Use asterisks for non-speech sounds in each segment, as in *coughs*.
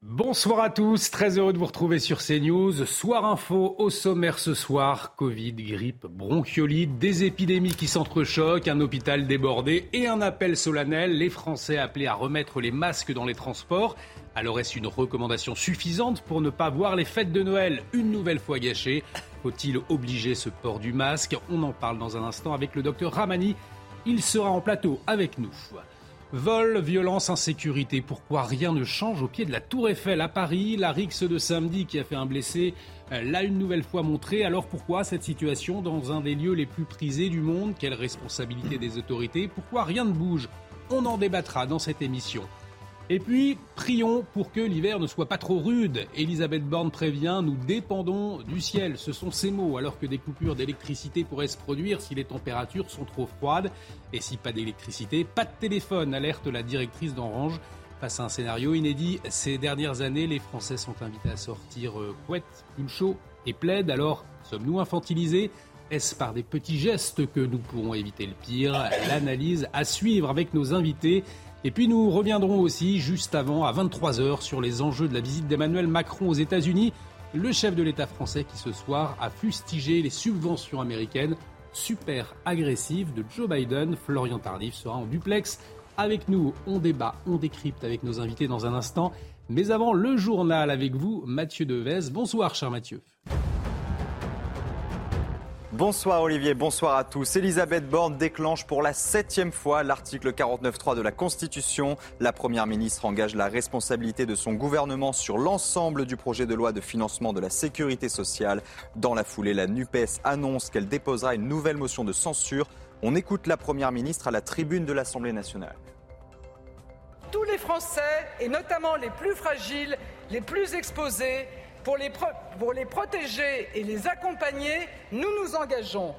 Bonsoir à tous, très heureux de vous retrouver sur CNews. Soir info au sommaire ce soir, Covid, grippe, bronchiolite, des épidémies qui s'entrechoquent, un hôpital débordé et un appel solennel. Les Français appelés à remettre les masques dans les transports. Alors est-ce une recommandation suffisante pour ne pas voir les fêtes de Noël une nouvelle fois gâchées? Faut-il obliger ce port du masque? On en parle dans un instant avec le docteur Ramani. Il sera en plateau avec nous. Vol, violence, insécurité, pourquoi rien ne change au pied de la Tour Eiffel à Paris? La rixe de samedi qui a fait un blessé euh, l'a une nouvelle fois montré. Alors pourquoi cette situation dans un des lieux les plus prisés du monde? Quelle responsabilité des autorités? Pourquoi rien ne bouge? On en débattra dans cette émission. Et puis, prions pour que l'hiver ne soit pas trop rude. Elisabeth Borne prévient, nous dépendons du ciel. Ce sont ces mots, alors que des coupures d'électricité pourraient se produire si les températures sont trop froides. Et si pas d'électricité, pas de téléphone, alerte la directrice d'Orange. Face à un scénario inédit, ces dernières années, les Français sont invités à sortir euh, couette, pull chaud et plaid. Alors, sommes-nous infantilisés? Est-ce par des petits gestes que nous pourrons éviter le pire? L'analyse à suivre avec nos invités. Et puis nous reviendrons aussi juste avant, à 23h, sur les enjeux de la visite d'Emmanuel Macron aux États-Unis, le chef de l'État français qui ce soir a fustigé les subventions américaines super agressives de Joe Biden. Florian Tardif sera en duplex avec nous. On débat, on décrypte avec nos invités dans un instant. Mais avant, le journal avec vous, Mathieu Devez. Bonsoir, cher Mathieu. Bonsoir Olivier, bonsoir à tous. Elisabeth Borne déclenche pour la septième fois l'article 49.3 de la Constitution. La Première ministre engage la responsabilité de son gouvernement sur l'ensemble du projet de loi de financement de la sécurité sociale. Dans la foulée, la NUPES annonce qu'elle déposera une nouvelle motion de censure. On écoute la Première ministre à la tribune de l'Assemblée nationale. Tous les Français, et notamment les plus fragiles, les plus exposés, pour les, protéger et les accompagner, nous nous engageons.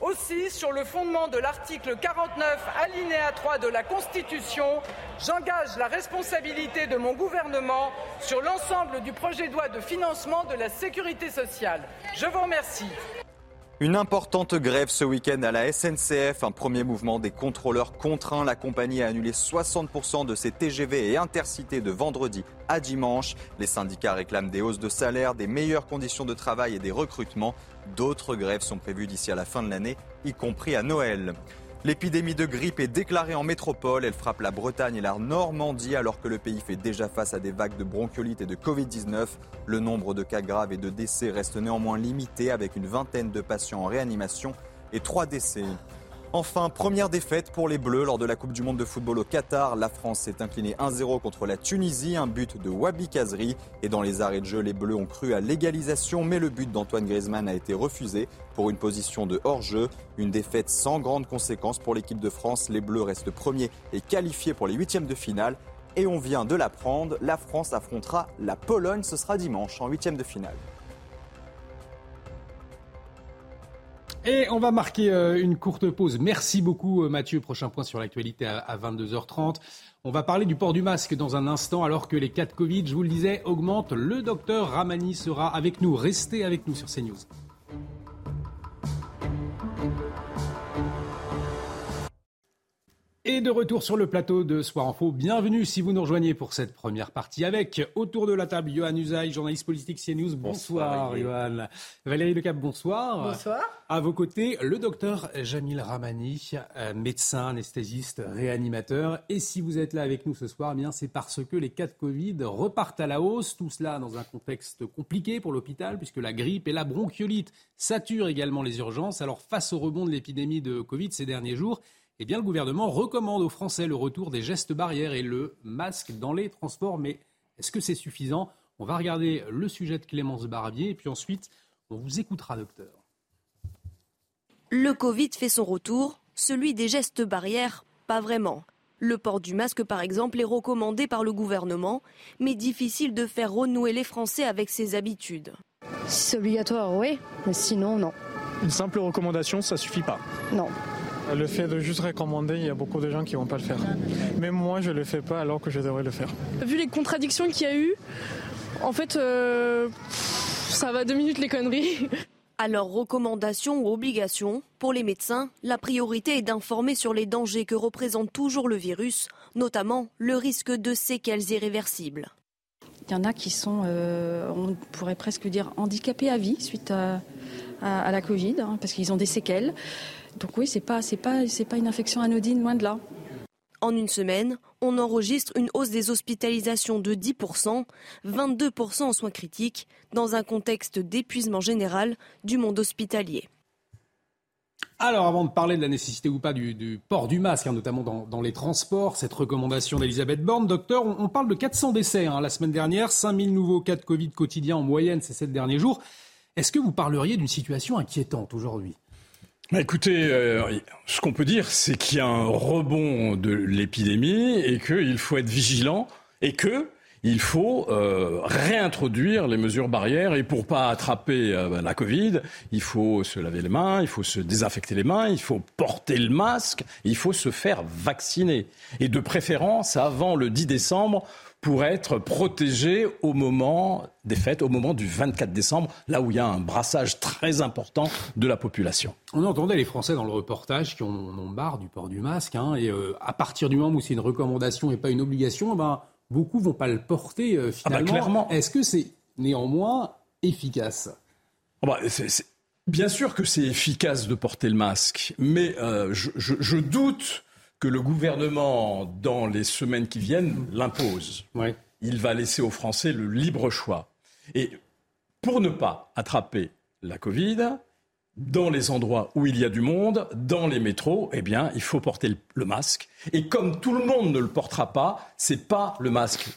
Aussi, sur le fondement de l'article 49, alinéa 3 de la Constitution, j'engage la responsabilité de mon gouvernement sur l'ensemble du projet de loi de financement de la sécurité sociale. Je vous remercie. Une importante grève ce week-end à la SNCF. Un premier mouvement des contrôleurs contraint la compagnie à annuler 60% de ses TGV et intercités de vendredi à dimanche. Les syndicats réclament des hausses de salaire, des meilleures conditions de travail et des recrutements. D'autres grèves sont prévues d'ici à la fin de l'année, y compris à Noël. L'épidémie de grippe est déclarée en métropole. Elle frappe la Bretagne et la Normandie alors que le pays fait déjà face à des vagues de bronchiolite et de Covid-19. Le nombre de cas graves et de décès reste néanmoins limité avec une vingtaine de patients en réanimation et trois décès. Enfin, première défaite pour les Bleus lors de la Coupe du Monde de football au Qatar. La France s'est inclinée 1-0 contre la Tunisie, un but de Wabi Kazri. Et dans les arrêts de jeu, les Bleus ont cru à l'égalisation, mais le but d'Antoine Griezmann a été refusé pour une position de hors-jeu. Une défaite sans grande conséquence pour l'équipe de France. Les Bleus restent premiers et qualifiés pour les huitièmes de finale. Et on vient de l'apprendre, la France affrontera la Pologne, ce sera dimanche en huitième de finale. Et on va marquer euh, une courte pause. Merci beaucoup euh, Mathieu. Prochain point sur l'actualité à 22h30. On va parler du port du masque dans un instant alors que les cas de Covid, je vous le disais, augmentent. Le docteur Ramani sera avec nous. Restez avec nous sur CNews. Et de retour sur le plateau de Soir Info. Bienvenue si vous nous rejoignez pour cette première partie avec autour de la table Johan Usaï, journaliste politique CNews. Bonsoir, bonsoir Johan. Valérie Lecap, bonsoir. Bonsoir. À vos côtés, le docteur Jamil Ramani, euh, médecin, anesthésiste, réanimateur. Et si vous êtes là avec nous ce soir, eh bien c'est parce que les cas de Covid repartent à la hausse. Tout cela dans un contexte compliqué pour l'hôpital puisque la grippe et la bronchiolite saturent également les urgences. Alors face au rebond de l'épidémie de Covid ces derniers jours, eh bien, le gouvernement recommande aux Français le retour des gestes barrières et le masque dans les transports. Mais est-ce que c'est suffisant? On va regarder le sujet de Clémence Barbier et puis ensuite, on vous écoutera, docteur. Le Covid fait son retour, celui des gestes barrières, pas vraiment. Le port du masque, par exemple, est recommandé par le gouvernement, mais difficile de faire renouer les Français avec ses habitudes. Si c'est obligatoire, oui, mais sinon, non. Une simple recommandation, ça suffit pas. Non. Le fait de juste recommander, il y a beaucoup de gens qui vont pas le faire. Même moi, je le fais pas alors que je devrais le faire. Vu les contradictions qu'il y a eu, en fait, euh, ça va deux minutes les conneries. Alors, recommandation ou obligation Pour les médecins, la priorité est d'informer sur les dangers que représente toujours le virus, notamment le risque de séquelles irréversibles. Il y en a qui sont, euh, on pourrait presque dire, handicapés à vie suite à, la Covid, hein, parce qu'ils ont des séquelles. Donc oui, c'est pas, c'est pas, c'est pas une infection anodine, loin de là. En une semaine, on enregistre une hausse des hospitalisations de 10%, 22% en soins critiques, dans un contexte d'épuisement général du monde hospitalier. Alors, avant de parler de la nécessité ou pas du, port du masque, hein, notamment dans, les transports, cette recommandation d'Elisabeth Borne, docteur, on, parle de 400 décès hein, la semaine dernière, 5000 nouveaux cas de Covid quotidiens en moyenne ces sept derniers jours. Est-ce que vous parleriez d'une situation inquiétante aujourd'hui? Bah écoutez, euh, ce qu'on peut dire, c'est qu'il y a un rebond de l'épidémie et qu'il faut être vigilant et que il faut euh, réintroduire les mesures barrières et pour pas attraper euh, bah, la Covid, il faut se laver les mains, il faut se désinfecter les mains, il faut porter le masque, il faut se faire vacciner. Et de préférence avant le 10 décembre pour être protégé au moment des fêtes, au moment du 24 décembre, là où il y a un brassage très important de la population. On entendait les Français dans le reportage qui en ont marre du port du masque, hein, et euh, à partir du moment où c'est une recommandation et pas une obligation, eh ben, beaucoup vont pas le porter euh, ah bah, finalement. Est-ce que c'est néanmoins efficace? Ah bah, Bien sûr que c'est efficace de porter le masque, mais euh, je doute que le gouvernement, dans les semaines qui viennent, l'impose. Il va laisser aux Français le libre choix. Et pour ne pas attraper la Covid, dans les endroits où il y a du monde, dans les métros, eh bien, il faut porter le masque. Et comme tout le monde ne le portera pas, c'est pas le masque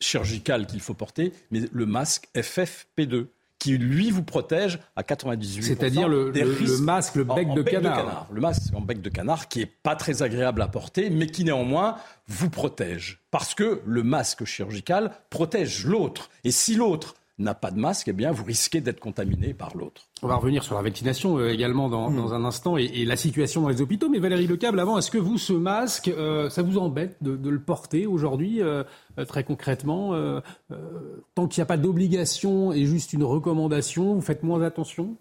chirurgical qu'il faut porter, mais le masque FFP2 qui lui vous protège à 98%. C'est-à-dire le, masque, le bec, de, canard. Le masque en bec de canard qui est pas très agréable à porter, mais qui néanmoins vous protège. Parce que le masque chirurgical protège l'autre. Et si l'autre n'a pas de masque, eh bien, vous risquez d'être contaminé par l'autre. On va revenir sur la vaccination euh, également dans, hmm. un instant et, la situation dans les hôpitaux. Mais Valérie Lecable, avant, est-ce que vous, ce masque, euh, ça vous embête de, le porter aujourd'hui, euh, très concrètement Tant qu'il n'y a pas d'obligation et juste une recommandation, vous faites moins attention?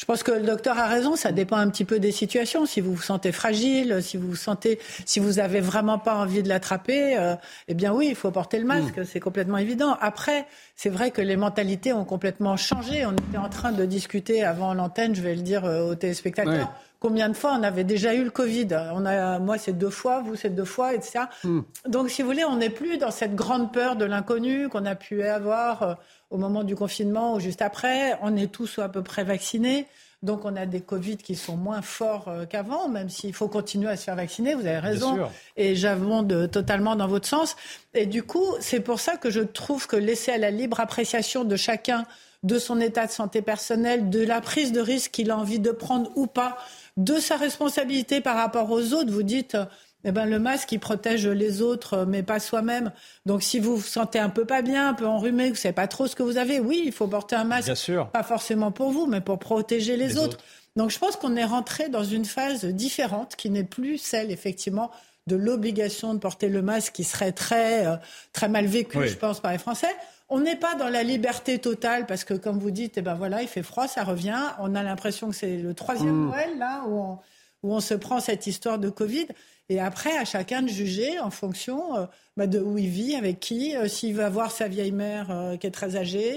Je pense que le docteur a raison, ça dépend un petit peu des situations. Si vous vous sentez fragile, si vous vous sentez, si vous avez vraiment pas envie de l'attraper, euh, eh bien oui, il faut porter le masque, mm. c'est complètement évident. Après, c'est vrai que les mentalités ont complètement changé. On était en train de discuter avant l'antenne, je vais le dire euh, aux téléspectateurs. Combien de fois on avait déjà eu le Covid On a, moi c'est deux fois, vous c'est deux fois, etc. Mm. Donc si vous voulez, on n'est plus dans cette grande peur de l'inconnu qu'on a pu avoir. Euh, au moment du confinement ou juste après. On est tous à peu près vaccinés. Donc on a des Covid qui sont moins forts euh, qu'avant, même s'il faut continuer à se faire vacciner, vous avez raison. Et j'abonde totalement dans votre sens. Et du coup, c'est pour ça que je trouve que laisser à la libre appréciation de chacun de son état de santé personnel, de la prise de risque qu'il a envie de prendre ou pas, de sa responsabilité par rapport aux autres, vous dites eh ben, le masque, il protège les autres, euh, mais pas soi-même. Donc, si vous vous sentez un peu pas bien, un peu enrhumé, que vous savez pas trop ce que vous avez, oui, il faut porter un masque. Bien sûr. Pas forcément pour vous, mais pour protéger les, autres. Donc, je pense qu'on est rentré dans une phase différente, qui n'est plus celle, effectivement, de l'obligation de porter le masque, qui serait très, euh, très mal vécu, je pense, par les Français. On n'est pas dans la liberté totale parce que, comme vous dites, eh ben voilà, il fait froid, ça revient. On a l'impression que c'est le troisième mmh. Noël là où on, où on se prend cette histoire de Covid. Et après, à chacun de juger en fonction euh, bah, de où il vit, avec qui, euh, s'il va voir sa vieille mère euh, qui est très âgée,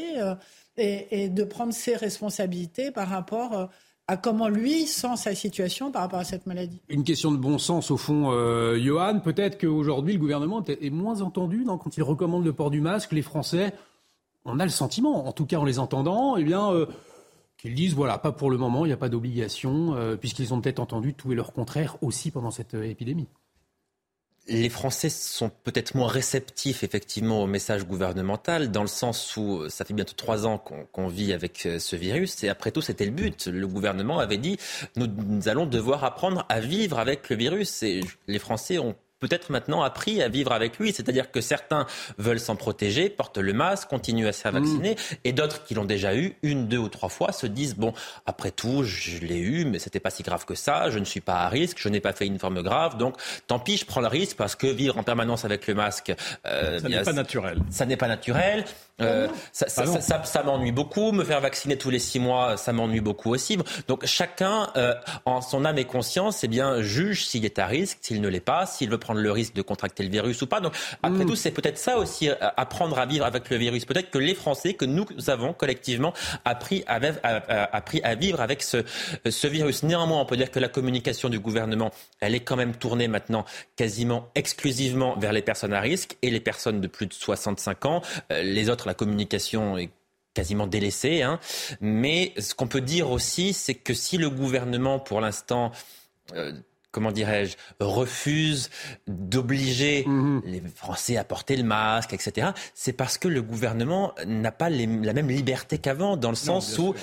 et, de prendre ses responsabilités par rapport à comment lui sent sa situation par rapport à cette maladie. Une question de bon sens au fond, Johan. Peut-être qu'aujourd'hui, le gouvernement est moins entendu quand il recommande le port du masque. Les Français, on a le sentiment, en tout cas en les entendant, eh bien qu'ils disent voilà, pas pour le moment, il n'y a pas d'obligation, euh, puisqu'ils ont peut-être entendu tout et leur contraire aussi pendant cette euh, épidémie. Les Français sont peut-être moins réceptifs effectivement au message gouvernemental, dans le sens où euh, ça fait bientôt trois ans qu'on vit avec ce virus, et après tout c'était le but. Le gouvernement avait dit nous, nous allons devoir apprendre à vivre avec le virus, et les Français ont peut-être maintenant appris à vivre avec lui. C'est-à-dire que certains veulent s'en protéger, portent le masque, continuent à se faire mm. vacciner, et d'autres qui l'ont déjà eu une, deux ou trois fois se disent bon, après tout, je l'ai eu, mais c'était pas si grave que ça. Je ne suis pas à risque, je n'ai pas fait une forme grave, donc tant pis, je prends le risque parce que vivre en permanence avec le masque, euh, ça n'est pas naturel. Ça n'est pas naturel. Euh, ça, ça, ah ça, ça m'ennuie beaucoup. Me faire vacciner tous les six mois, ça m'ennuie beaucoup aussi. Donc chacun, euh, en son âme et conscience, eh bien, juge s'il est à risque, s'il ne l'est pas, s'il veut prendre le risque de contracter le virus ou pas. Donc après mm. tout, c'est peut-être ça aussi, euh, apprendre à vivre avec le virus. Peut-être que les Français, que nous avons collectivement appris à, à, appris à vivre avec ce, ce virus. Néanmoins, on peut dire que la communication du gouvernement, elle est quand même tournée maintenant quasiment exclusivement vers les personnes à risque et les personnes de plus de 65 ans. Les autres la communication est quasiment délaissée. Hein. Mais ce qu'on peut dire aussi, c'est que si le gouvernement, pour l'instant, euh, comment dirais-je, refuse d'obliger mhm. les Français à porter le masque, etc., c'est parce que le gouvernement n'a pas la même liberté qu'avant, dans le sens où,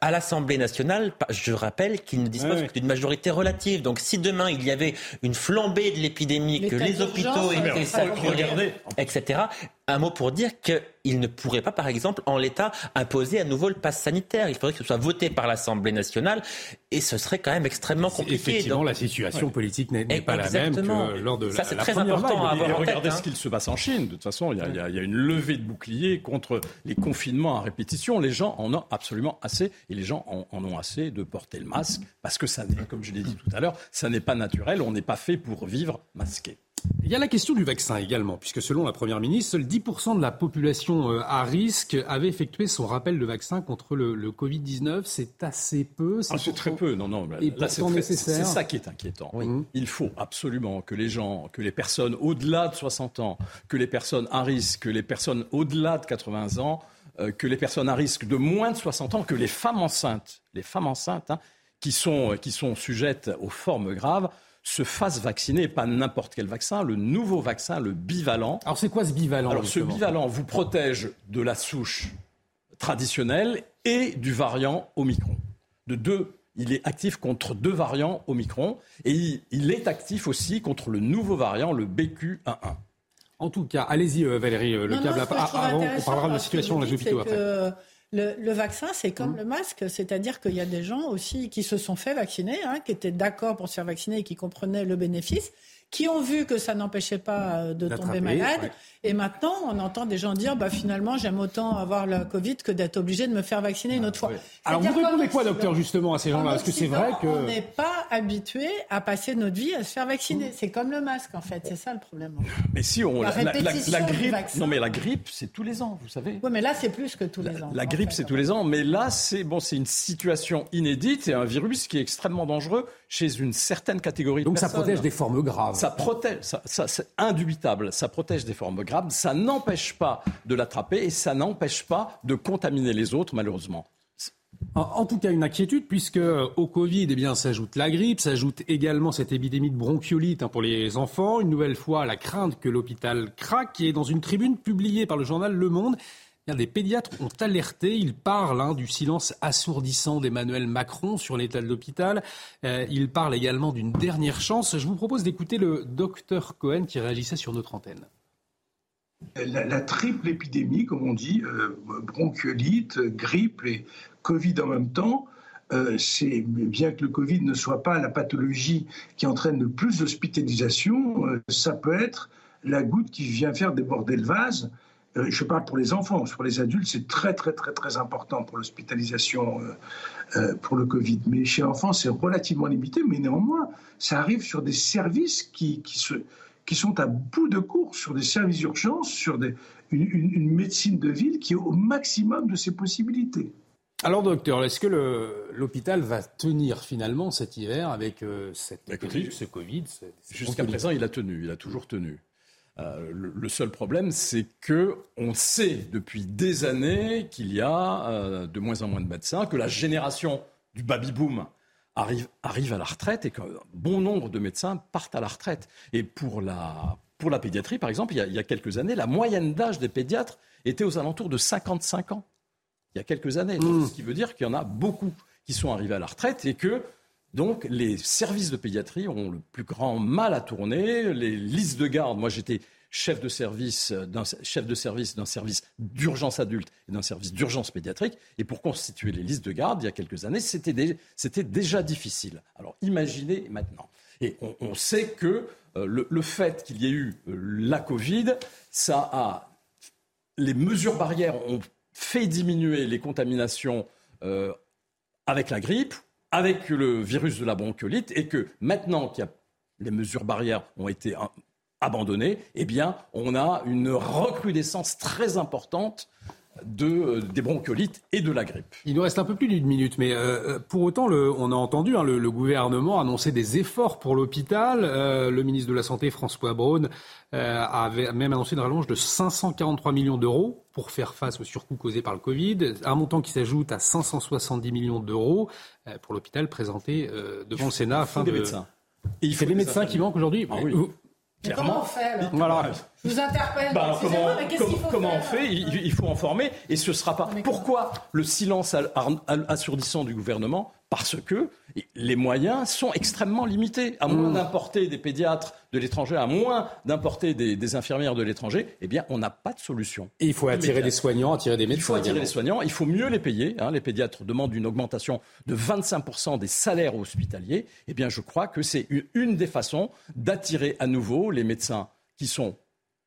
à l'Assemblée nationale, je rappelle qu'il ne dispose que d'une majorité relative. Donc, si demain il y avait une flambée de l'épidémie, que les hôpitaux étaient saturés, etc., un mot pour dire qu'il ne pourrait pas, par exemple, en l'état, imposer à nouveau le pass sanitaire. Il faudrait que ce soit voté par l'Assemblée nationale et ce serait quand même extrêmement compliqué. Effectivement, la situation politique n'est pas la même que lors de Ça, c'est très important à avoir Regardez ce hein. qu'il se passe en Chine. De toute façon, il y, a, une levée de boucliers contre les confinements à répétition. Les gens en ont absolument assez et les gens en, en ont assez de porter le masque parce que ça, comme je l'ai dit tout à l'heure, ça n'est pas naturel. On n'est pas fait pour vivre masqué. Il y a la question du vaccin également, puisque selon la Première ministre, seuls 10% de la population euh, à risque avait effectué son rappel de vaccin contre le, Covid-19. C'est assez peu. C'est ah, très peu, non, non. Et là, c'est nécessaire. C'est ça qui est inquiétant. Il faut absolument que les gens, que les personnes au-delà de 60 ans, que les personnes à risque, que les personnes au-delà de 80 ans, euh, que les personnes à risque de moins de 60 ans, que les femmes enceintes, les femmes enceintes hein, qui, sont, qui sont sujettes aux formes graves, se fasse vacciner, pas n'importe quel vaccin, le nouveau vaccin, le bivalent. Alors c'est quoi ce bivalent Alors ce bivalent vous protège de la souche traditionnelle et du variant Omicron. De deux, il est actif contre deux variants Omicron et il, est actif aussi contre le nouveau variant, le BQ11. En tout cas, allez-y euh, Valérie, euh, le câble. avant, on parlera de la situation dans les hôpitaux après. Le, vaccin, c'est comme mmh. le masque, c'est-à-dire qu'il y a des gens aussi qui se sont fait vacciner, hein, qui étaient d'accord pour se faire vacciner et qui comprenaient le bénéfice, qui ont vu que ça n'empêchait pas euh, de tomber malade. Et maintenant, on entend des gens dire bah, finalement, j'aime autant avoir la Covid que d'être obligé de me faire vacciner une autre fois. Alors, vous répondez quoi, docteur, justement, à ces gens-là? Est-ce que c'est vrai que. On n'est pas habitué à passer notre vie à se faire vacciner. C'est comme le masque, en fait. C'est ça le problème. Mais si on. La, grippe. Non, mais la grippe, c'est tous les ans, vous savez. Oui, mais là, c'est plus que tous les ans. La grippe, c'est tous les ans. Mais là, c'est bon, une situation inédite et un virus qui est extrêmement dangereux chez une certaine catégorie de personnes. Donc ça protège des formes graves. Ça protège, ça, c'est indubitable, ça protège des formes graves, ça n'empêche pas de l'attraper et ça n'empêche pas de contaminer les autres, malheureusement. En, tout cas, une inquiétude, puisque au Covid, eh bien, s'ajoute la grippe, s'ajoute également cette épidémie de bronchiolite hein, pour les enfants. Une nouvelle fois, la crainte que l'hôpital craque. Et dans une tribune publiée par le journal Le Monde, des pédiatres ont alerté. Ils parlent hein, du silence assourdissant d'Emmanuel Macron sur l'état de l'hôpital. Euh, ils parlent également d'une dernière chance. Je vous propose d'écouter le docteur Cohen qui réagissait sur notre antenne. La, triple épidémie, comme on dit, euh, bronchiolite, grippe et Covid en même temps, euh, c'est bien que le Covid ne soit pas la pathologie qui entraîne le plus d'hospitalisation, ça peut être la goutte qui vient faire déborder le vase. Euh, je parle pour les enfants, pour les adultes, c'est très très très très important pour l'hospitalisation euh, euh, pour le Covid. Mais chez l'enfant, c'est relativement limité, mais néanmoins, ça arrive sur des services qui, qui, se, qui sont à bout de course, sur des services d'urgence, sur des, une, médecine de ville qui est au maximum de ses possibilités. Alors docteur, est-ce que l'hôpital va tenir finalement cet hiver avec cette, ce Covid Jusqu'à présent, il a tenu, il a toujours tenu. Euh, le, seul problème, c'est que on sait depuis des années qu'il y a euh, de moins en moins de médecins, que la génération du baby boom arrive, arrive à la retraite et qu'un bon nombre de médecins partent à la retraite. Et pour la, pour la pédiatrie, par exemple, il y, a, quelques années, la moyenne d'âge des pédiatres était aux alentours de 55 ans. Il y a quelques années. Mmh. Ce qui veut dire qu'il y en a beaucoup qui sont arrivés à la retraite et que Donc les services de pédiatrie ont le plus grand mal à tourner. Les listes de garde, moi j'étais chef de service d'un service d'urgence adulte et d'un service d'urgence pédiatrique. Et pour constituer les listes de garde, il y a quelques années, c'était, déjà difficile. Alors imaginez maintenant. Et on, sait que euh, le, fait qu'il y ait eu euh, la Covid, les mesures barrières ont fait diminuer les contaminations euh, avec la grippe, avec le virus de la bronchiolite, et que maintenant que les mesures barrières ont été abandonnées, eh bien, on a une recrudescence très importante de, euh, des bronchiolites et de la grippe. Il nous reste un peu plus d'une minute, mais euh, pour autant, le, on a entendu hein, le, gouvernement annoncer des efforts pour l'hôpital. Euh, le ministre de la Santé, François Braun, avait même annoncé une rallonge de 543 millions d'euros pour faire face au surcoût causé par le Covid, un montant qui s'ajoute à 570 millions d'euros pour l'hôpital présenté devant le Sénat. Afin de... médecins. Et il fait des médecins qui manquent aujourd'hui. Ah comment on fait voilà. Je vous interpelle. Bah, comment, on fait il, faut en former et ce sera pas. Pourquoi le silence assourdissant du gouvernement Parce que les moyens sont extrêmement limités. À moins mmh. d'importer des pédiatres de l'étranger, à moins d'importer des, infirmières de l'étranger, eh bien, on n'a pas de solution. Et il faut attirer des soignants, attirer des médecins. Il faut attirer des soignants, il faut mieux les payer. Hein. Les pédiatres demandent une augmentation de 25% des salaires hospitaliers. Eh bien, je crois que c'est une des façons d'attirer à nouveau les médecins qui sont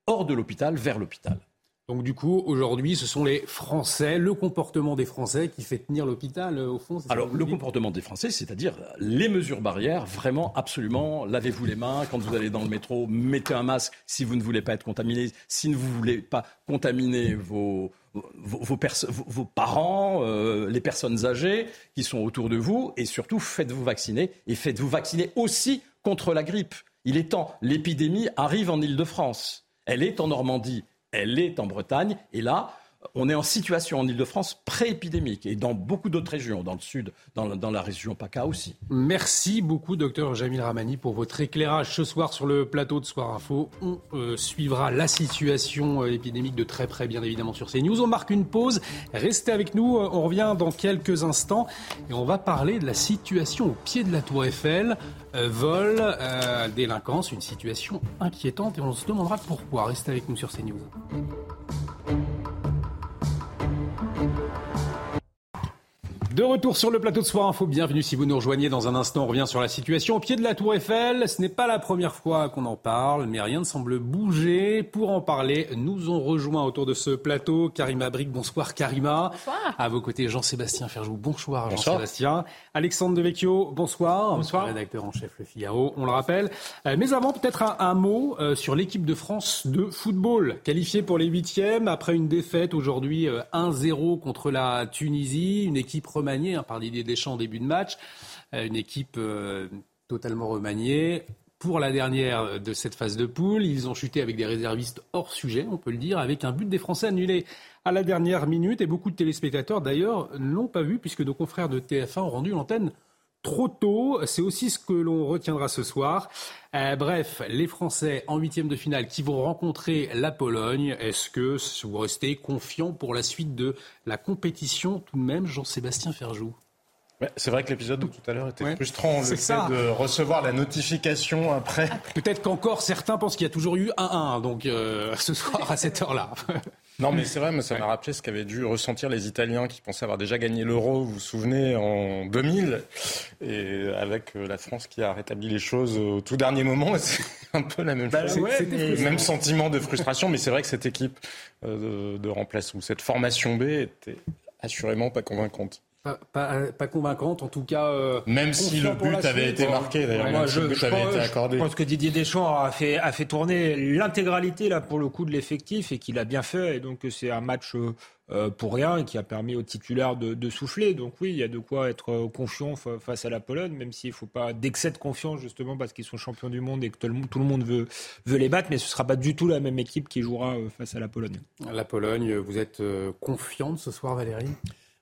hors de l'hôpital vers l'hôpital. Donc du coup, aujourd'hui, ce sont les Français, le comportement des Français qui fait tenir l'hôpital, euh, au fond Alors, le comportement des Français, c'est-à-dire les mesures barrières, vraiment, absolument, lavez-vous les mains quand vous allez dans le métro, mettez un masque si vous ne voulez pas être contaminé, si vous ne voulez pas contaminer vos, vos, vos, parents, euh, les personnes âgées qui sont autour de vous, et surtout, faites-vous vacciner, et faites-vous vacciner aussi contre la grippe. Il est temps, l'épidémie arrive en Ile-de-France. Elle est en Normandie, elle est en Bretagne. Et là, on est en situation en Ile-de-France pré-épidémique et dans beaucoup d'autres régions, dans le sud, dans, la région PACA aussi. Merci beaucoup, docteur Jamil Ramani, pour votre éclairage ce soir sur le plateau de Soir Info. On euh, suivra la situation euh, épidémique de très près, bien évidemment, sur CNews. On marque une pause. Restez avec nous. Euh, on revient dans quelques instants et on va parler de la situation au pied de la Tour Eiffel. vol, délinquance, une situation inquiétante et on se demandera pourquoi. Restez avec nous sur CNews. De retour sur le plateau de Soir Info, bienvenue si vous nous rejoignez dans un instant. On revient sur la situation au pied de la Tour Eiffel. Ce n'est pas la première fois qu'on en parle, mais rien ne semble bouger. Pour en parler, nous ont rejoint autour de ce plateau Karima Brick. Bonsoir Karima. Bonsoir. À vos côtés, Jean-Sébastien Ferjou. Bonsoir Jean-Sébastien. Alexandre Devecchio, bonsoir. Bonsoir. Rédacteur en chef Le Figaro, on le rappelle. Euh, mais avant, peut-être un, mot euh, sur l'équipe de France de football, qualifiée pour les huitièmes après une défaite aujourd'hui 1-0 euh, contre la Tunisie. Une équipe remaniée hein, par Didier Deschamps en début de match. Euh, une équipe euh, totalement remaniée. Pour la dernière de cette phase de poule, ils ont chuté avec des réservistes hors sujet, on peut le dire, avec un but des Français annulé à la dernière minute. Et beaucoup de téléspectateurs, d'ailleurs, ne l'ont pas vu, puisque nos confrères de TF1 ont rendu l'antenne trop tôt. C'est aussi ce que l'on retiendra ce soir. Euh, bref, les Français en huitième de finale qui vont rencontrer la Pologne. Est-ce que vous restez confiant pour la suite de la compétition tout de même, Jean-Sébastien Ferjou? C'est vrai que l'épisode de tout à l'heure était frustrant. Le fait de recevoir la notification après. Peut-être qu'encore certains pensent qu'il y a toujours eu 1-1, donc euh, ce soir à cette heure-là. *laughs* Non, mais c'est vrai, mais ça m'a rappelé ce qu'avaient dû ressentir les Italiens qui pensaient avoir déjà gagné l'euro, vous vous souvenez, en 2000, et avec euh, la France qui a rétabli les choses au tout dernier moment. *laughs* C'est un peu la même bah chose. le même sentiment de frustration, mais c'est vrai que cette équipe euh, de, de remplacement, cette formation B était assurément pas convaincante. Pas, convaincante, en tout cas. Euh, Même si le but avait été marqué, d'ailleurs, moi, je, je, avait été accordé. Je pense que Didier Deschamps a fait, a fait tourner l'intégralité, là, pour le coup, de l'effectif et qu'il a bien fait. Et donc, c'est un match euh, pour rien et qui a permis aux titulaires de, souffler. Donc, oui, il y a de quoi être confiant face à la Pologne, même s'il ne faut pas d'excès de confiance, justement, parce qu'ils sont champions du monde et que tout le monde, tout le monde veut, veut les battre. Mais ce ne sera pas du tout la même équipe qui jouera euh, face à la Pologne. La Pologne, vous êtes confiante ce soir, Valérie?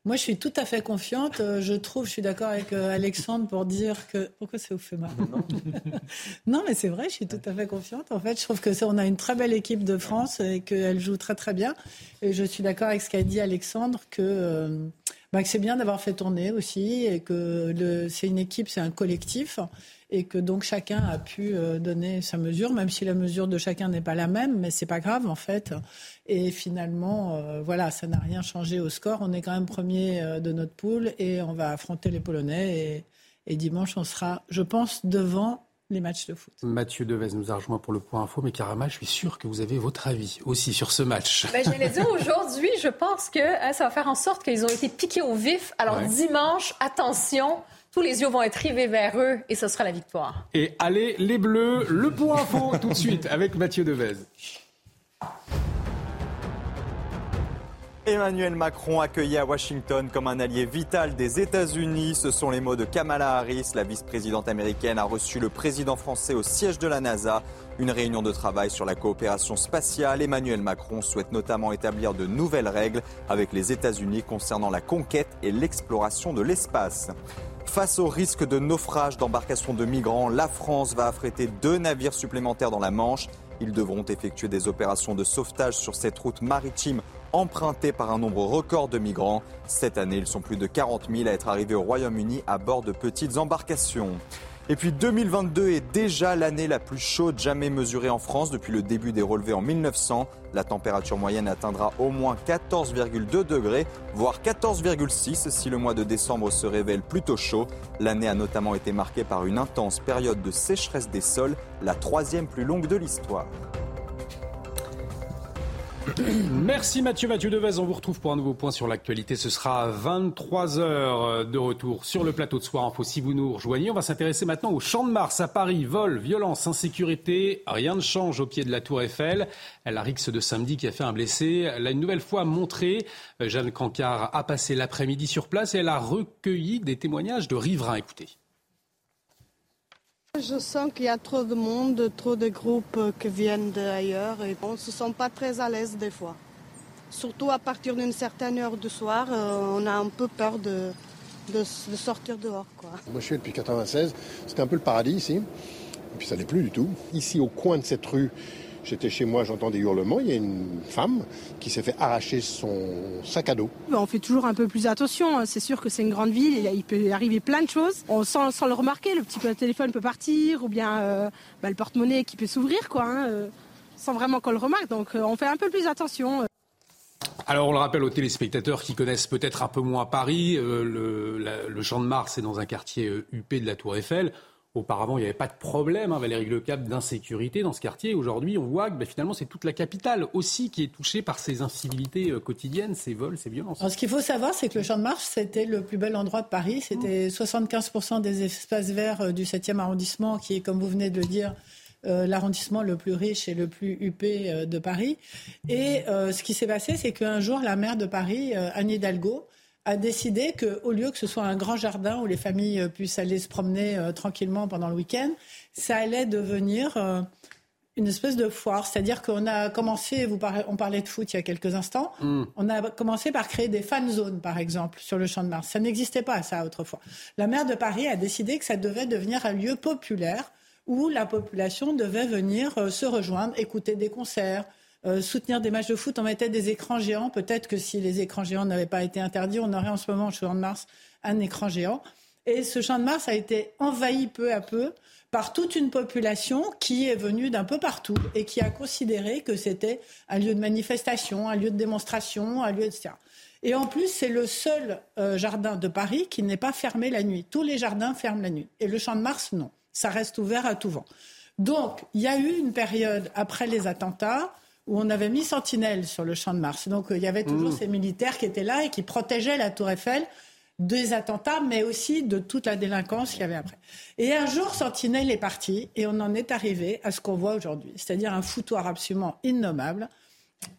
Moi, je suis tout à fait confiante. Euh, je trouve, je suis d'accord avec euh, Alexandre pour dire que. Pourquoi ça vous fait mal Non, mais c'est vrai, je suis tout à fait confiante. En fait, je trouve que on a une très belle équipe de France et qu'elle joue très très bien. Et je suis d'accord avec ce qu'a dit Alexandre que. Euh, bah, que c'est bien d'avoir fait tourner aussi et que c'est une équipe, c'est un collectif et que donc chacun a pu euh, donner sa mesure, même si la mesure de chacun n'est pas la même, mais c'est pas grave en fait. Et finalement, euh, voilà, ça n'a rien changé au score. On est quand même premier euh, de notre poule et on va affronter les Polonais et, et dimanche on sera, je pense, devant les matchs de foot. Mathieu Devez nous a rejoint pour le point info, mais Karama, je suis sûr que vous avez votre avis aussi sur ce match. Ben, J'allais dire aujourd'hui, je pense que hein, ça va faire en sorte qu'ils ont été piqués au vif. Alors dimanche, attention, tous les yeux vont être rivés vers eux et ce sera la victoire. Et allez les Bleus, le point info *laughs* tout de suite avec Mathieu Devez. Emmanuel Macron accueilli à Washington comme un allié vital des États-Unis. Ce sont les mots de Kamala Harris. La vice-présidente américaine a reçu le président français au siège de la NASA. Une réunion de travail sur la coopération spatiale. Emmanuel Macron souhaite notamment établir de nouvelles règles avec les États-Unis concernant la conquête et l'exploration de l'espace. Face au risque de naufrage d'embarcations de migrants, la France va affréter deux navires supplémentaires dans la Manche. Ils devront effectuer des opérations de sauvetage sur cette route maritime empruntés par un nombre record de migrants. Cette année, ils sont plus de 40 000 à être arrivés au Royaume-Uni à bord de petites embarcations. Et puis 2022 est déjà l'année la plus chaude jamais mesurée en France depuis le début des relevés en 1900. La température moyenne atteindra au moins 14,2 degrés, voire 14,6 si le mois de décembre se révèle plutôt chaud. L'année a notamment été marquée par une intense période de sécheresse des sols, la troisième plus longue de l'histoire. *coughs* Merci Mathieu. Mathieu Devez, on vous retrouve pour un nouveau point sur l'actualité. Ce sera à 23h de retour sur le plateau de Soir Info si vous nous rejoignez. On va s'intéresser maintenant au Champ de Mars à Paris. Vol, violence, insécurité. Rien ne change au pied de la Tour Eiffel. La rixe de samedi qui a fait un blessé l'a une nouvelle fois montré. Jeanne Cancard a passé l'après-midi sur place et elle a recueilli des témoignages de riverains. Écoutez. Je sens qu'il y a trop de monde, trop de groupes qui viennent d'ailleurs et on ne se sent pas très à l'aise des fois. Surtout à partir d'une certaine heure du soir, euh, on a un peu peur de, de, sortir dehors. Moi je suis depuis 96, c'était un peu le paradis ici, et puis ça n'est plus du tout. Ici au coin de cette rue, J'étais chez moi, j'entends des hurlements. Il y a une femme qui s'est fait arracher son sac à dos. On fait toujours un peu plus attention. Hein. C'est sûr que c'est une grande ville. Il peut arriver plein de choses. On sans, le remarquer, le petit téléphone peut partir ou bien euh, bah, le porte-monnaie qui peut s'ouvrir, quoi, hein, euh, sans vraiment qu'on le remarque. Donc euh, on fait un peu plus attention. Alors on le rappelle aux téléspectateurs qui connaissent peut-être un peu moins Paris, le, le Champ de Mars est dans un quartier huppé de la Tour Eiffel. Auparavant, il n'y avait pas de problème, hein, Valérie Lecap, d'insécurité dans ce quartier. Aujourd'hui, on voit que ben, finalement, c'est toute la capitale aussi qui est touchée par ces incivilités euh, quotidiennes, ces vols, ces violences. ce qu'il faut savoir, c'est que le Champ de Mars, c'était le plus bel endroit de Paris. C'était 75% des espaces verts euh, du 7e arrondissement, qui est, comme vous venez de le dire, euh, l'arrondissement le plus riche et le plus huppé de Paris. Et ce qui s'est passé, c'est qu'un jour, la maire de Paris, Anne Hidalgo, a décidé qu'au lieu que ce soit un grand jardin où les familles euh, puissent aller se promener euh, tranquillement pendant le week-end, ça allait devenir euh, une espèce de foire. C'est-à-dire qu'on a commencé, vous on parlait de foot il y a quelques instants, mm. on a commencé par créer des fan zones, par exemple, sur le Champ de Mars. Ça n'existait pas, ça, autrefois. La maire de Paris a décidé que ça devait devenir un lieu populaire où la population devait venir se rejoindre, écouter des concerts, euh, soutenir des matchs de foot, on mettait des écrans géants. Peut-être que si les écrans géants n'avaient pas été interdits, on aurait en ce moment au Champ de Mars un écran géant. Et ce Champ de Mars a été envahi peu à peu par toute une population qui est venue d'un peu partout et qui a considéré que c'était un lieu de manifestation, un lieu de démonstration, un lieu etc. Et en plus, c'est le seul euh, jardin de Paris qui n'est pas fermé la nuit. Tous les jardins ferment la nuit. Et le Champ de Mars, non. Ça reste ouvert à tout vent. Donc, il y a eu une période après les attentats où on avait mis Sentinelle sur le champ de Mars. Donc euh, il y avait toujours mmh. ces militaires qui étaient là et qui protégeaient la tour Eiffel des attentats, mais aussi de toute la délinquance qu'il y avait après. Et un jour, Sentinelle est parti et on en est arrivé à ce qu'on voit aujourd'hui, c'est-à-dire un foutoir absolument innommable,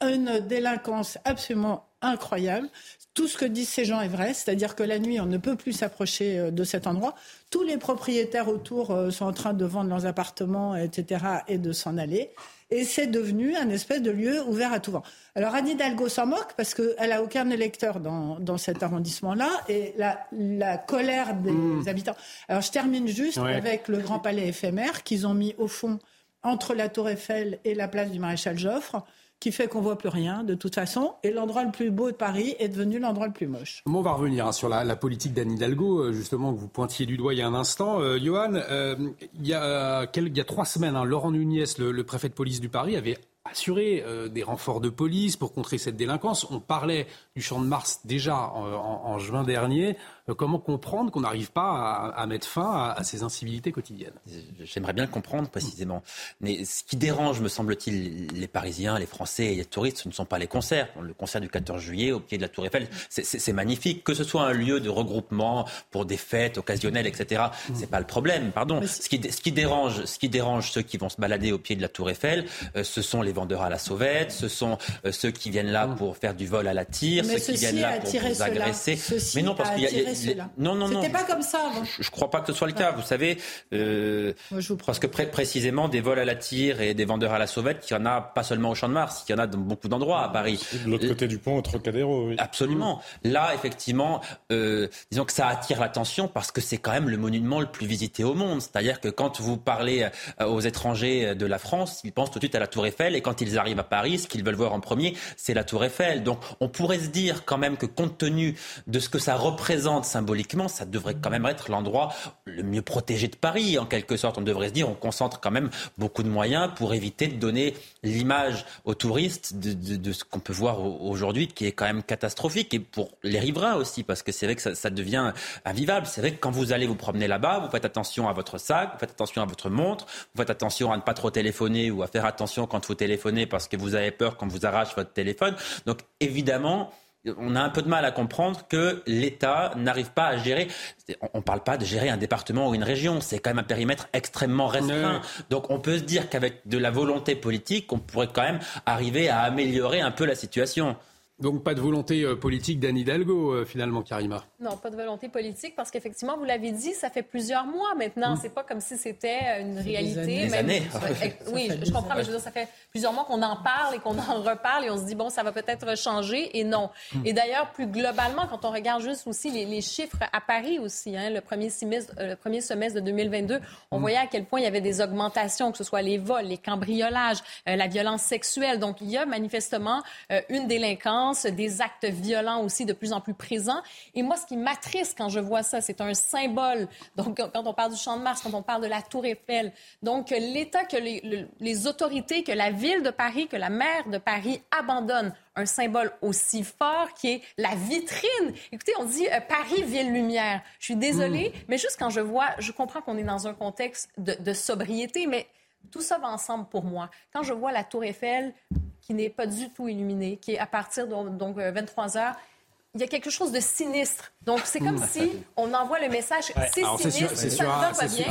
une délinquance absolument incroyable. Tout ce que disent ces gens est vrai, c'est-à-dire que la nuit, on ne peut plus s'approcher euh, de cet endroit. Tous les propriétaires autour euh, sont en train de vendre leurs appartements, etc., et de s'en aller et c'est devenu un espèce de lieu ouvert à tout vent. Alors Anne Hidalgo s'en moque parce qu'elle n'a aucun électeur dans, dans cet arrondissement-là et la, la colère des hmm. habitants. Alors je termine juste avec le Grand Palais éphémère qu'ils ont mis au fond entre la Tour Eiffel et la place du Maréchal Joffre qui fait qu'on voit plus rien de toute façon. Et l'endroit le plus beau de Paris est devenu l'endroit le plus moche. on va revenir hein, sur la, politique d'Anne Hidalgo, euh, justement, que vous pointiez du doigt il y a un instant. Euh, Johan, euh, il, y a, trois semaines, hein, Laurent Nunez, le, préfet de police du Paris, avait assuré des renforts de police pour contrer cette délinquance. On parlait du champ de Mars déjà en juin dernier. Euh, comment comprendre qu'on n'arrive pas à, mettre fin à, ces incivilités quotidiennes? J'aimerais bien comprendre précisément. Mais ce qui dérange, me semble-t-il, les Parisiens, les Français et les touristes, ce ne sont pas les concerts. Le concert du 14 juillet au pied de la Tour Eiffel, c'est magnifique. Que ce soit un lieu de regroupement pour des fêtes occasionnelles, etc., c'est pas le problème. Pardon. Ce qui, ce qui, dérange, ce qui dérange ceux qui vont se balader au pied de la Tour Eiffel, euh, ce sont les vendeurs à la sauvette, ce sont euh, ceux qui viennent là pour faire du vol à la tire, ceux qui viennent là pour vous agresser. Mais non, parce qu'il y a non, non, non. C'était pas comme ça avant. Je, ne crois pas que ce soit le cas. Vous savez, euh, parce que précisément des vols à la tire et des vendeurs à la sauvette, il y en a pas seulement au Champ de Mars, il y en a dans beaucoup d'endroits à Paris. De l'autre côté du pont, au Trocadéro. Oui. Absolument. Là, effectivement, euh, disons que ça attire l'attention parce que c'est quand même le monument le plus visité au monde. C'est-à-dire que quand vous parlez euh, aux étrangers de la France, ils pensent tout de suite à la Tour Eiffel et quand ils arrivent à Paris, ce qu'ils veulent voir en premier, c'est la Tour Eiffel. Donc, on pourrait se dire quand même que compte tenu de ce que ça représente symboliquement ça devrait quand même être l'endroit le mieux protégé de Paris, en quelque sorte. On devrait se dire, on concentre quand même beaucoup de moyens pour éviter de donner l'image aux touristes de, ce qu'on peut voir aujourd'hui, qui est quand même catastrophique, et pour les riverains aussi, parce que c'est vrai que ça, devient invivable. C'est vrai que quand vous allez vous promener là-bas, vous faites attention à votre sac, vous faites attention à votre montre, vous faites attention à ne pas trop téléphoner ou à faire attention quand vous téléphonez parce que vous avez peur qu'on vous arrache votre téléphone. Donc évidemment, on a un peu de mal à comprendre que l'État n'arrive pas à gérer. On ne parle pas de gérer un département ou une région, c'est quand même un périmètre extrêmement restreint. Donc on peut se dire qu'avec de la volonté politique, on pourrait quand même arriver à améliorer un peu la situation. Donc pas de volonté euh, politique d'Anne Hidalgo, euh, finalement, Karima Non, pas de volonté politique, parce qu'effectivement, vous l'avez dit, ça fait plusieurs mois maintenant. Mm. C'est pas comme si c'était euh, une réalité. Des années. *laughs* oui, je, comprends, mais je veux dire, ça fait plusieurs mois qu'on en parle et qu'on en *laughs* reparle et on se dit, bon, ça va peut-être changer, et non. Mm. Et d'ailleurs, plus globalement, quand on regarde juste aussi les, chiffres à Paris aussi, hein, le, premier semestre, le premier semestre de 2022, on mm. voyait à quel point il y avait des augmentations, que ce soit les vols, les cambriolages, la violence sexuelle. Donc, il y a manifestement une délinquance des actes violents aussi de plus en plus présents. Et moi, ce qui m'attriste quand je vois ça, c'est un symbole. Donc, quand on parle du Champ de Mars, quand on parle de la Tour Eiffel, donc l'État, que les, autorités, que la ville de Paris, que la maire de Paris abandonnent un symbole aussi fort qui est la vitrine. Écoutez, on dit euh, Paris, ville lumière. Je suis désolée, hmm. mais juste quand je vois, je comprends qu'on est dans un contexte de, de sobriété, mais tout ça va ensemble pour moi. Quand je vois la Tour Eiffel, qui n'est pas du tout illuminé, qui est à partir de donc, 23 euh, heures. Il y a quelque chose de sinistre. Donc, c'est comme si on envoie le message, c'est sinistre, c'est sur,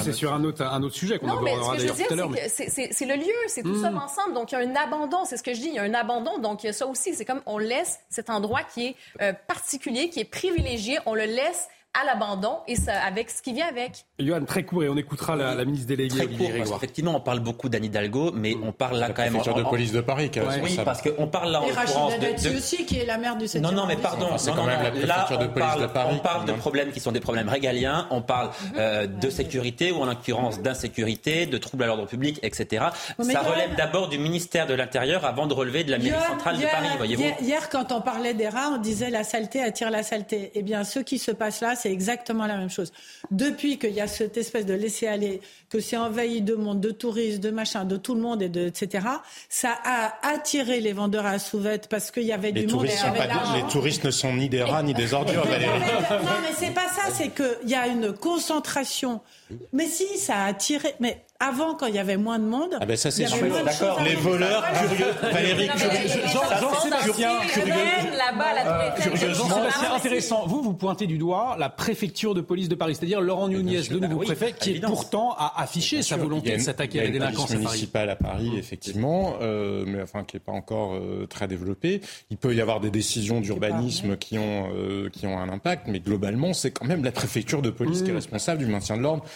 C'est sur un autre, un autre sujet qu'on abordera d'ailleurs tout à l'heure. C'est le lieu, c'est tout ça hmm. ensemble. Donc, il y a un abandon, c'est ce que je dis, il y a un abandon. Donc, il y a ça aussi. C'est comme on laisse cet endroit qui est euh, particulier, qui est privilégié, on le laisse à l'abandon et ça, avec ce qui vient avec. Johan, très court, et on écoutera la, la ministre déléguée. Très court, parce effectivement, on parle beaucoup d'Anne Hidalgo, mais on parle là quand même... La de police de Paris, qui Oui, parce qu'on parle là en l'occurrence de, de... aussi, qui est la maire du 7 Non, non, mais pardon. C'est quand même la préfecture de police de Paris. On parle de problèmes qui sont des problèmes régaliens, on parle mhm. euh, de sécurité, ou en l'occurrence d'insécurité, de troubles à l'ordre public, etc. Ça relève d'abord du ministère de l'Intérieur avant de relever de la mairie centrale de Paris, voyez-vous. Hier, quand on parlait des rats, on disait la saleté attire la saleté. Eh bien, ce qui se passe là, c'est exactement la même chose. Depuis qu'il y a cette espèce de laisser-aller, que c'est envahi de monde, de touristes, de machin, de tout le monde, et de, etc., ça a attiré les vendeurs à souvette parce qu'il y avait du monde. les touristes ne sont ni des rats ni des ordures, Non, mais c'est pas ça, c'est qu'il y a une concentration. Mais si, ça a attiré. Mais avant, quand il y avait moins de monde, ah ben ça c'est sûr. D'accord. Les voleurs curieux. Valérie, Jean-Sébastien, curieux. Jean-Sébastien, intéressant. Vous, vous pointez du doigt la préfecture de police de Paris, c'est-à-dire Laurent Nunez, le nouveau préfet, qui est pourtant a affiché sa volonté de s'attaquer à la délinquance municipale à Paris, effectivement, euh, mais enfin qui n'est pas encore euh, très développée. Il peut y avoir des décisions d'urbanisme qui ont euh, qui ont un impact, mais globalement, c'est quand même la préfecture de police qui est responsable du maintien de l'ordre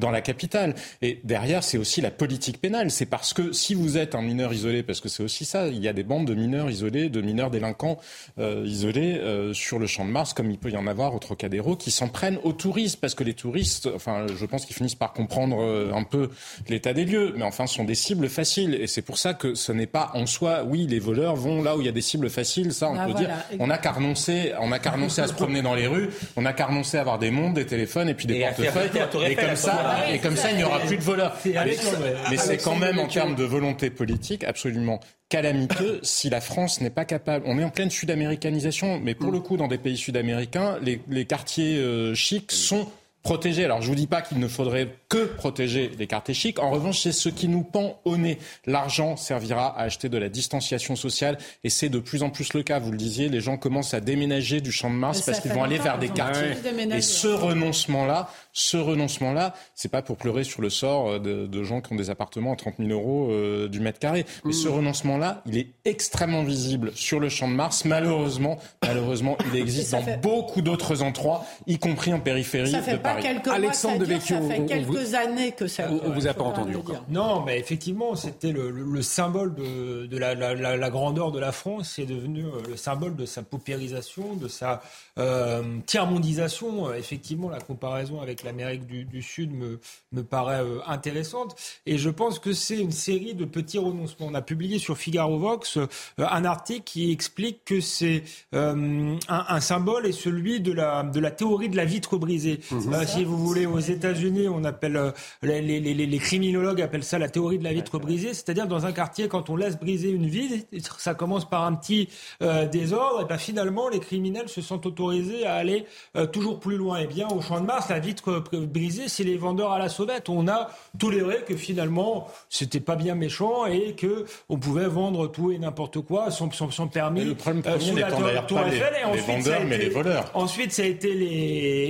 dans la capitale. Et derrière c'est aussi la politique pénale. C'est parce que si vous êtes un mineur isolé, parce que c'est aussi ça, il y a des bandes de mineurs isolés, de mineurs délinquants euh, isolés euh, sur le champ de Mars, comme il peut y en avoir au Trocadéro, qui s'en prennent aux touristes, parce que les touristes, enfin, je pense qu'ils finissent par comprendre euh, un peu l'état des lieux, mais enfin, sont des cibles faciles. Et c'est pour ça que ce n'est pas en soi, oui, les voleurs vont là où il y a des cibles faciles, ça, on Ah, peut voilà, dire. On n'a qu'à renoncer, on n'a qu'à renoncer à se promener dans les rues, on n'a qu'à renoncer à avoir des montres, des téléphones et puis des Et portefeuilles. Et comme ça, et comme ça, il n'y aura plus de voleurs. Mais, c'est quand même en termes de volonté politique absolument calamiteux *laughs* si la France n'est pas capable. On est en pleine sud-américanisation, mais pour le coup, dans des pays sud-américains, les, les quartiers euh, chics sont protégés. Alors je vous dis pas qu'il ne faudrait que protéger les quartiers chics. En revanche, c'est ce qui nous pend au nez. L'argent servira à acheter de la distanciation sociale et c'est de plus en plus le cas. Vous le disiez, les gens commencent à déménager du champ de Mars parce qu'ils vont aller vers des quartiers. Et ce renoncement-là, ce renoncement-là, c'est pas pour pleurer sur le sort euh, de, de gens qui ont des appartements à 30 000 euros euh, du mètre carré. Mais ce renoncement-là, il est extrêmement visible sur le champ de Mars. Malheureusement, malheureusement, il *laughs* existe dans fait- beaucoup d'autres endroits, y compris en périphérie Ça fait de Paris. quelques mois Alexandre dure, Devecchio, ça fait quelques vous- années que ça. On, on vous a pas entendu encore. Non, mais effectivement, c'était le, le- le symbole de, de la, la- la- la grandeur de la France. C'est devenu euh, le symbole de sa paupérisation, de sa euh, tiers-mondisation. Effectivement, la comparaison avec l'Amérique du, du Sud me, me paraît euh, intéressante. Et je pense que c'est une série de petits renoncements. On a publié sur Figaro Vox euh, un article qui explique que c'est euh, un, un symbole et celui de la, de la théorie de la vitre brisée. Euh, si vous voulez, aux États-Unis, on appelle euh, les, les- les- les criminologues appellent ça la théorie de la vitre brisée, c'est-à-dire dans un quartier, quand on laisse briser une vitre, ça commence par un petit euh, désordre, et ben finalement les criminels se sentent autorisés à aller euh, toujours plus loin. Et bien au Champ de Mars, la vitre brisée, c'est les vendeurs à la sauvette. On a toléré que finalement c'était pas bien méchant et que on pouvait vendre tout et n'importe quoi sans, sans, sans permis. Mais le problème premier n'étant d'ailleurs pas les- vendeurs, mais été- les voleurs. Ensuite, ça a été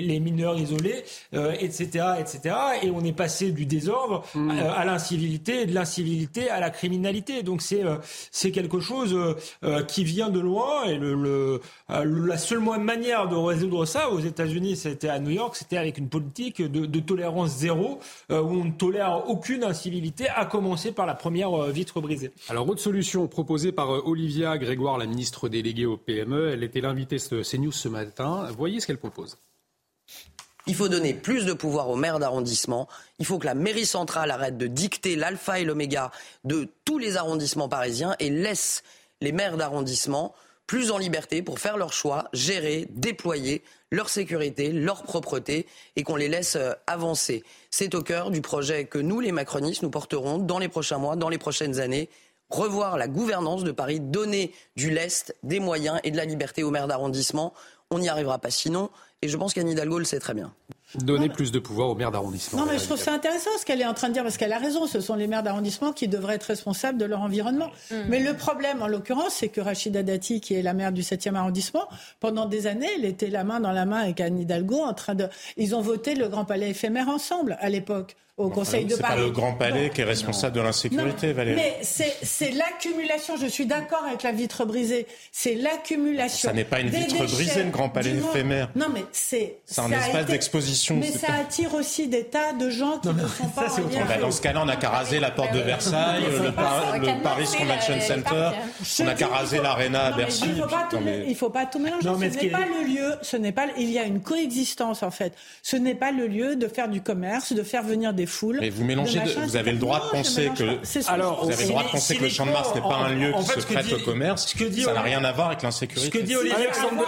les mineurs isolés, euh, etc., etc. Et on est passé du désordre Mm. euh, à l'incivilité, et de l'incivilité à la criminalité. Donc c'est euh, c'est quelque chose euh, euh, qui vient de loin. Et le, euh, la seule manière de résoudre ça aux États-Unis, c'était à New York, c'était avec une politique de, de tolérance zéro, euh, où on ne tolère aucune incivilité, à commencer par la première euh, vitre brisée. Alors, autre solution proposée par euh, Olivia Grégoire, la ministre déléguée au PME. Elle était l'invitée de CNews ce matin. Voyez ce qu'elle propose. Il faut donner plus de pouvoir aux maires d'arrondissement. Il faut que la mairie centrale arrête de dicter l'alpha et l'oméga de tous les arrondissements parisiens et laisse les maires d'arrondissement plus en liberté pour faire leurs choix, gérer, déployer leur sécurité, leur propreté et qu'on les laisse euh, avancer. C'est au cœur du projet que nous, les macronistes, nous porterons dans les prochains mois, dans les prochaines années. Revoir la gouvernance de Paris, donner du lest, des moyens et de la liberté aux maires d'arrondissement. On n'y arrivera pas sinon. Et je pense qu'Anne Hidalgo le sait très bien. Donner plus de pouvoir aux maires d'arrondissement. Non, mais je trouve ça intéressant ce qu'elle est en train de dire, parce qu'elle a raison. Ce sont les maires d'arrondissement qui devraient être responsables de leur environnement. Mais le problème, en l'occurrence, c'est que Rachida Dati, qui est la maire du 7e arrondissement, pendant des années, elle était la main dans la main avec Anne Hidalgo en train de. Ils ont voté le Grand Palais éphémère ensemble à l'époque. Au Conseil de C'est pas Paris. le Grand Palais qui est responsable de l'insécurité, non, Valérie. Mais c'est c'est l'accumulation, je suis d'accord avec la vitre brisée, c'est l'accumulation. Ça n'est pas une vitre brisée, le Grand Palais éphémère. Non, mais c'est. C'est un ça a espace été- d'exposition, Mais ça attire aussi des tas de gens qui ne sont *laughs* pas en lien Bah, dans ce cas-là, on n'a qu'à raser la porte de Versailles, le, Par- le Paris Convention Center, on n'a qu'à raser l'Arena à Bercy. Il ne faut, pas tout mélanger. Non, mais ce n'est est- pas le lieu. Ce n'est pas. Il y a une coexistence en fait. Ce n'est pas le lieu de faire du commerce, de faire venir des foules. Mais vous mélangez, de vous avez le droit de penser que, Alors, vous avez le droit de penser que le Champ de Mars n'est pas en- un lieu qui fait, se prête dit- au commerce. ce que dit Ça n'a rien à voir avec l'insécurité. Ce que dit Olivier Alexandre-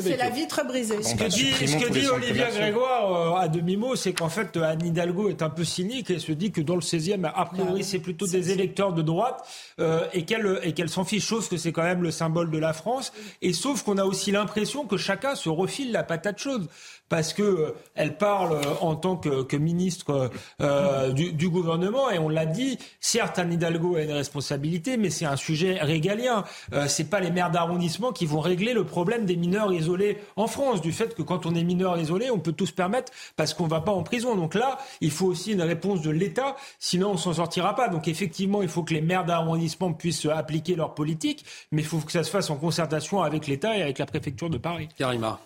c'est la vitre brisée. Ce que bah, dit, Olivier. Grégoire euh, à demi-mot, c'est qu'en fait, euh, Anne Hidalgo est un peu cynique et se dit que dans le 16e, a priori, c'est plutôt des électeurs de droite euh, et qu'elle et qu'elle s'en fiche, chose que c'est quand même le symbole de la France. Et sauf qu'on a aussi l'impression que chacun se refile la patate chaude parce que euh, elle parle euh, en tant que, que ministre euh, du, du gouvernement et on l'a dit. Certes, Anne Hidalgo a une responsabilité, mais c'est un sujet régalien. Euh, c'est pas les maires d'arrondissement qui vont régler le problème des mineurs isolés en France, du fait que quand on est mineur isolé, on peut tout se permettre parce qu'on va pas en prison. Donc là, il faut aussi une réponse de l'État, sinon on s'en sortira pas. Donc effectivement, il faut que les maires d'arrondissement puissent appliquer leur politique, mais il faut que ça se fasse en concertation avec l'État et avec la préfecture de Paris. Karima.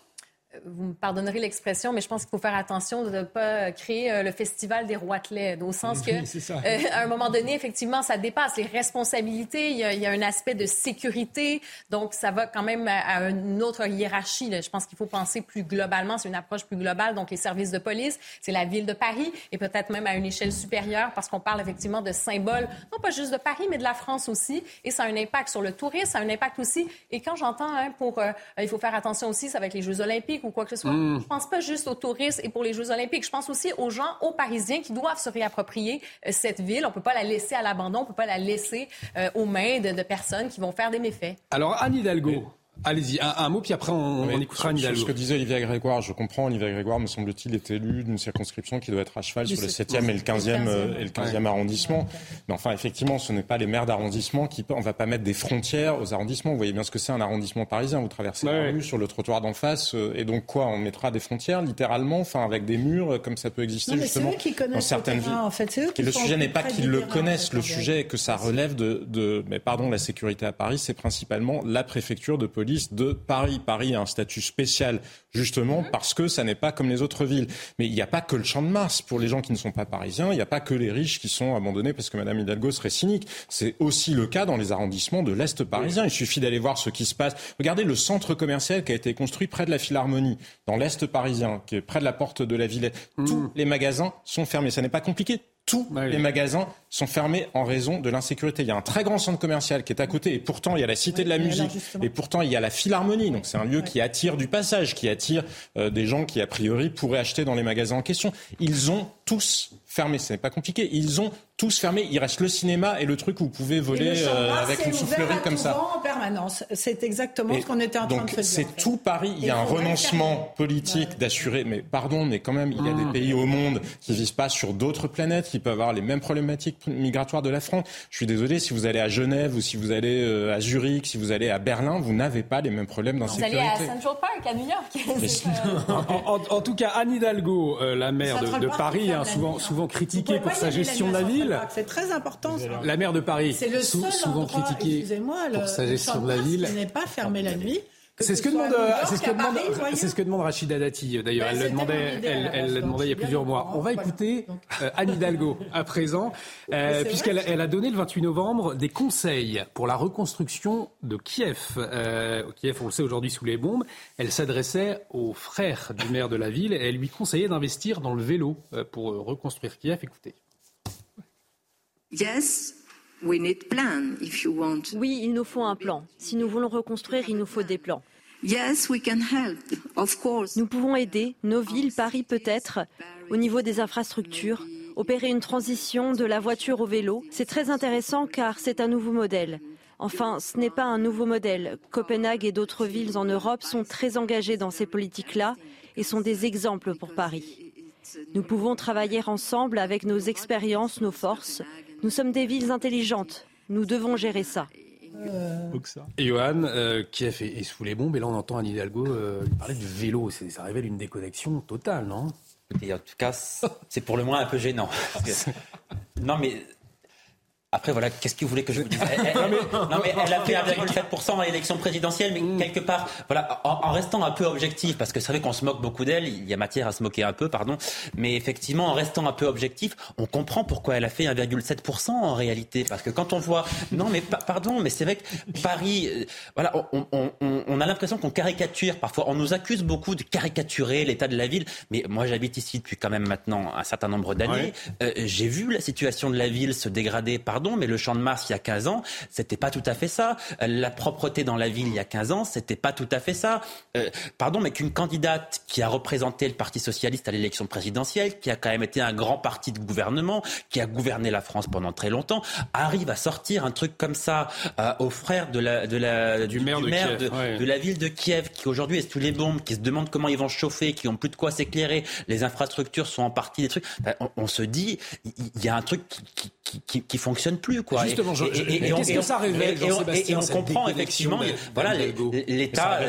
Vous me pardonnerez l'expression, mais je pense qu'il faut faire attention de ne pas créer euh, le festival des roitelets, au sens que, euh, à un moment donné, effectivement, ça dépasse les responsabilités. Il y, a, un aspect de sécurité, donc ça va quand même à, une autre hiérarchie. Je pense qu'il faut penser plus globalement. C'est une approche plus globale. Donc les services de police, c'est la ville de Paris, et peut-être même à une échelle supérieure, parce qu'on parle effectivement de symboles, non pas juste de Paris, mais de la France aussi. Et ça a un impact sur le tourisme, ça a un impact aussi. Et quand j'entends, hein, pour, euh, il faut faire attention aussi, ça va être les Jeux Olympiques ou quoi que ce soit. Mm. Je pense pas juste aux touristes et pour les Jeux Olympiques. Je pense aussi aux gens, aux Parisiens qui doivent se réapproprier euh, cette ville. On peut pas la laisser à l'abandon, on peut pas la laisser euh, aux mains de, personnes qui vont faire des méfaits. Alors, Anne Hidalgo. Allez-y, un, mot, puis après on, écoutera Anne Hidalgo. Ce que disait Olivier Grégoire, je comprends. Olivier Grégoire, me semble-t-il, est élu d'une circonscription qui doit être à cheval sur le 7e et le 15e, euh, et le 15e arrondissement. Mais enfin, effectivement, ce n'est pas les maires d'arrondissement qui... On va pas mettre des frontières aux arrondissements. Vous voyez bien ce que c'est un arrondissement parisien. Vous traversez la rue sur le trottoir d'en face. Euh, et donc quoi On mettra des frontières, littéralement, enfin avec des murs, euh, comme ça peut exister justement dans certaines villes. En fait, eux qui le sujet n'est pas qu'ils le connaissent. Le sujet est que ça relève de, de... Mais pardon, la sécurité à Paris, c'est principalement la préfecture de police de Paris. Paris. a un statut spécial justement parce que ça n'est pas comme les autres villes. Mais il n'y a pas que le champ de Mars pour les gens qui ne sont pas parisiens. Il n'y a pas que les riches qui sont abandonnés parce que Madame Hidalgo serait cynique. C'est aussi le cas dans les arrondissements de l'Est parisien. Il suffit d'aller voir ce qui se passe. Regardez le centre commercial qui a été construit près de la Philharmonie, dans l'Est parisien, qui est près de la porte de la Villette. Mmh. Tous les magasins sont fermés. Ça n'est pas compliqué tous les magasins sont fermés en raison de l'insécurité. Il y a un très grand centre commercial qui est à côté et pourtant il y a la Cité de la Musique et pourtant il y a la Philharmonie. Donc c'est un lieu qui attire du passage, qui attire euh, des gens qui a priori pourraient acheter dans les magasins en question. Ils ont tous fermé. Ce n'est pas compliqué. Ils ont tous fermés. Il reste le cinéma et le truc où vous pouvez voler euh, avec une soufflerie comme ça. en permanence. C'est exactement ce qu'on était en train de faire. C'est tout Paris. Il y a un renoncement politique d'assurer. Mais pardon, mais quand même, il y a des mmh. pays au monde qui vivent pas sur d'autres planètes, qui peuvent avoir les mêmes problématiques migratoires de la France. Je suis désolé, si vous allez à Genève ou si vous allez euh, à Zurich, si vous allez à Berlin, vous n'avez pas les mêmes problèmes d'insécurité. Vous allez à Central Park, à New York. *laughs* *laughs* en, tout cas, Anne Hidalgo, euh, la maire de, Paris, hein, souvent, souvent critiquée pour sa gestion de la ville. C'est très important. La maire de Paris, c'est le seul souvent critiquée pour sa gestion de la ville. n'est pas fermé la nuit. C'est ce que demande, c'est ce que demande, c'est ce que demande Rachida Dati. D'ailleurs, elle le demandait, elle, le demandait il y a plusieurs mois. On va écouter euh, Anne Hidalgo à présent, *laughs* euh, puisqu'elle elle a donné le 28 novembre des conseils pour la reconstruction de Kiev. Euh, Kiev, on le sait aujourd'hui sous les bombes. Elle s'adressait aux frères du maire de la ville et elle lui conseillait d'investir dans le vélo euh, pour reconstruire Kiev. Écoutez. Yes, we need plan if you want. Oui, il nous faut un plan. Si nous voulons reconstruire, il nous faut des plans. Yes, we can help, of course. Nous pouvons aider, nos villes, Paris peut-être, au niveau des infrastructures, opérer une transition de la voiture au vélo. C'est très intéressant car c'est un nouveau modèle. Enfin, ce n'est pas un nouveau modèle. Copenhague et d'autres villes en Europe sont très engagées dans ces politiques-là et sont des exemples pour Paris. Nous pouvons travailler ensemble avec nos expériences, nos forces. Nous sommes des villes intelligentes. Nous devons gérer ça. Euh... Et Johan, euh, Kiev est, sous les bombes, et là on entend Anne Hidalgo euh, parler du vélo. Ça révèle une déconnexion totale, non? Et En tout cas, c'est pour le moins un peu gênant. *laughs* non, mais après, voilà, qu'est-ce que vous voulez que je vous dise *laughs* Non, mais elle a fait 1,7% à l'élection présidentielle, mais mm. quelque part, voilà, en, restant un peu objectif, parce que c'est vrai qu'on se moque beaucoup d'elle, il y a matière à se moquer un peu, pardon, mais effectivement, en restant un peu objectif, on comprend pourquoi elle a fait 1,7% en réalité, parce que quand on voit, non, mais pardon, mais c'est vrai que Paris, euh, voilà, on, on, on a l'impression qu'on caricature. Parfois, on nous accuse beaucoup de caricaturer l'état de la ville, mais moi j'habite ici depuis quand même maintenant un certain nombre d'années, euh, j'ai vu la situation de la ville se dégrader, pardon, pardon, mais le champ de Mars il y a 15 ans, c'était pas tout à fait ça. La propreté dans la ville il y a 15 ans, c'était pas tout à fait ça. Euh, pardon, mais qu'une candidate qui a représenté le Parti socialiste à l'élection présidentielle, qui a quand même été un grand parti de gouvernement, qui a gouverné la France pendant très longtemps, arrive à sortir un truc comme ça euh, aux frères de la, de la, du, maire, de, de, la ville de Kiev, qui aujourd'hui est sous les bombes, qui se demande comment ils vont chauffer, qui ont plus de quoi s'éclairer, les infrastructures sont en partie des trucs. Ben, on, se dit, il y, a un truc qui, qui, qui, qui fonctionne fonctionne plus. Quoi. Justement, et, qu'est-ce que ça révèle, Et, on comprend effectivement, voilà, l'état,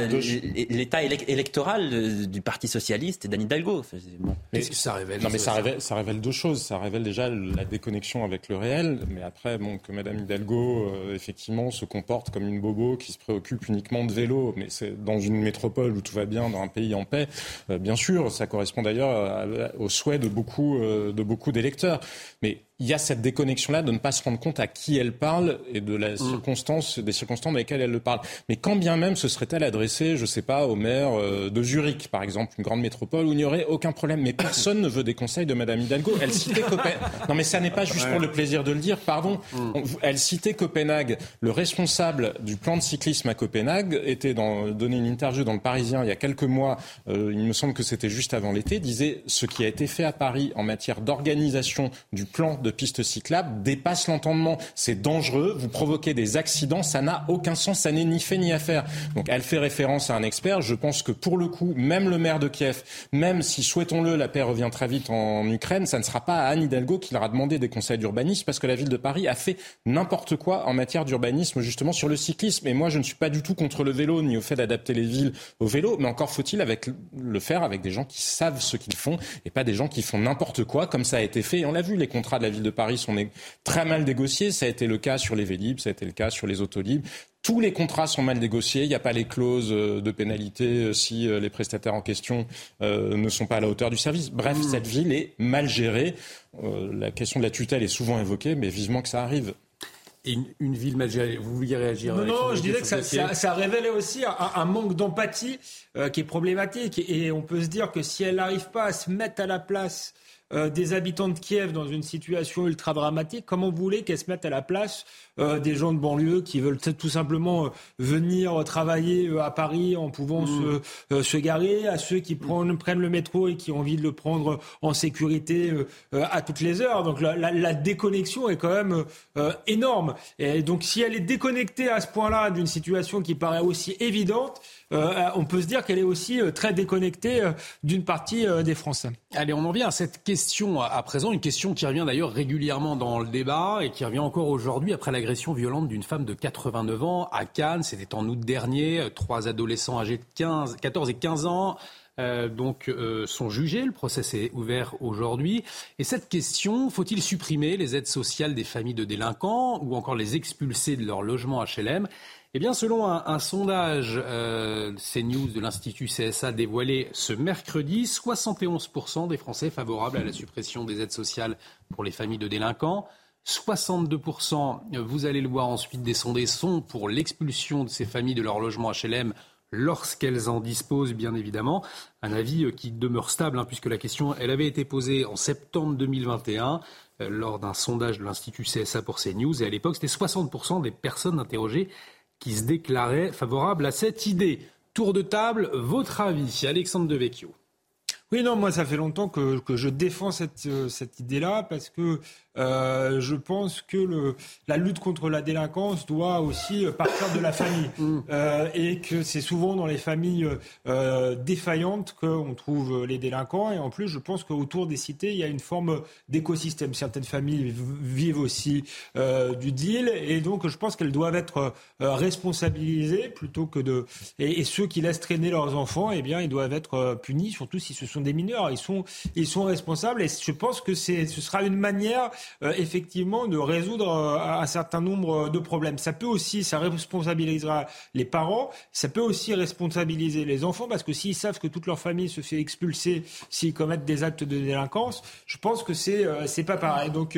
l'état électoral du Parti socialiste et d'Anne Hidalgo. Bon. Qu'est-ce que ça révèle Non, mais ça révèle, ça révèle deux choses. Ça révèle déjà la déconnexion avec le réel, mais après, bon, que Madame Hidalgo, euh, effectivement, se comporte comme une bobo qui se préoccupe uniquement de vélo, mais c'est dans une métropole où tout va bien, dans un pays en paix. Euh, bien sûr, ça correspond d'ailleurs au souhait de beaucoup, euh, de beaucoup d'électeurs. Mais il y a cette déconnexion-là de ne pas se rendre compte à qui elle parle et de la mm. circonstance, des circonstances dans lesquelles elle le parle. Mais quand bien même se serait-elle adressée, je ne sais pas, au maire euh, de Zurich, par exemple, une grande métropole où il n'y aurait aucun problème. Mais personne ne veut des conseils de Madame Hidalgo. Elle citait Copenhague. *laughs* Non, mais ça n'est pas juste pour le plaisir de le dire, pardon. Mm. Elle citait Copenhague. Le responsable du plan de cyclisme à Copenhague était dans, donné une interview dans le Parisien il y a quelques mois. Euh, il me semble que c'était juste avant l'été. Disait ce qui a été fait à Paris en matière d'organisation du plan de pistes cyclables dépasse l'entendement. C'est dangereux, vous provoquez des accidents, ça n'a aucun sens, ça n'est ni fait ni à faire. Donc elle fait référence à un expert. Je pense que pour le coup, même le maire de Kiev, même si, souhaitons-le, la paix revient très vite en Ukraine, ça ne sera pas à Anne Hidalgo qui leur a demandé des conseils d'urbanisme parce que la ville de Paris a fait n'importe quoi en matière d'urbanisme justement sur le cyclisme. Et moi, je ne suis pas du tout contre le vélo ni au fait d'adapter les villes au vélo, mais encore faut-il avec le faire avec des gens qui savent ce qu'ils font et pas des gens qui font n'importe quoi comme ça a été fait. Et on l'a vu, les contrats de la ville de Paris sont très mal négociés. Ça a été le cas sur les Vélib, ça a été le cas sur les autolibres. Tous les contrats sont mal négociés. Il n'y a pas les clauses euh, de pénalité euh, si euh, les prestataires en question ne sont pas à la hauteur du service. Bref, mmh. cette ville est mal gérée. La question de la tutelle est souvent évoquée, mais vivement que ça arrive. Et une, ville mal gérée, vous vouliez réagir Non, non je dirais que ça, ça, révèle aussi un, manque d'empathie qui est problématique. Et on peut se dire que si elle n'arrive pas à se mettre à la place euh, des habitants de Kiev dans une situation ultra dramatique, comment vous voulez qu'elles se mettent à la place euh, des gens de banlieue qui veulent tout simplement euh, venir travailler à Paris en pouvant mm. se, garer, à ceux qui prennent, le métro et qui ont envie de le prendre en sécurité à toutes les heures. Donc la, déconnexion est quand même énorme. Et donc si elle est déconnectée à ce point-là d'une situation qui paraît aussi évidente, on peut se dire qu'elle est aussi très déconnectée d'une partie des Français. Allez, on en vient à cette question à présent, une question qui revient d'ailleurs régulièrement dans le débat et qui revient encore aujourd'hui après l'agression violente d'une femme de 89 ans à Cannes. C'était en août dernier. Trois adolescents âgés de 15, 14 et 15 ans euh, donc euh, sont jugés. Le procès est ouvert aujourd'hui. Et cette question, faut-il supprimer les aides sociales des familles de délinquants ou encore les expulser de leur logement HLM eh bien, selon un, sondage euh, CNews de l'Institut CSA dévoilé ce mercredi, 71% des Français favorables à la suppression des aides sociales pour les familles de délinquants. 62%, vous allez le voir ensuite, des sondés sont pour l'expulsion de ces familles de leur logement HLM lorsqu'elles en disposent, bien évidemment. Un avis euh, qui demeure stable, hein, puisque la question, elle avait été posée en septembre 2021 euh, lors d'un sondage de l'Institut CSA pour CNews. Et à l'époque, c'était 60% des personnes interrogées qui se déclarait favorable à cette idée. Tour de table, votre avis, Alexandre Devecchio. Oui, non, moi, ça fait longtemps que, que je défends cette, euh, cette idée-là parce que euh, je pense que le, la lutte contre la délinquance doit aussi partir de la famille mm. euh, et que c'est souvent dans les familles euh, défaillantes qu'on trouve les délinquants et en plus je pense qu'autour des cités il y a une forme d'écosystème. Certaines familles vivent aussi euh, du deal et donc je pense qu'elles doivent être euh, responsabilisées plutôt que de et, et, ceux qui laissent traîner leurs enfants eh bien ils doivent être punis surtout si ce sont des mineurs ils sont ils sont responsables et je pense que ce sera une manière euh, effectivement de résoudre euh, un certain nombre de problèmes. Ça peut aussi, ça responsabilisera les parents, ça peut aussi responsabiliser les enfants parce que s'ils savent que toute leur famille se fait expulser s'ils commettent des actes de délinquance, je pense que c'est euh, pas pareil. Donc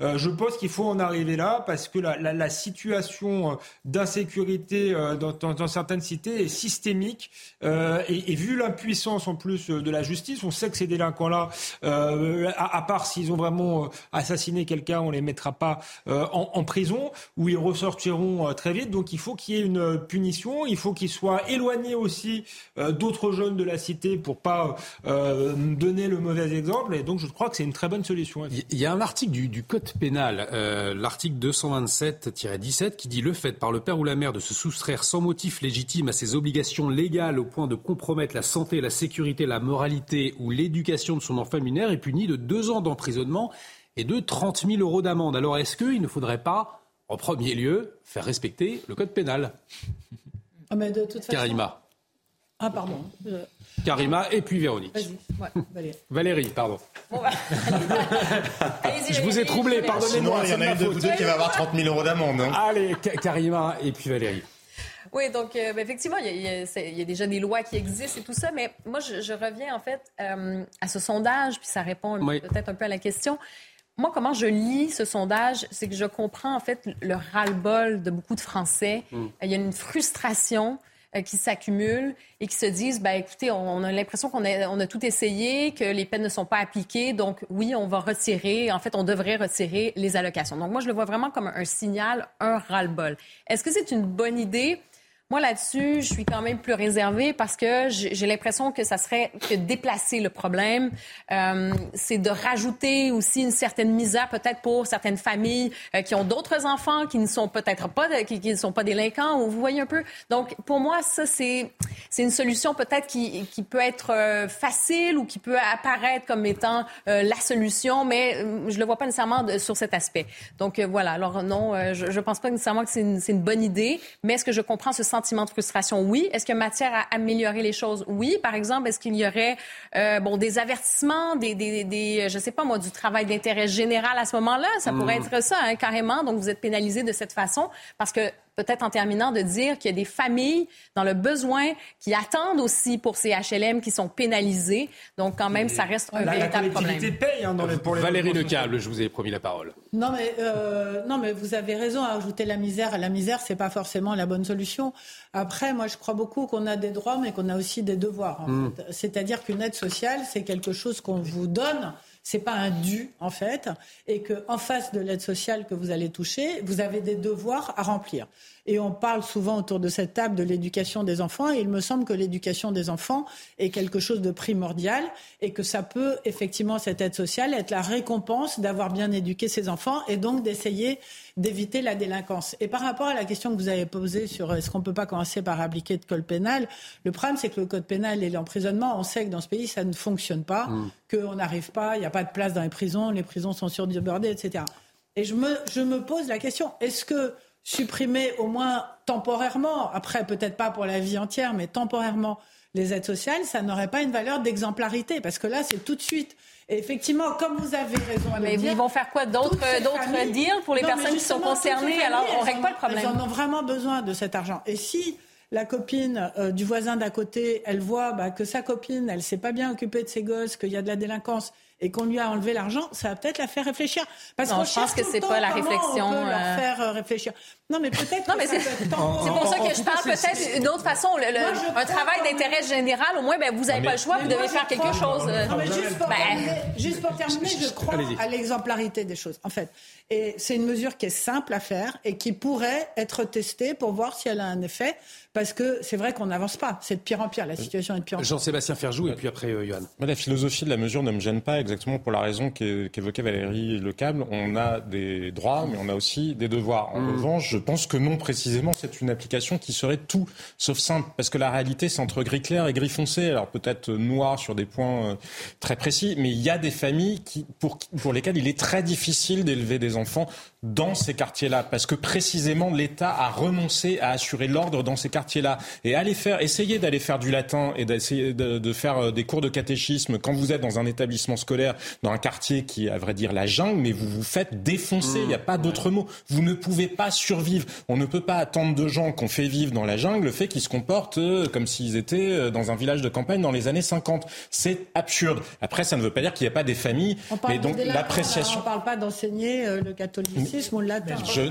je pense qu'il faut en arriver là parce que la, la, situation d'insécurité dans, certaines cités est systémique et, et, vu l'impuissance en plus de la justice, on sait que ces délinquants-là, à, à, part s'ils ont vraiment assassiné quelqu'un, on les mettra pas euh, en, prison, où ils ressortiront euh, très vite. Donc il faut qu'il y ait une euh, punition, il faut qu'ils soient éloignés aussi d'autres jeunes de la cité pour pas donner le mauvais exemple. Et donc je crois que c'est une très bonne solution. Il y a un article du, du code pénal, l'article 227-17, qui dit le fait par le père ou la mère de se soustraire sans motif légitime à ses obligations légales au point de compromettre la santé, la sécurité, la moralité ou l'éducation de son enfant mineur est puni de deux ans d'emprisonnement et de 30 000 euros d'amende. Alors est-ce qu'il ne faudrait pas, en premier lieu, faire respecter le code pénal? Ah, mais de toute façon... Karima. Ah, pardon. Karima et puis Véronique. Valérie. Valérie, pardon. Bah, *laughs* Je vous ai troublé, pardonnez-moi. Sinon, il y en a une de vous deux qui va avoir 30 000 euros d'amende. hein. Allez, Ka- Karima et puis Valérie. Oui, donc euh, ben, effectivement, il y, a, il y déjà des lois qui existent et tout ça, mais moi, je, je reviens en fait euh, à ce sondage, puis ça répond Oui. peut-être un peu à la question. Moi, comment je lis ce sondage, c'est que je comprends en fait le ras-le-bol de beaucoup de Français. Mm. Il y a une frustration euh, qui s'accumule et qui se disent, ben, écoutez, on a l'impression qu'on a, on a tout essayé, que les peines ne sont pas appliquées, donc oui, on va retirer, en fait, on devrait retirer les allocations. Donc moi, je le vois vraiment comme un signal, un ras-le-bol. Est-ce que c'est une bonne idée? Moi, là-dessus, je suis quand même plus réservée parce que j'ai l'impression que ça serait que déplacer le problème. Euh, c'est de rajouter aussi une certaine misère peut-être pour certaines familles euh, qui ont d'autres enfants qui ne sont peut-être pas, qui, ne sont pas délinquants. Ou vous voyez un peu. Donc, pour moi, ça, c'est c'est une solution peut-être qui, qui peut être euh, facile ou qui peut apparaître comme étant la solution, mais je le vois pas nécessairement sur cet aspect. Donc, voilà. Alors, non, je, je pense pas nécessairement que c'est une, c'est une bonne idée, mais est-ce que je comprends ce sentiment de frustration? Oui. Est-ce qu'il y a matière à améliorer les choses? Oui. Par exemple, est-ce qu'il y aurait, euh, bon, des avertissements, des, des, des, je sais pas moi, du travail d'intérêt général à ce moment-là? Ça pourrait Mm. être ça, hein, carrément. Donc, vous êtes pénalisé de cette façon parce que peut-être en terminant de dire qu'il y a des familles dans le besoin qui attendent aussi pour ces HLM qui sont pénalisés. Donc, quand même, ça reste un La, la véritable collectivité problème. paye hein, dans les, pour les Valérie Lecable, je vous ai promis la parole. Non mais, euh, non, mais vous avez raison à ajouter la misère. La misère, c'est pas forcément la bonne solution. Après, moi, je crois beaucoup qu'on a des droits, mais qu'on a aussi des devoirs. en Mm. fait. C'est-à-dire qu'une aide sociale, c'est quelque chose qu'on vous donne. C'est pas un dû en fait, et que en face de l'aide sociale que vous allez toucher, vous avez des devoirs à remplir. Et on parle souvent autour de cette table de l'éducation des enfants, et il me semble que l'éducation des enfants est quelque chose de primordial, et que ça peut effectivement cette aide sociale être la récompense d'avoir bien éduqué ses enfants, et donc d'essayer d'éviter la délinquance. Et par rapport à la question que vous avez posée sur est-ce qu'on ne peut pas commencer par appliquer le code pénal, le problème c'est que le code pénal et l'emprisonnement, on sait que dans ce pays ça ne fonctionne pas, Mm. qu'on n'arrive pas, il n'y a pas de place dans les prisons, les prisons sont surdébordées, etc. Et je me, je me pose la question, est-ce que supprimer au moins temporairement, après peut-être pas pour la vie entière, mais temporairement les aides sociales, ça n'aurait pas une valeur d'exemplarité Parce que là, c'est tout de suite. Et effectivement, comme vous avez raison à le Mais dire, ils vont faire quoi d'autres familles- deals pour les Non, mais personnes qui sont concernées? familles, Alors, on elles règle pas le problème. Elles en ont vraiment besoin de cet argent. Et si la copine euh, du voisin d'à côté, elle voit bah, que sa copine, elle s'est pas bien occupée de ses gosses, qu'il y a de la délinquance et qu'on lui a enlevé l'argent, ça va peut-être la faire réfléchir. Parce Non, qu'on je pense que c'est pas la réflexion, On peut leur euh, faire euh, réfléchir. Non, mais peut-être. Non, mais c'est pour ça que je parle peut-être d'une autre façon. Le- le- Moi, je un travail d'intérêt général, au moins, ben, vous n'avez pas le choix, vous devez faire quelque chose. euh, Non, mais juste, pour ben, terminer, juste pour terminer, je crois à l'exemplarité des choses, en fait. Et c'est une mesure qui est simple à faire et qui pourrait être testée pour voir si elle a un effet. Parce que c'est vrai qu'on n'avance pas. C'est de pire en pire. La situation est de pire en pire. Jean-Sébastien Ferjou et puis après euh, Johan. La philosophie de la mesure ne me gêne pas exactement pour la raison qu'é- qu'évoquait Valérie Lecable. On a des droits, mais on a aussi des devoirs. En Mm. revanche, je pense que non, précisément, c'est une application qui serait tout sauf simple. Parce que la réalité, c'est entre gris clair et gris foncé. Alors peut-être euh, noir sur des points euh, très précis, mais il y a des familles qui, pour, pour lesquelles il est très difficile d'élever des enfants enfants dans ces quartiers-là. Parce que précisément, l'État a renoncé à assurer l'ordre dans ces quartiers-là. Et aller faire, essayer d'aller faire du latin et d'essayer de, de faire euh, des cours de catéchisme quand vous êtes dans un établissement scolaire, dans un quartier qui est, à vrai dire, la jungle, mais vous vous faites défoncer. Il n'y a pas d'autre mot. Vous ne pouvez pas survivre. On ne peut pas attendre de gens qu'on fait vivre dans la jungle le fait qu'ils se comportent euh, comme s'ils étaient euh, dans un village de campagne dans les années 50. C'est absurde. Après, ça ne veut pas dire qu'il n'y a pas des familles, On parle donc l'appréciation. On ne parle pas d'enseigner le catholicisme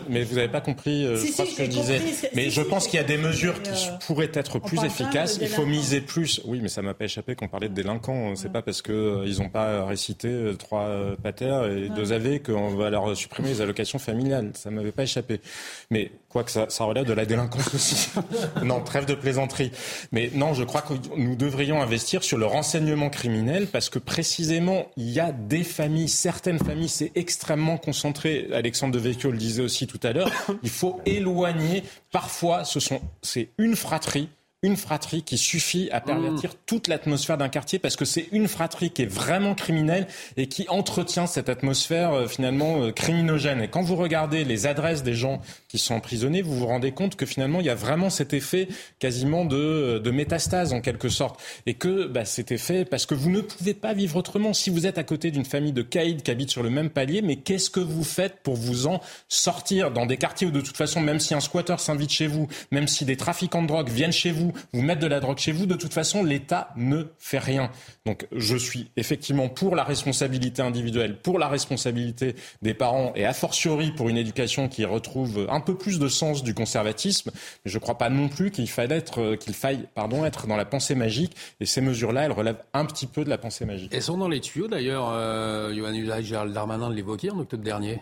mais vous n'avez pas compris, euh, Si, je crois, si, ce que je disais. Mais si, je pense qu'il y a des mesures mais, qui euh, pourraient être plus efficaces. Il faut miser plus. Oui, mais ça m'a pas échappé qu'on parlait de délinquants. C'est pas parce que euh, ils n'ont pas récité euh, trois euh, patères et deux AV qu'on va leur supprimer les allocations familiales. Ça m'avait pas échappé. Mais quoi que ça, relève de la délinquance aussi. *laughs* non, trêve de plaisanterie. Mais non, je crois que nous devrions investir sur le renseignement criminel parce que précisément, il y a des familles, certaines familles, c'est extrêmement concentré. Alexandre Devecchio le disait aussi tout à l'heure. Il faut éloigner. Parfois, ce sont, c'est une fratrie une fratrie qui suffit à pervertir toute l'atmosphère d'un quartier parce que c'est une fratrie qui est vraiment criminelle et qui entretient cette atmosphère euh, finalement euh, criminogène. Et quand vous regardez les adresses des gens qui sont emprisonnés, vous vous rendez compte que finalement il y a vraiment cet effet quasiment de, euh, de métastase en quelque sorte. Et que bah, cet effet parce que vous ne pouvez pas vivre autrement. Si vous êtes à côté d'une famille de caïds qui habitent sur le même palier, mais qu'est-ce que vous faites pour vous en sortir dans des quartiers où de toute façon même si un squatter s'invite chez vous, même si des trafiquants de drogue viennent chez vous, vous mettre de la drogue chez vous, de toute façon, l'État ne fait rien. Donc, je suis effectivement pour la responsabilité individuelle, pour la responsabilité des parents et a fortiori pour une éducation qui retrouve un peu plus de sens du conservatisme. Mais je ne crois pas non plus qu'il faille être, qu'il faille, pardon, être dans la pensée magique. Et ces mesures-là, elles relèvent un petit peu de la pensée magique. Elles sont dans les tuyaux d'ailleurs. Euh, Johan Gérald Darmanin l'évoquait en octobre dernier.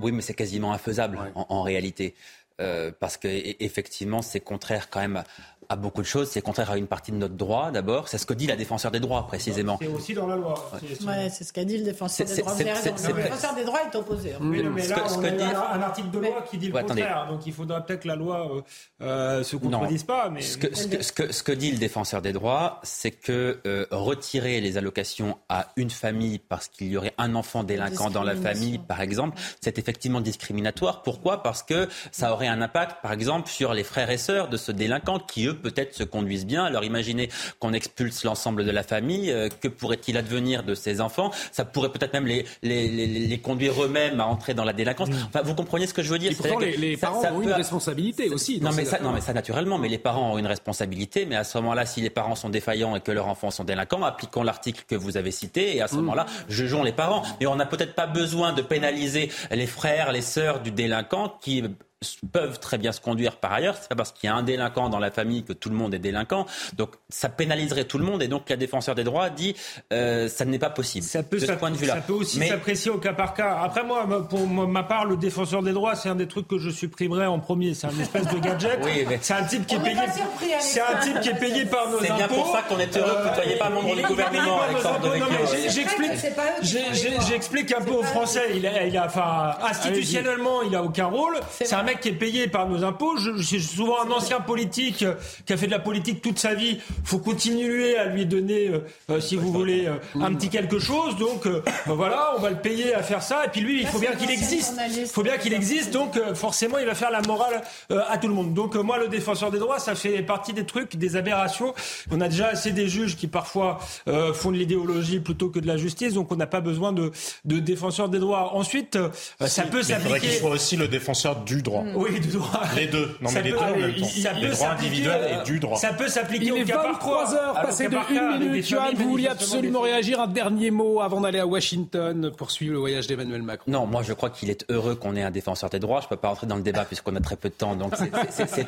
Oui, mais c'est quasiment infaisable en, en, réalité. Euh, parce que e, effectivement, c'est contraire quand même à beaucoup de choses. C'est contraire à une partie de notre droit, d'abord. C'est ce que dit la défenseur des droits, précisément. C'est aussi dans la loi. Ouais, c'est ce qu'a dit le défenseur des droits. Le défenseur des droits est opposé. Hein. Oui, mais là, on a un article de loi qui dit le contraire. Donc il faudra peut-être que la loi euh, euh se contredise pas. Mais... Ce, que, ce, que, ce, que, ce, que, dit le défenseur des droits, c'est que euh, retirer les allocations à une famille parce qu'il y aurait un enfant délinquant dans la famille, par exemple, c'est effectivement discriminatoire. Pourquoi? Parce que ça aurait un impact, par exemple, sur les frères et sœurs de ce délinquant qui, eux, peut-être se conduisent bien. Alors imaginez qu'on expulse l'ensemble de la famille, euh, que pourrait-il advenir de ces enfants? Ça pourrait peut-être même les, les, les, les conduire eux-mêmes à entrer dans la délinquance. Mm. Enfin, vous comprenez ce que je veux dire pourtant, les, les parents ça, ont une responsabilité aussi. Non mais, ça, non mais ça, naturellement, mais les parents ont une responsabilité. Mais à ce moment-là, si les parents sont défaillants et que leurs enfants sont délinquants, appliquons l'article que vous avez cité et à ce mm. moment-là, jugeons les parents. Mais on n'a peut-être pas besoin de pénaliser les frères, les sœurs du délinquant qui peuvent très bien se conduire par ailleurs. C'est pas parce qu'il y a un délinquant dans la famille que tout le monde est délinquant. Donc ça pénaliserait tout le monde. Et donc la défenseur des droits dit euh, ça n'est pas possible. Ça peut, de ce point de vue-là. Ça peut aussi s'apprécier au cas par cas. Après moi, pour ma part, le défenseur des droits, c'est un des trucs que je supprimerai en premier. C'est un espèce de gadget. oui, mais... C'est un type qui est payé. C'est un type qui est payé par nos impôts. C'est bien pour ça qu'on est heureux que vous ne soyez pas membre du gouvernement, Alexandre J'explique un peu aux Français. Il a, il a, enfin, institutionnellement, il a aucun rôle. C'est un mec qui est payé par nos impôts. Je, suis souvent un ancien politique euh, qui a fait de la politique toute sa vie. faut continuer à lui donner, euh, euh, si vous voulez, un petit quelque chose. Donc ben voilà, on va le payer à faire ça. Et puis lui, il faut bien qu'il existe. Il faut bien qu'il existe. Donc forcément, il va faire la morale à tout le monde. Donc moi, le défenseur des droits, ça fait partie des trucs, des aberrations. On a déjà assez des juges qui parfois font de l'idéologie plutôt que de la justice. Donc on n'a pas besoin de, de défenseur des droits. Ensuite, ça peut s'appliquer. Il faudrait qu'il soit aussi le défenseur du droit. Mm. Oui, du droit. Les deux. Non, mais les deux en même temps. Les droits individuels et du droit. Ça peut s'appliquer au cas par 23 heures passées de une minute. Johan, vous vouliez absolument réagir. Un dernier mot avant d'aller à Washington pour suivre le voyage d'Emmanuel Macron. Non, moi je crois qu'il est heureux qu'on ait un défenseur des droits. Je ne peux pas rentrer dans le débat puisqu'on a très peu de temps. Donc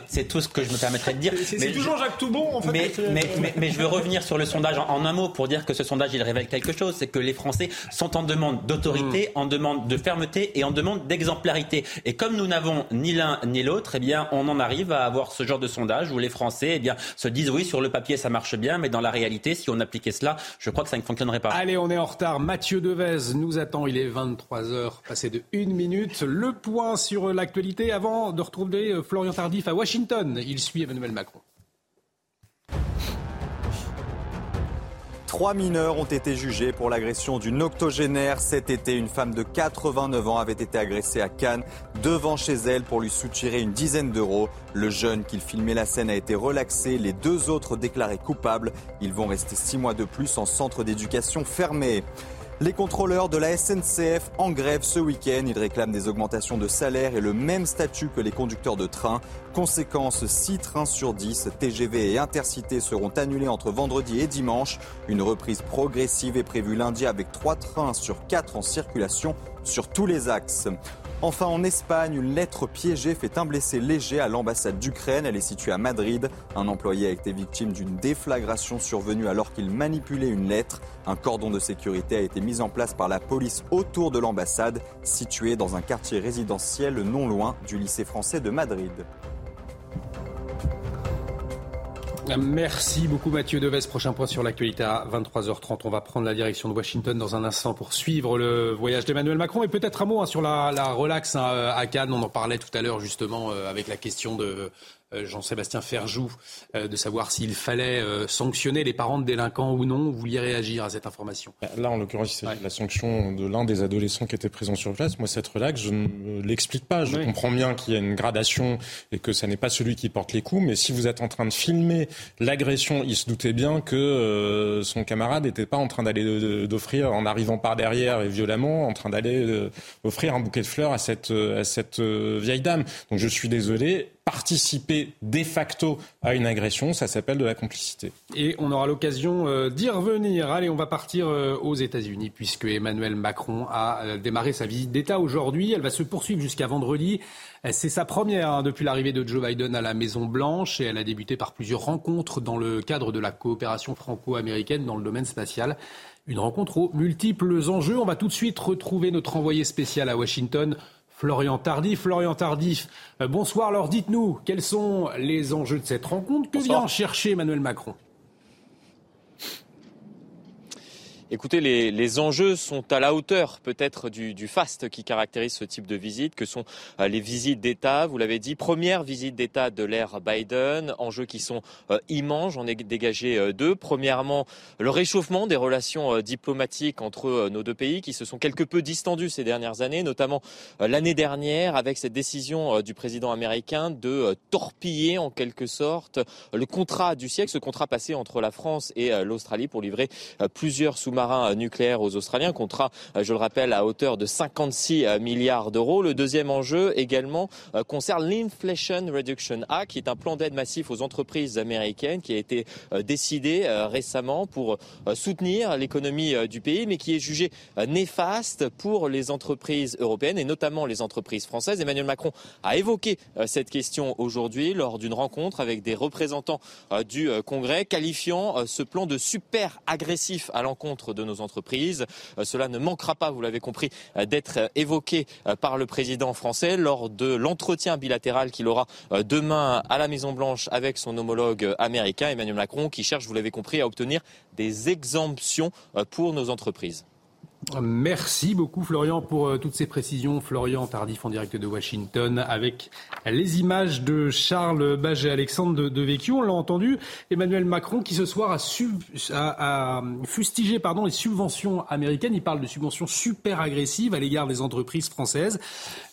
c'est tout ce que je me permettrais de dire. C'est toujours Jacques Toubon, en fait. Mais, mais, mais, mais, je veux revenir sur le sondage en, en, un mot pour dire que ce sondage, il révèle quelque chose. C'est que les Français sont en demande d'autorité, mm. en demande de fermeté et en demande d'exemplarité. Et comme nous n'avons ni l'un ni l'autre, eh bien, on en arrive à avoir ce genre de sondage où les Français eh bien, se disent oui, sur le papier, ça marche bien, mais dans la réalité, si on appliquait cela, je crois que ça ne fonctionnerait pas. Allez, on est en retard. Mathieu Devez nous attend. Il est 23h, passé de une minute. Le point sur l'actualité avant de retrouver euh, Florian Tardif à Washington. Il suit Emmanuel Macron. Trois mineurs ont été jugés pour l'agression d'une octogénaire. Cet été, une femme de 89 ans avait été agressée à Cannes devant chez elle pour lui soutirer une dizaine d'euros. Le jeune qui filmait la scène a été relaxé. Les deux autres déclarés coupables. Ils vont rester six mois de plus en centre d'éducation fermé. Les contrôleurs de la SNCF en grève ce week-end. Ils réclament des augmentations de salaire et le même statut que les conducteurs de train. Conséquence, 6 trains sur 10, TGV et Intercité seront annulés entre vendredi et dimanche. Une reprise progressive est prévue lundi avec 3 trains sur 4 en circulation sur tous les axes. Enfin, en Espagne, une lettre piégée fait un blessé léger à l'ambassade d'Ukraine. Elle est située à Madrid. Un employé a été victime d'une déflagration survenue alors qu'il manipulait une lettre. Un cordon de sécurité a été mis en place par la police autour de l'ambassade, située dans un quartier résidentiel non loin du lycée français de Madrid. Merci beaucoup Mathieu Deves. Prochain point sur l'actualité à 23h30. On va prendre la direction de Washington dans un instant pour suivre le voyage d'Emmanuel Macron. Et peut-être un mot hein, sur la, la relax hein, à Cannes. On en parlait tout à l'heure justement euh, avec la question de Jean-Sébastien Ferjou, de savoir s'il fallait sanctionner les parents de délinquants ou non. Vous vouliez réagir à cette information? Là, en l'occurrence, c'est la sanction de l'un des adolescents qui était présent sur place. Moi, cette relax, je ne l'explique pas. Je comprends bien qu'il y a une gradation et que ça n'est pas celui qui porte les coups. Mais si vous êtes en train de filmer l'agression, il se doutait bien que son camarade n'était pas en train d'aller d'offrir, en arrivant par derrière et violemment, en train d'aller offrir un bouquet de fleurs à cette, à cette vieille dame. Donc je suis désolé, participer de facto à une agression, ça s'appelle de la complicité. Et on aura l'occasion euh, d'y revenir. Allez, on va partir euh, aux États-Unis puisque Emmanuel Macron a euh, démarré sa visite d'État aujourd'hui. Elle va se poursuivre jusqu'à vendredi. C'est sa première hein, depuis l'arrivée de Joe Biden à la Maison Blanche et elle a débuté par plusieurs rencontres dans le cadre de la coopération franco-américaine dans le domaine spatial. Une rencontre aux multiples enjeux. On va tout de suite retrouver notre envoyé spécial à Washington, Florian Tardif. Florian Tardif, euh, bonsoir. Alors dites-nous, quels sont les enjeux de cette rencontre? Que vient chercher Emmanuel Macron? Écoutez, les, enjeux sont à la hauteur peut-être du, faste qui caractérise ce type de visite, que sont euh, les visites d'État. Vous l'avez dit, première visite d'État de l'ère Biden, enjeux qui sont euh, immenses. J'en ai dégagé euh, deux. Premièrement, le réchauffement des relations diplomatiques entre nos deux pays qui se sont quelque peu distendues ces dernières années, notamment l'année dernière avec cette décision du président américain de torpiller en quelque sorte le contrat du siècle, ce contrat passé entre la France et l'Australie pour livrer plusieurs sous marin nucléaire aux Australiens, contrat, euh, je le rappelle, à hauteur de 56 euh, milliards d'euros. Le deuxième enjeu également euh, concerne l'Inflation Reduction Act, qui est un plan d'aide massif aux entreprises américaines qui a été décidé récemment pour soutenir l'économie du pays, mais qui est jugé néfaste pour les entreprises européennes et notamment les entreprises françaises. Emmanuel Macron a évoqué cette question aujourd'hui lors d'une rencontre avec des représentants du Congrès, qualifiant ce plan de super agressif à l'encontre de nos entreprises. Euh, cela ne manquera pas, vous l'avez compris, euh, d'être évoqué euh, par le président français lors de l'entretien bilatéral qu'il aura demain à la Maison-Blanche avec son homologue américain, Emmanuel Macron, qui cherche, vous l'avez compris, à obtenir des exemptions pour nos entreprises. Merci beaucoup Florian pour euh, toutes ces précisions. Florian Tardif en direct de Washington avec les images de Charles Bage et Alexandre de, de On l'a entendu, Emmanuel Macron qui ce soir a, fustigé pardon, les subventions américaines. Il parle de subventions super agressives à l'égard des entreprises françaises.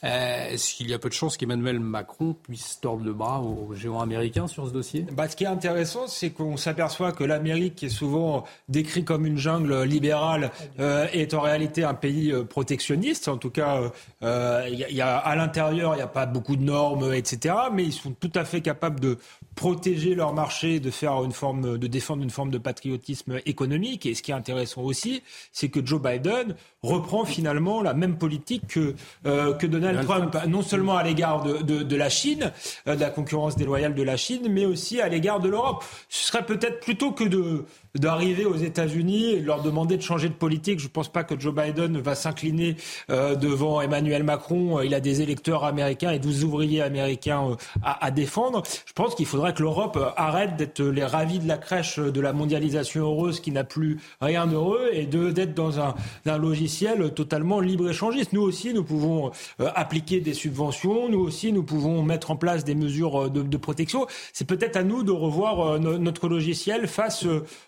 Euh, est-ce qu'il y a peu de chances qu'Emmanuel Macron puisse tordre le bras aux géants américains sur ce dossier? Bah, Ce qui est intéressant, c'est qu'on s'aperçoit que l'Amérique, qui est souvent décrite comme une jungle libérale, euh, est en réalité un pays euh, protectionniste. En tout cas, euh, il y, a, à l'intérieur, il n'y a pas beaucoup de normes, etc. Mais ils sont tout à fait capables de protéger leur marché, de faire une forme, de défendre une forme de patriotisme économique. Et ce qui est intéressant aussi, c'est que Joe Biden reprend finalement la même politique que, euh, que Donald Trump, non seulement à l'égard de, de, de, la Chine, de la concurrence déloyale de la Chine, mais aussi à l'égard de l'Europe. Ce serait peut-être plutôt que de d'arriver aux États-Unis et leur demander de changer de politique. Je ne pense pas que Joe Biden va s'incliner euh, devant Emmanuel Macron. Il a des électeurs américains et 12 ouvriers américains euh, à, défendre. Je pense qu'il faudrait que l'Europe euh, arrête d'être les ravis de la crèche de la mondialisation heureuse qui n'a plus rien d'heureux et d'être dans un, un, logiciel totalement libre-échangiste. Nous aussi, nous pouvons appliquer des subventions. Nous aussi, nous pouvons mettre en place des mesures de, de protection. C'est peut-être à nous de revoir notre logiciel face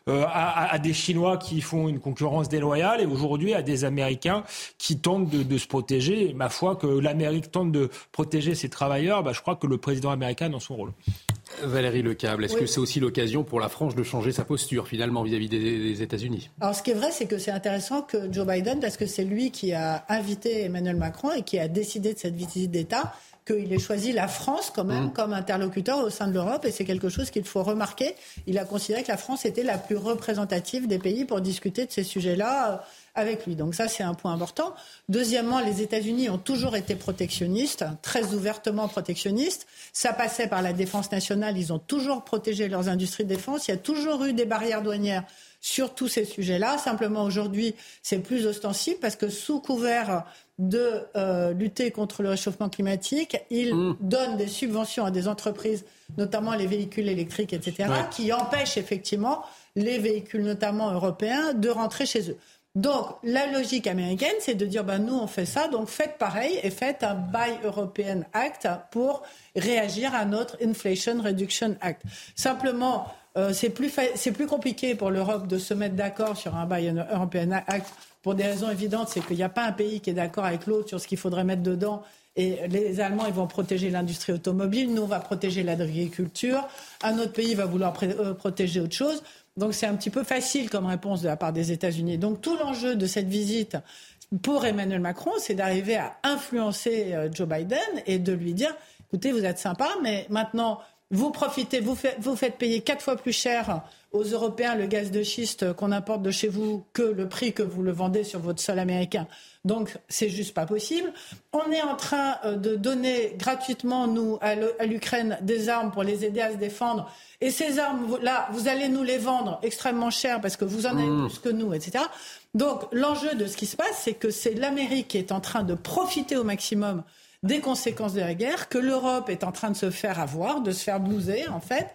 euh, à, des Chinois qui font une concurrence déloyale et aujourd'hui à des Américains qui tentent de, se protéger. ma foi, que l'Amérique tente de protéger ses travailleurs, bah, je crois que le président américain a dans son rôle. Valérie Lecable, est-ce que c'est aussi l'occasion pour la France de changer sa posture finalement vis-à-vis des, États-Unis? Alors ce qui est vrai, c'est que c'est intéressant que Joe Biden, parce que c'est lui qui a invité Emmanuel Macron et qui a décidé de cette visite d'État, qu'il ait choisi la France quand même mmh. comme interlocuteur au sein de l'Europe et c'est quelque chose qu'il faut remarquer. Il a considéré que la France était la plus représentative des pays pour discuter de ces sujets-là euh, avec lui. Donc ça, c'est un point important. Deuxièmement, les États-Unis ont toujours été protectionnistes, très ouvertement protectionnistes. Ça passait par la défense nationale. Ils ont toujours protégé leurs industries de défense. Il y a toujours eu des barrières douanières sur tous ces sujets-là. Simplement, aujourd'hui, c'est plus ostensible parce que sous couvert de euh, lutter contre le réchauffement climatique. Il mmh. donne des subventions à des entreprises, notamment les véhicules électriques, etc., qui empêchent effectivement les véhicules, notamment européens, de rentrer chez eux. Donc, la logique américaine, c'est de dire, ben, nous, on fait ça, donc faites pareil et faites un Buy European Act pour réagir à notre Inflation Reduction Act. Simplement, euh, c'est plus, plus compliqué pour l'Europe de se mettre d'accord sur un Buy European Act pour des raisons évidentes, c'est qu'il n'y a pas un pays qui est d'accord avec l'autre sur ce qu'il faudrait mettre dedans. Et les Allemands, ils vont protéger l'industrie automobile, nous, on va protéger l'agriculture, un autre pays va vouloir euh, protéger autre chose. Donc c'est un petit peu facile comme réponse de la part des États-Unis. Donc tout l'enjeu de cette visite pour Emmanuel Macron, c'est d'arriver à influencer euh, Joe Biden et de lui dire, écoutez, vous êtes sympa, mais maintenant, vous profitez, vous, vous faites payer quatre fois plus cher aux Européens le gaz de schiste qu'on importe de chez vous que le prix que vous le vendez sur votre sol américain. Donc, c'est juste pas possible. On est en train euh, de donner gratuitement, nous, à l'Ukraine, des armes pour les aider à se défendre. Et ces armes-là, vous allez nous les vendre extrêmement cher parce que vous en avez mmh. plus que nous, etc. Donc, l'enjeu de ce qui se passe, c'est que c'est l'Amérique qui est en train de profiter au maximum des conséquences de la guerre, que l'Europe est en train de se faire avoir, de se faire blouser, en fait,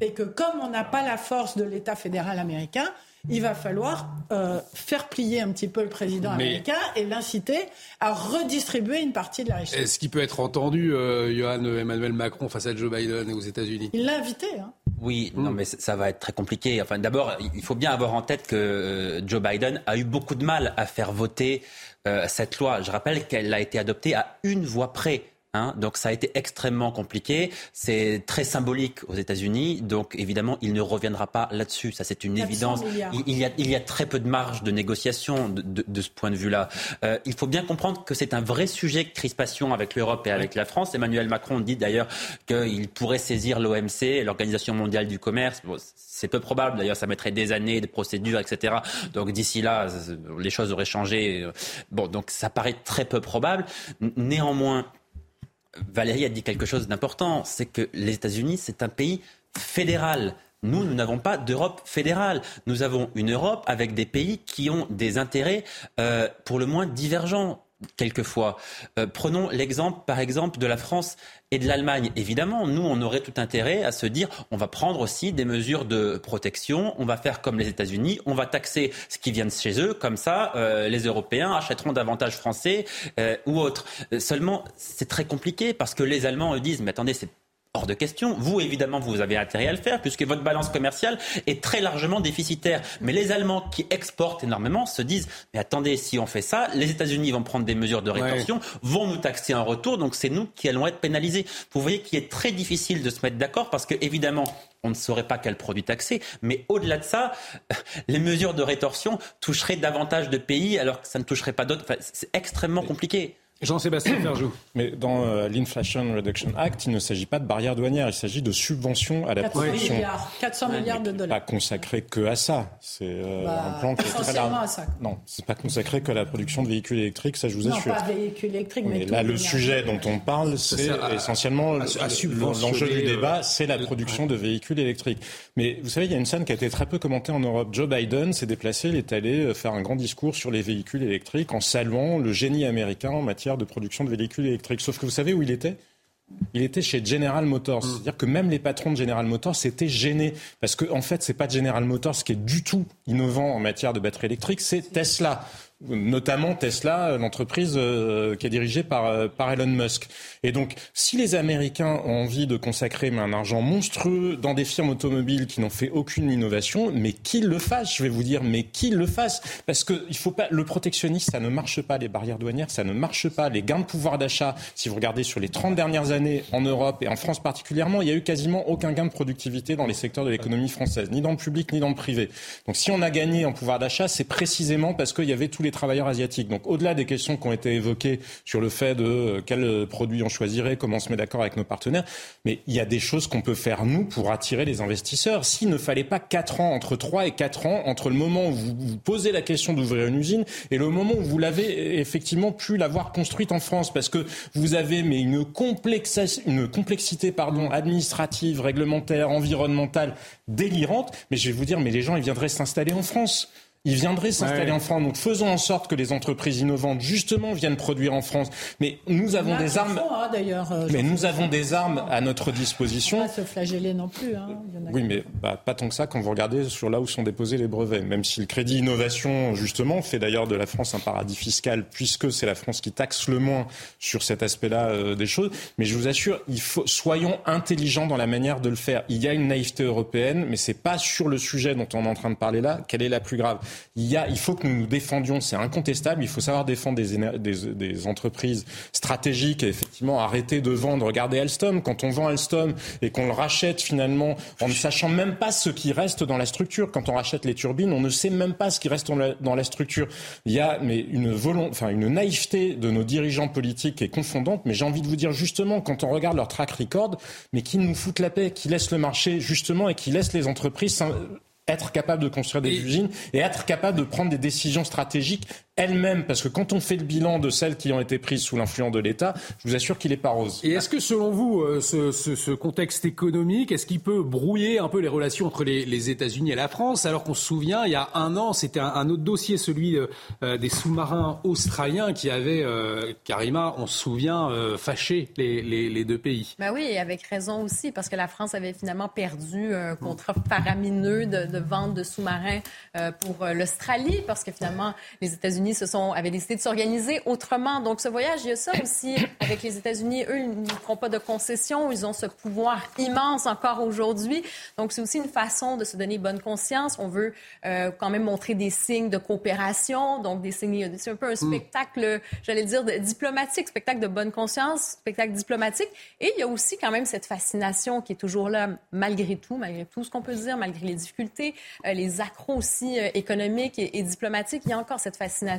et que comme on n'a pas la force de l'État fédéral américain, il va falloir euh, faire plier un petit peu le président américain et l'inciter à redistribuer une partie de la richesse. Est-ce qu'il peut être entendu, euh, Johan Emmanuel Macron, face à Joe Biden et aux États-Unis? Il l'a invité. Hein. Oui, non, mais ça va être très compliqué. Enfin, d'abord, il faut bien avoir en tête que euh, Joe Biden a eu beaucoup de mal à faire voter euh, cette loi. Je rappelle qu'elle a été adoptée à une voix près. Hein, donc ça a été extrêmement compliqué. C'est très symbolique aux États-Unis. Donc évidemment, il ne reviendra pas là-dessus. Ça, c'est une évidence. Il, y a, il, y a, très peu de marge de négociation de, de, de ce point de vue-là. Euh, il faut bien comprendre que c'est un vrai sujet de crispation avec l'Europe et avec la France. Emmanuel Macron dit d'ailleurs qu'il pourrait saisir l'OMC, l'Organisation mondiale du commerce. Bon, c'est peu probable. D'ailleurs, ça mettrait des années, des procédures, etc. Donc d'ici là, les choses auraient changé. Bon, donc ça paraît très peu probable. Néanmoins, Valérie a dit quelque chose d'important, c'est que les États-Unis, c'est un pays fédéral. Nous, nous n'avons pas d'Europe fédérale. Nous avons une Europe avec des pays qui ont des intérêts euh, pour le moins divergents quelquefois. Euh, prenons l'exemple, par exemple, de la France et de l'Allemagne. Évidemment, nous, on aurait tout intérêt à se dire, on va prendre aussi des mesures de protection, on va faire comme les États-Unis, on va taxer ce qui vient de chez eux, comme ça, euh, les Européens achèteront davantage français euh, ou autres. Seulement, c'est très compliqué parce que les Allemands eux disent, mais attendez, c'est Hors de question. Vous, évidemment, vous avez intérêt à le faire puisque votre balance commerciale est très largement déficitaire. Mais les Allemands qui exportent énormément se disent, mais attendez, si on fait ça, les États-Unis vont prendre des mesures de rétorsion, vont nous taxer en retour, donc c'est nous qui allons être pénalisés. Vous voyez qu'il est très difficile de se mettre d'accord parce que, évidemment, on ne saurait pas quel produit taxer. Mais au-delà de ça, *laughs* les mesures de rétorsion toucheraient davantage de pays alors que ça ne toucherait pas d'autres. Enfin, c'est extrêmement compliqué. Jean-Sébastien *coughs* Ferjou. Mais dans euh, l'Inflation Reduction Act, il ne s'agit pas de barrières douanières, il s'agit de subventions à la 400 production. Milliards, 400 milliards de dollars. Pas consacré que à ça. C'est euh, bah, un plan qui est très large. À ça. Non, c'est pas consacré que à la production de véhicules électriques, ça je vous assure. Non, pas véhicules électriques, mais, mais là, le sujet dont on parle, c'est essentiellement l'enjeu du débat, euh, c'est la production de véhicules électriques. Mais vous savez, il y a une scène qui a été très peu commentée en Europe. Joe Biden s'est déplacé, il est allé faire un grand discours sur les véhicules électriques en saluant le génie américain en matière de production de véhicules électrique. Sauf que vous savez où il était? Il était chez General Motors. Mm. C'est-à-dire que même les patrons de General Motors s'étaient gênés. Parce qu'en en fait, c'est pas General Motors qui est du tout innovant en matière de batterie électrique, c'est Tesla notamment Tesla, l'entreprise euh, qui est dirigée par, euh, par Elon Musk. Et donc, si les Américains ont envie de consacrer un argent monstrueux dans des firmes automobiles qui n'ont fait aucune innovation, mais qu'ils le fassent, je vais vous dire, mais qu'ils le fassent, parce que il faut pas, le protectionnisme, ça ne marche pas, les barrières douanières, ça ne marche pas, les gains de pouvoir d'achat, si vous regardez sur les 30 dernières années en Europe et en France particulièrement, il y a eu quasiment aucun gain de productivité dans les secteurs de l'économie française, ni dans le public, ni dans le privé. Donc, si on a gagné en pouvoir d'achat, c'est précisément parce qu'il y avait tous les travailleurs asiatiques. Donc au-delà des questions qui ont été évoquées sur le fait de euh, quel produit on choisirait, comment on se met d'accord avec nos partenaires, mais il y a des choses qu'on peut faire nous pour attirer les investisseurs. S'il ne fallait pas 4 ans, entre 3 et 4 ans, entre le moment où vous, vous posez la question d'ouvrir une usine et le moment où vous l'avez effectivement pu l'avoir construite en France, parce que vous avez une, complexité administrative, réglementaire, environnementale délirante. Mais je vais vous dire, mais les gens, ils viendraient s'installer en France. Ils viendraient s'installer en France. Donc faisons en sorte que les entreprises innovantes, justement, viennent produire en France. Mais nous avons des armes. Hein, d'ailleurs. euh, mais nous avons des armes à notre disposition. Pas se flageller non plus. Hein. Il y en a Oui, mais bah, pas tant que ça quand vous regardez sur là où sont déposés les brevets. Même si le crédit innovation, justement, fait d'ailleurs de la France un paradis fiscal, puisque c'est la France qui taxe le moins sur cet aspect-là euh, des choses. Mais je vous assure, il faut soyons intelligents dans la manière de le faire. Il y a une naïveté européenne, mais c'est pas sur le sujet dont on est en train de parler là qu'elle est la plus grave. Il faut que nous nous défendions, c'est incontestable. Il faut savoir défendre des, entreprises stratégiques et effectivement arrêter de vendre. Regardez Alstom, quand on vend Alstom et qu'on le rachète finalement en ne sachant même pas ce qui reste dans la structure. Quand on rachète les turbines, on ne sait même pas ce qui reste dans la, structure. Il y a une une naïveté de nos dirigeants politiques qui est confondante. Mais j'ai envie de vous dire justement, quand on regarde leur track record, mais qui nous foutent la paix, qui laissent le marché justement et qui laissent les entreprises être capables de construire des usines et être capables de prendre des décisions stratégiques elles-mêmes. Parce que quand on fait le bilan de celles qui ont été prises sous l'influence de l'État, je vous assure qu'il n'est pas rose. Et est-ce que selon vous, euh, ce, ce- ce contexte économique, est-ce qu'il peut brouiller un peu les relations entre les, les États-Unis et la France Alors qu'on se souvient, il y a un an, c'était un, un autre dossier, celui euh, euh, des sous-marins australiens qui avaient, euh, Karima, on se souvient, euh, fâché les, les- les deux pays. Ben oui, et avec raison aussi, parce que la France avait finalement perdu un contrat faramineux de, de vente de sous-marins euh, pour l'Australie, parce que finalement, les États-Unis se sont, avaient décidé de s'organiser autrement. Donc, ce voyage, il y a ça aussi avec les États-Unis. Eux, ils ne feront pas de concessions. Ils ont ce pouvoir immense encore aujourd'hui. Donc, c'est aussi une façon de se donner bonne conscience. On veut euh, quand même montrer des signes de coopération, donc des signes, c'est un peu un spectacle, j'allais dire, de- diplomatique, spectacle de bonne conscience, spectacle diplomatique. Et il y a aussi quand même cette fascination qui est toujours là, malgré tout, malgré tout ce qu'on peut dire, malgré les difficultés, euh, les accros aussi euh, économiques et, et diplomatiques. Il y a encore cette fascination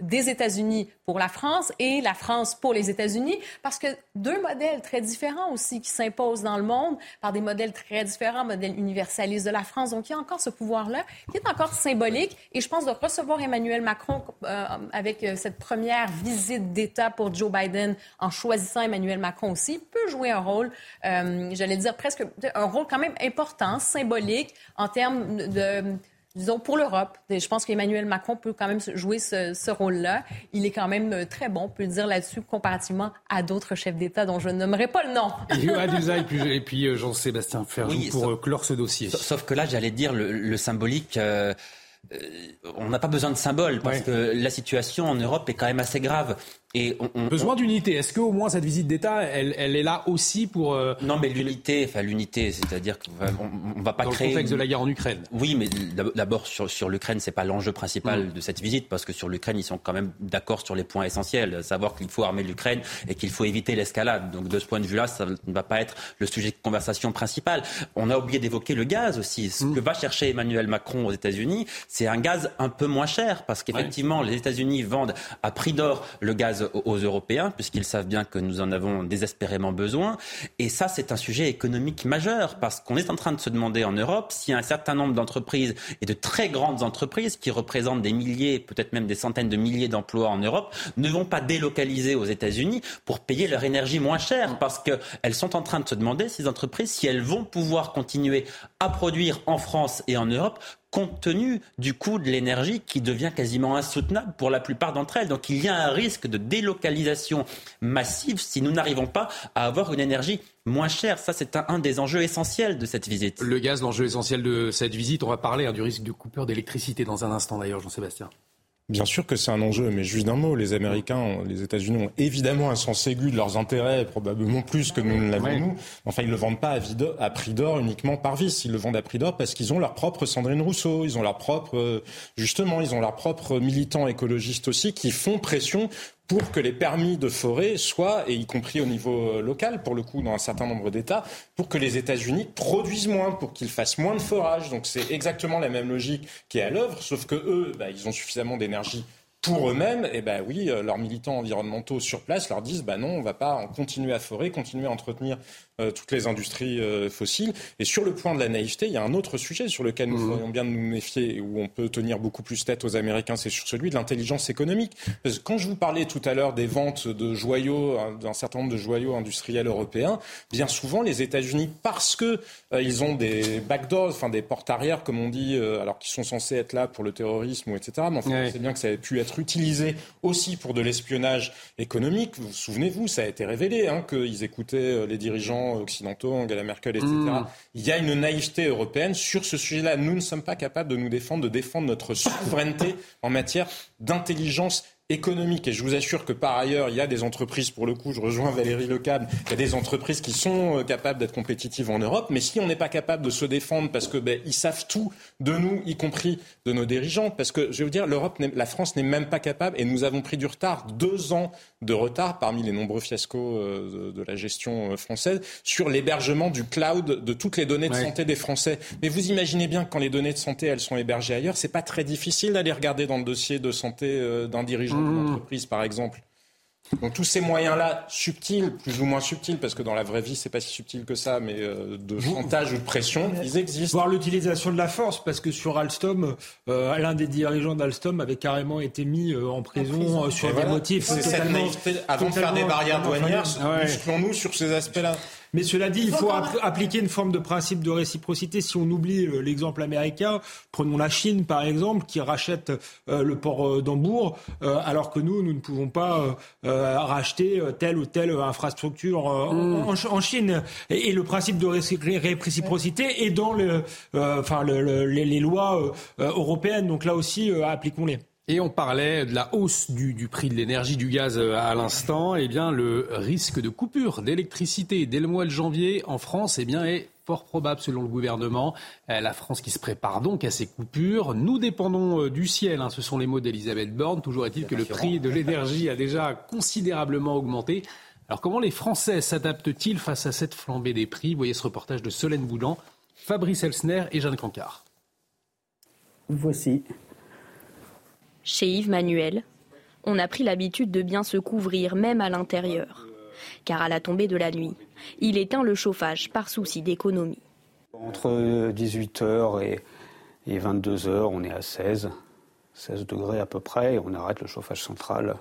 des États-Unis pour la France et la France pour les États-Unis, parce que deux modèles très différents aussi qui s'imposent dans le monde par des modèles très différents, modèle universaliste de la France. Donc, il y a encore ce pouvoir-là qui est encore symbolique. Et je pense de recevoir Emmanuel Macron euh, avec euh, cette première visite d'État pour Joe Biden en choisissant Emmanuel Macron aussi peut jouer un rôle, euh, j'allais dire presque un rôle quand même important, symbolique en termes de disons, pour l'Europe. Je pense qu'Emmanuel Macron peut quand même jouer ce, ce rôle-là. Il est quand même euh, très bon, on peut le dire là-dessus, comparativement à d'autres chefs d'État dont je ne nommerai pas le nom. Et *laughs* puis- et puis euh, Jean-Sébastien Ferjou Oui, pour sauf- euh, clore ce dossier. Sauf, que là, j'allais dire le, le symbolique. euh, euh, on n'a pas besoin de symbole parce que la situation en Europe est quand même assez grave. Et on, on- Besoin on- d'unité. Est-ce qu'au moins cette visite d'État, elle, elle est là aussi pour... euh, Non, mais l'unité, enfin l'unité, c'est-à-dire qu'on on va pas Dans le créer. contexte de la guerre en Ukraine. Oui, mais d'ab- d'abord sur, sur l'Ukraine, c'est pas l'enjeu principal Mm. de cette visite, parce que sur l'Ukraine, ils sont quand même d'accord sur les points essentiels, savoir qu'il faut armer l'Ukraine et qu'il faut éviter l'escalade. Donc de ce point de vue-là, ça ne va pas être le sujet de conversation principal. On a oublié d'évoquer le gaz aussi. Ce que va chercher Emmanuel Macron aux États-Unis, c'est un gaz un peu moins cher, parce qu'effectivement, les États-Unis vendent à prix d'or le gaz aux- Européens, puisqu'ils savent bien que nous en avons désespérément besoin. Et ça, c'est un sujet économique majeur, parce qu'on est en train de se demander en Europe si un certain nombre d'entreprises, et de très grandes entreprises, qui représentent des milliers, peut-être même des centaines de milliers d'emplois en Europe, ne vont pas délocaliser aux États-Unis pour payer leur énergie moins chère, parce qu'elles sont en train de se demander, ces entreprises, si elles vont pouvoir continuer à produire en France et en Europe compte tenu du coût de l'énergie qui devient quasiment insoutenable pour la plupart d'entre elles. Donc il y a un risque de délocalisation massive si nous n'arrivons pas à avoir une énergie moins chère. Ça, c'est un, des enjeux essentiels de cette visite. Le gaz, l'enjeu essentiel de cette visite. On va parler hein, du risque de coupure d'électricité dans un instant d'ailleurs, Jean-Sébastien. Bien sûr que c'est un enjeu, mais juste d'un mot, les Américains, les États-Unis ont évidemment un sens aigu de leurs intérêts, probablement plus que nous ne l'avons Ouais. nous. Enfin, ils le vendent pas à, vide- à prix d'or uniquement par vice. Ils le vendent à prix d'or parce qu'ils ont leur propre Sandrine Rousseau, ils ont leur propre, euh, justement, ils ont leurs propres militants écologistes aussi qui font pression pour que les permis de forêt soient, et y compris au niveau euh, local, pour le coup, dans un certain nombre d'États, pour que les États-Unis produisent moins, pour qu'ils fassent moins de forage. Donc c'est exactement la même logique qui est à l'œuvre, sauf que eux, bah, ils ont suffisamment d'énergie pour eux-mêmes, et ben oui, euh, leurs militants environnementaux sur place leur disent, bah non, on va pas continuer à forer, continuer à entretenir toutes les industries fossiles. Et sur le point de la naïveté, il y a un autre sujet sur lequel nous mmh. ferions bien de nous méfier et où on peut tenir beaucoup plus tête aux Américains, c'est sur celui de l'intelligence économique. Parce que quand je vous parlais tout à l'heure des ventes de joyaux, hein, d'un certain nombre de joyaux industriels européens, bien souvent les États-Unis, parce que ils ont des backdoors, enfin des portes arrière, comme on dit, alors qu'ils sont censés être là pour le terrorisme, etc. Mais enfin, c'est bien que ça ait pu être utilisé aussi pour de l'espionnage économique. Vous, souvenez-vous, ça a été révélé hein, qu'ils écoutaient euh, les dirigeants occidentaux, Angela Merkel, etc. Mm. Il y a une naïveté européenne sur ce sujet-là. Nous ne sommes pas capables de nous défendre, de défendre notre souveraineté en matière d'intelligence économique. Et je vous assure que par ailleurs, il y a des entreprises, pour le coup, je rejoins Valérie Lecable, il y a des entreprises qui sont euh, capables d'être compétitives en Europe. Mais si on n'est pas capable de se défendre parce que ben, ils savent tout de nous, y compris de nos dirigeants, parce que je veux dire, l'Europe, la France n'est même pas capable, et nous avons pris du retard, deux ans de retard parmi les nombreux fiascos euh, de, la gestion euh, française sur l'hébergement du cloud de toutes les données de santé des Français. Mais vous imaginez bien que quand les données de santé elles sont hébergées ailleurs, c'est pas très difficile d'aller regarder dans le dossier de santé d'un dirigeant d'une mmh. entreprise, par exemple. Donc tous ces moyens-là, subtils, plus ou moins subtils, parce que dans la vraie vie, c'est pas si subtil que ça, mais euh, de chantage ou de pression, ils existent. Voir l'utilisation de la force, parce que sur Alstom, euh, l'un des dirigeants d'Alstom avait carrément été mis euh, en prison, sur des motifs. C'est cette naïveté. Avant de faire des barrières douanières, musclons-nous sur ces aspects-là. Mais cela dit, il faut appliquer une forme de principe de réciprocité. Si on oublie euh, l'exemple américain, prenons la Chine par exemple, qui rachète euh, le port euh, d'Hambourg, alors que nous, nous ne pouvons pas racheter telle ou telle infrastructure en, mm. Chine. Et, le principe de réciprocité est dans le, enfin, les, lois européennes. Donc là aussi, appliquons-les. Et on parlait de la hausse du, prix de l'énergie, du gaz euh, à l'instant. Eh bien, le risque de coupure d'électricité dès le mois de janvier en France, eh bien, est fort probable selon le gouvernement. Euh, la France qui se prépare donc à ces coupures. Nous dépendons euh, du ciel, hein. ce sont les mots d'Elisabeth Borne. Toujours est-il que le prix de l'énergie a déjà considérablement augmenté. Alors comment les Français s'adaptent-ils face à cette flambée des prix? Voyez ce reportage de Solène Boulan, Fabrice Elsner et Jeanne Cancard. Voici chez Yves Manuel, on a pris l'habitude de bien se couvrir même à l'intérieur. Car à la tombée de la nuit, il éteint le chauffage par souci d'économie. Entre 18h et, 22h, on est à 16, 16 degrés à peu près, et on arrête le chauffage central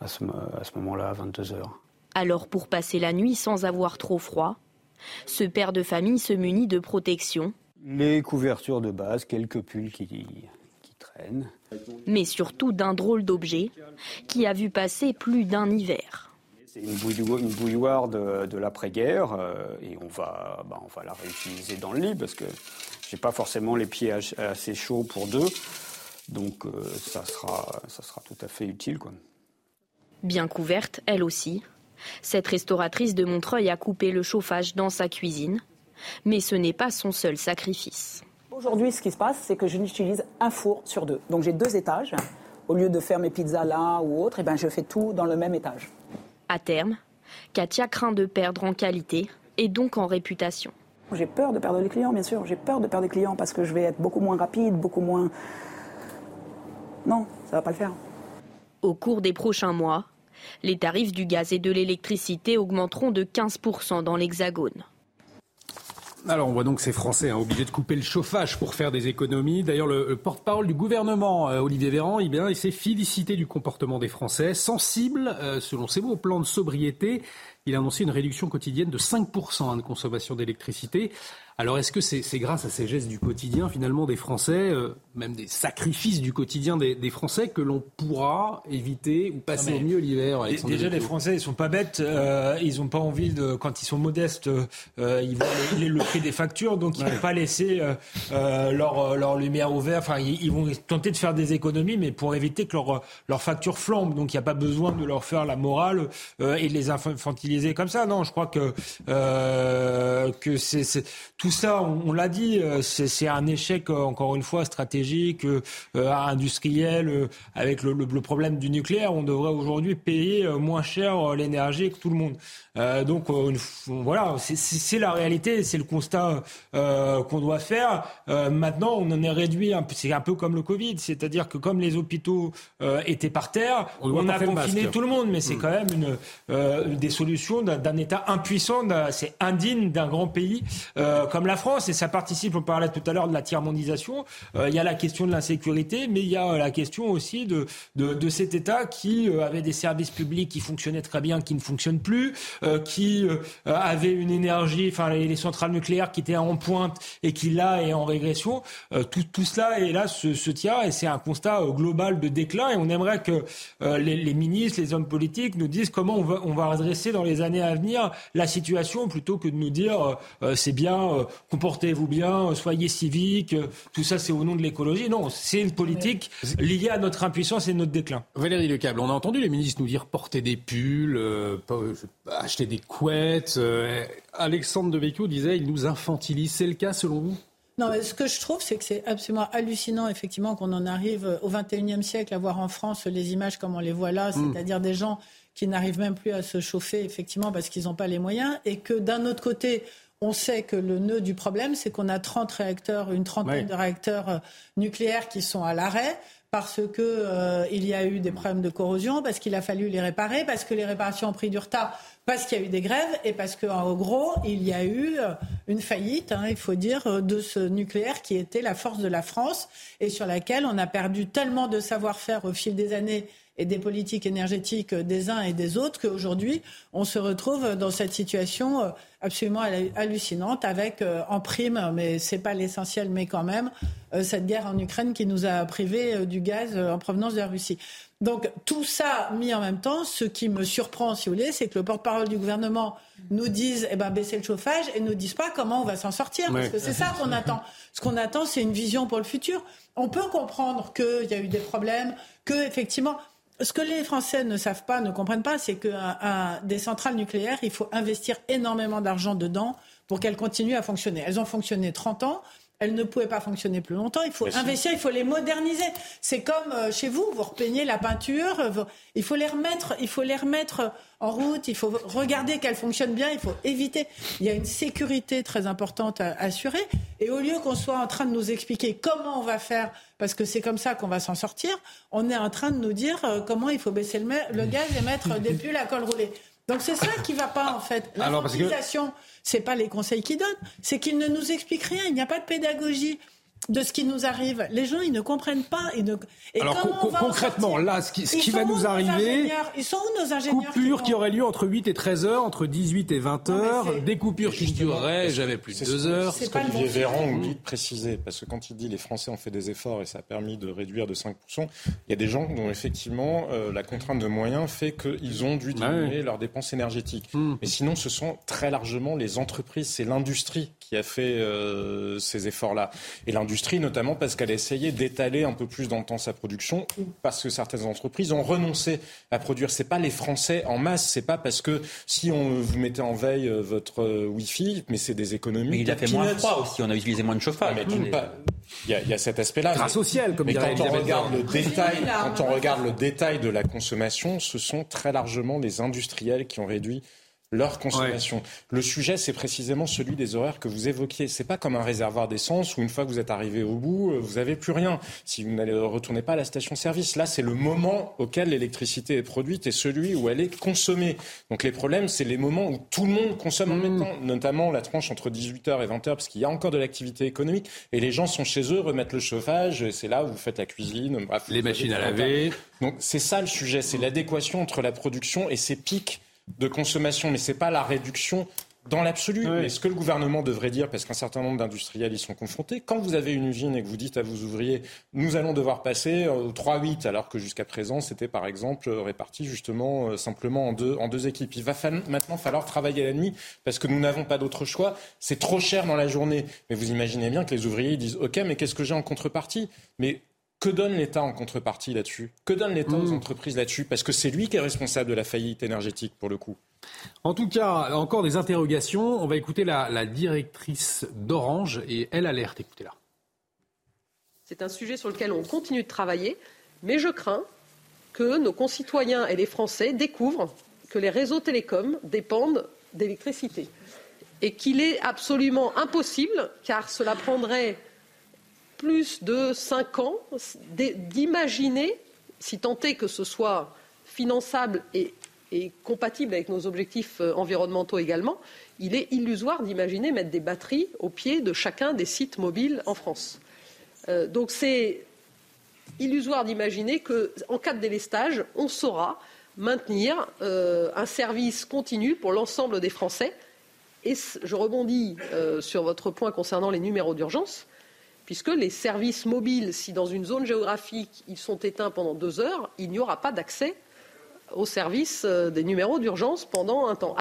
à ce, à ce moment-là, à 22h. Alors pour passer la nuit sans avoir trop froid, ce père de famille se munit de protection. Les couvertures de base, quelques pulls qui, mais surtout d'un drôle d'objet qui a vu passer plus d'un hiver. C'est une, bouilloire de, l'après-guerre euh, et on va, bah, on va la réutiliser dans le lit parce que j'ai pas forcément les pieds assez chauds pour deux. Donc euh, ça, sera, ça sera tout à fait utile. Quoi. Bien couverte, elle aussi, cette restauratrice de Montreuil a coupé le chauffage dans sa cuisine. Mais ce n'est pas son seul sacrifice. Aujourd'hui, ce qui se passe, c'est que je n'utilise un four sur deux. Donc j'ai deux étages. Au lieu de faire mes pizzas là ou autre, eh ben, je fais tout dans le même étage. À terme, Katia craint de perdre en qualité et donc en réputation. J'ai peur de perdre les clients, bien sûr. J'ai peur de perdre des clients parce que je vais être beaucoup moins rapide, beaucoup moins. Non, ça va pas le faire. Au cours des prochains mois, les tarifs du gaz et de l'électricité augmenteront de 15% dans l'Hexagone. Alors on voit donc ces Français hein, obligés de couper le chauffage pour faire des économies. D'ailleurs le, porte-parole du gouvernement, euh, Olivier Véran, eh bien, il s'est félicité du comportement des Français, sensible, euh, selon ses mots, au plan de sobriété. Il a annoncé une réduction quotidienne de 5% hein, de consommation d'électricité. Alors est-ce que c'est grâce à ces gestes du quotidien finalement des Français, euh, même des sacrifices du quotidien des, Français, que l'on pourra éviter ou passer au mieux l'hiver Déjà les Français ils sont pas bêtes, euh, ils n'ont pas envie de, quand ils sont modestes, euh, ils voient le, le, prix des factures, donc ils ne vont pas laisser leur, leur, lumière ouverte. Enfin ils, vont tenter de faire des économies, mais pour éviter que leur, leur facture flambe. Donc il n'y a pas besoin de leur faire la morale et de les infantiliser comme ça. Non, je crois que que c'est tout ça, on, l'a dit, euh, c'est un échec, euh, encore une fois, stratégique, euh, industriel, avec le, problème du nucléaire. On devrait aujourd'hui payer moins cher l'énergie que tout le monde. donc voilà, c'est la réalité, c'est le constat qu'on doit faire. maintenant, on en est réduit, c'est un peu comme le Covid, c'est-à-dire que comme les hôpitaux étaient par terre, on, a confiné tout le monde, mais c'est mm. quand même une, des solutions solution d'un État impuissant. C'est indigne d'un grand pays euh, comme la France. Et ça participe, on parlait tout à l'heure de la tiers-mondisation. Euh, il y a la question de l'insécurité, mais il y a la question aussi de, de, cet État qui avait des services publics qui fonctionnaient très bien, qui ne fonctionnent plus, qui avait une énergie, enfin les, centrales nucléaires qui étaient en pointe et qui là est en régression. tout, tout cela est là se, tient et c'est un constat global de déclin. Et on aimerait que les, ministres, les hommes politiques nous disent comment on va, on va redresser dans les années à venir la situation plutôt que de nous dire euh, euh, c'est bien, euh, comportez-vous bien, soyez civiques, tout ça c'est au nom de Non, c'est une politique liée à notre impuissance et notre déclin. Valérie Lecable, on a entendu les ministres nous dire porter des pulls, acheter des couettes. Alexandre Devecchio disait il nous infantilise. C'est le cas selon vous? Non, mais ce que je trouve, c'est que c'est absolument hallucinant, effectivement, qu'on en arrive au XXIe siècle à voir en France les images comme on les voit là, hmm. c'est-à-dire des gens qui n'arrivent même plus à se chauffer, effectivement, parce qu'ils n'ont pas les moyens, et que d'un autre côté, on sait que le nœud du problème, c'est qu'on a 30 réacteurs, une trentaine de réacteurs euh, nucléaires qui sont à l'arrêt parce qu'il euh, y a eu des problèmes de corrosion, parce qu'il a fallu les réparer, parce que les réparations ont pris du retard, parce qu'il y a eu des grèves et parce qu'en gros, il y a eu euh, une faillite, hein, il faut dire, de ce nucléaire qui était la force de la France et sur laquelle on a perdu tellement de savoir-faire au fil des années et des politiques énergétiques des uns et des autres qu'aujourd'hui, on se retrouve dans cette situation euh, absolument hallucinante avec euh, en prime, mais ce n'est pas l'essentiel, mais quand même, euh, cette guerre en Ukraine qui nous a privés du gaz en provenance de la Russie. Donc tout ça mis en même temps, ce qui me surprend, si vous voulez, c'est que le porte-parole du gouvernement nous dise eh ben, baisser le chauffage et ne dise pas comment on va s'en sortir. Parce que c'est ça *laughs* qu'on attend. Ce qu'on attend, c'est une vision pour le futur. On peut comprendre qu'il y a eu des problèmes, que effectivement, ce que les Français ne savent pas, ne comprennent pas, c'est que des centrales nucléaires, il faut investir énormément d'argent dedans pour qu'elles continuent à fonctionner. Elles ont fonctionné 30 ans. Elles ne pouvaient pas fonctionner plus longtemps. Il faut investir, il faut les moderniser. C'est comme euh, chez vous, vous repeignez la peinture, il faut les remettre, il faut les remettre en route, il faut regarder qu'elles fonctionnent bien, il faut éviter. Il y a une sécurité très importante à assurer. Et au lieu qu'on soit en train de nous expliquer comment on va faire, parce que c'est comme ça qu'on va s'en sortir, on est en train de nous dire euh, comment il faut baisser le, gaz et mettre des pulls à col roulé. Donc c'est ça qui ne va pas en fait. La que... c'est pas les conseils qu'ils donnent, c'est qu'ils ne nous expliquent rien. Il n'y a pas de pédagogie de ce qui nous arrive. Les gens, ils ne comprennent pas. Ils ne... Et Alors concrètement, là, ce qui, ce qui va nous arriver, ils sont où nos ingénieurs Coupures qui, auraient lieu entre 8 et 13 heures, entre 18 et 20 heures, des coupures qui dureraient jamais plus de 2 heures. C'est ce qu'Olivier Véran oublie de préciser, parce que quand il dit les Français ont fait des efforts et ça a permis de réduire de 5%, il y a des gens dont effectivement euh, la contrainte de moyens fait qu'ils ont dû ah diminuer leurs dépenses énergétiques. Hmm. Mais sinon, ce sont très largement les entreprises, c'est l'industrie qui a fait euh, ces efforts-là. Et l'industrie, notamment parce qu'elle a essayé d'étaler un peu plus dans le temps sa production, ou parce que certaines entreprises ont renoncé à produire. C'est pas les Français en masse, c'est pas parce que si on vous mettez en veille euh, votre euh, Wi-Fi, mais c'est des économies. Mais il a fait moins froid aussi, on a utilisé moins de chauffage. Ah, il y, a, cet aspect-là. Grâce au ciel, comme mais quand on regarde le détail, quand on regarde le détail de la consommation, ce sont très largement les industriels qui ont réduit leur consommation. Le sujet, c'est précisément celui des horaires que vous évoquiez. C'est pas comme un réservoir d'essence où une fois que vous êtes arrivé au bout, euh, vous avez plus rien. Si vous ne retournez pas à la station-service, là, c'est le moment auquel l'électricité est produite et celui où elle est consommée. Donc les problèmes, c'est les moments où tout le monde consomme en même mmh. temps, notamment la tranche entre 18h et 20h, parce qu'il y a encore de l'activité économique et les gens sont chez eux, remettent le chauffage, et c'est là où vous faites la cuisine, bref, les machines à laver. Donc c'est ça le sujet, c'est l'adéquation entre la production et ses pics de consommation, mais ce n'est pas la réduction dans l'absolu. Mais ce que le gouvernement devrait dire, parce qu'un certain nombre d'industriels y sont confrontés, quand vous avez une usine et que vous dites à vos ouvriers, nous allons devoir passer au 3-8, alors que jusqu'à présent, c'était par exemple réparti justement euh, simplement en deux, en deux équipes. Il va maintenant falloir travailler la nuit parce que nous n'avons pas d'autre choix. C'est trop cher dans la journée. Mais vous imaginez bien que les ouvriers disent, OK, mais qu'est-ce que j'ai en contrepartie? Mais que donne l'État en contrepartie là-dessus? Que donne l'État aux hmm. entreprises là-dessus? Parce que c'est lui qui est responsable de la faillite énergétique pour le coup. En tout cas, encore des interrogations. On va écouter la, directrice d'Orange et elle alerte. Écoutez-la. C'est un sujet sur lequel on continue de travailler, mais je crains que nos concitoyens et les Français découvrent que les réseaux télécoms dépendent d'électricité et qu'il est absolument impossible, car cela prendrait plus de cinq ans d'imaginer, si tant est que ce soit finançable et compatible avec nos objectifs euh, environnementaux également, il est illusoire d'imaginer mettre des batteries au pied de chacun des sites mobiles en France. Euh, donc c'est illusoire d'imaginer qu'en cas de délestage, on saura maintenir euh, un service continu pour l'ensemble des Français. Et je rebondis sur votre point concernant les numéros d'urgence, puisque les services mobiles, si dans une zone géographique ils sont éteints pendant deux heures, il n'y aura pas d'accès au service euh, des numéros d'urgence pendant un temps.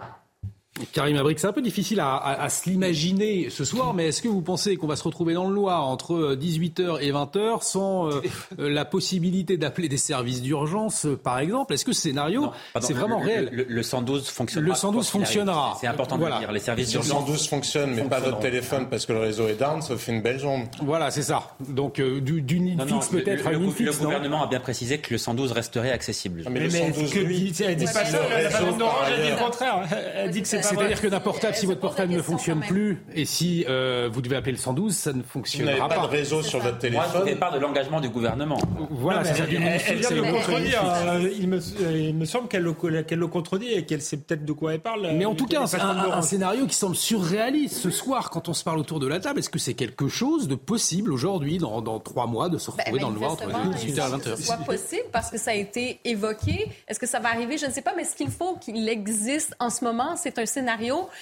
Karim Abrik, c'est un peu difficile à, se l'imaginer ce soir, mais est-ce que vous pensez qu'on va se retrouver dans le Loir entre 18h euh, et 20h sans *laughs* euh, la possibilité d'appeler des services d'urgence, par exemple? Est-ce que ce scénario, c'est vraiment réel? le, 112 fonctionne. Le 112 fonctionnera. C'est important de le dire. Les services d'urgence. Le 112 fonctionne, mais pas votre téléphone parce que le réseau est down, ça fait une belle jambe. Voilà, c'est ça. Donc, d'une du, fixe peut-être à une fixe. Le gouvernement a bien précisé que le 112 resterait accessible. Mais, le 112, elle dit pas ça. Elle dit le contraire. Elle dit que c'est c'est-à-dire que d'un portable, si votre portable ne fonctionne plus et si euh, vous devez appeler le 112, ça ne fonctionnera pas. Vous n'avez pas de réseau sur votre téléphone. Moi, je pas de l'engagement du gouvernement. Voilà, c'est Elle, elle vient de le contredire. Euh, il, me, il me semble qu'elle le, contredit et qu'elle sait peut-être de quoi elle parle. Mais en tout cas, un, un, scénario qui semble surréaliste ce soir quand on se parle autour de la table. Est-ce que c'est quelque chose de possible aujourd'hui, dans, dans trois mois, de se retrouver ben, dans le noir entre 18h et 20h C'est possible parce que ça a été évoqué. Est-ce que ça va arriver? Je ne sais pas, mais ce qu'il faut qu'il existe en ce moment, c'est un scénario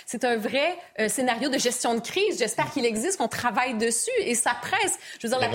c'est un vrai euh, scénario de gestion de crise. J'espère qu'il existe, qu'on travaille dessus et ça presse. Je veux dire, la,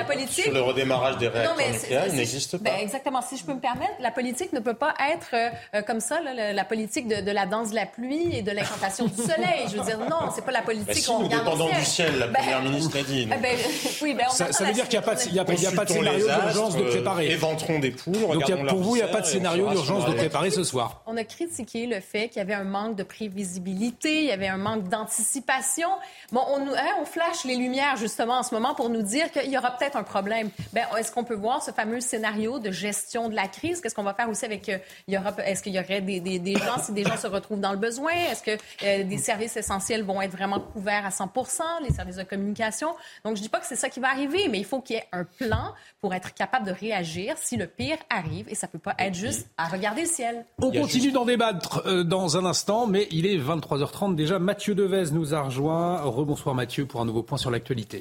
la politique. Sur le redémarrage des réacteurs nucléaires, il n'existe pas. Ben, exactement. Si je peux me permettre, la politique ne peut pas être euh, euh, comme ça, la, politique de, la danse de la pluie et de l'incantation du soleil. Je veux dire, non, c'est pas la politique. Ben, si nous dépendons du ciel, la ben, première ministre l'a dit. *laughs* Ben, oui, ben, ça, ça veut dire qu'il n'y a, pas de, a, a pas de scénario d'urgence de préparer. Éventrons des poules. Donc pour vous, il n'y a pas de scénario d'urgence de préparer ce soir. On a critiqué le fait qu'il y avait un manque de prévisibilité, il y avait un manque d'anticipation. Bon, on, hein, on flash les lumières justement en ce moment pour nous dire qu'il y aura peut-être un problème. Ben, est-ce qu'on peut voir ce fameux scénario de gestion de la crise? Qu'est-ce qu'on va faire aussi avec euh, il y aura Est-ce qu'il y aurait des, des, des, gens si des gens se retrouvent dans le besoin? Est-ce que euh, des services essentiels vont être vraiment couverts à 100 les services de communication? Donc je dis pas que c'est ça qui va arriver, mais il faut qu'il y ait un plan pour être capable de réagir si le pire arrive et ça peut pas être juste à regarder le ciel. On continue d'en débattre euh, dans un instant, mais il est 23h30 déjà. Mathieu Devez nous a rejoint. Rebonsoir Mathieu pour un nouveau point sur l'actualité.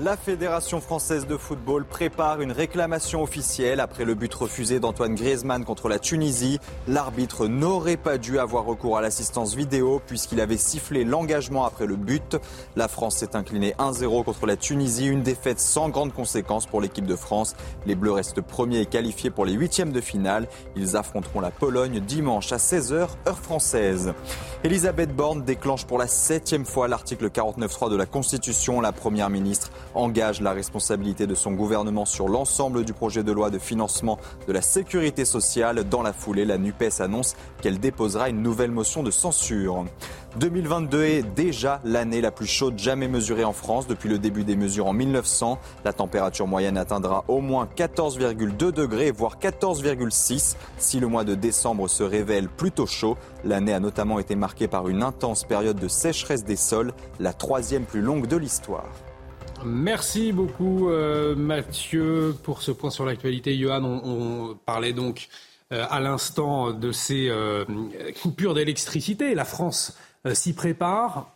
La Fédération française de football prépare une réclamation officielle après le but refusé d'Antoine Griezmann contre la Tunisie. L'arbitre n'aurait pas dû avoir recours à l'assistance vidéo puisqu'il avait sifflé l'engagement après le but. La France s'est inclinée 1-0 contre la Tunisie, une défaite sans grande conséquence pour l'équipe de France. Les Bleus restent premiers et qualifiés pour les huitièmes de finale. Ils affronteront la Pologne dimanche à 16h heure française. Elisabeth Borne déclenche pour la septième fois l'article 49.3 de la Constitution. La première ministre engage la responsabilité de son gouvernement sur l'ensemble du projet de loi de financement de la sécurité sociale. Dans la foulée, la NUPES annonce qu'elle déposera une nouvelle motion de censure. 2022 est déjà l'année la plus chaude jamais mesurée en France depuis le début des mesures en 1900. La température moyenne atteindra au moins 14,2 degrés, voire 14,6 si le mois de décembre se révèle plutôt chaud. L'année a notamment été marquée par une intense période de sécheresse des sols, la troisième plus longue de l'histoire. Merci beaucoup euh, Mathieu pour ce point sur l'actualité. Johan, on, parlait donc euh, à l'instant de ces euh, coupures d'électricité. La France s'y prépare.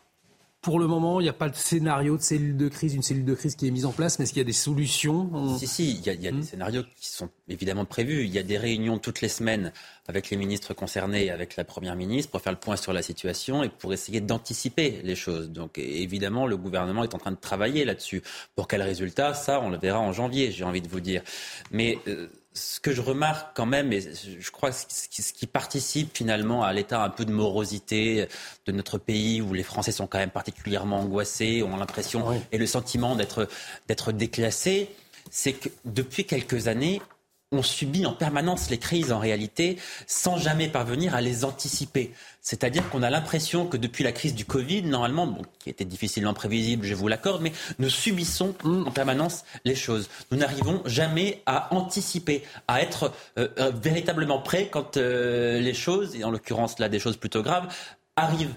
Pour le moment, il n'y a pas de scénario de cellule de crise, une cellule de crise qui est mise en place, mais est-ce qu'il y a des solutions Si, si, il y a, il y a des hmm. scénarios qui sont évidemment prévus. Il y a des réunions toutes les semaines avec les ministres concernés et avec la Première ministre pour faire le point sur la situation et pour essayer d'anticiper les choses. Donc évidemment, le gouvernement est en train de travailler là-dessus. Pour quel résultat? Ça, on le verra en janvier, j'ai envie de vous dire. Mais... Euh, ce que je remarque quand même, et je crois ce qui, participe finalement à l'état un peu de morosité de notre pays, où les Français sont quand même particulièrement angoissés, ont l'impression et le sentiment d'être déclassés, c'est que depuis quelques années, on subit en permanence les crises en réalité sans jamais parvenir à les anticiper. C'est-à-dire qu'on a l'impression que depuis la crise du Covid, normalement, qui était difficilement prévisible, je vous l'accorde, mais nous subissons en permanence les choses. Nous n'arrivons jamais à anticiper, à être euh, euh, véritablement prêts quand euh, les choses, et en l'occurrence là des choses plutôt graves, arrivent.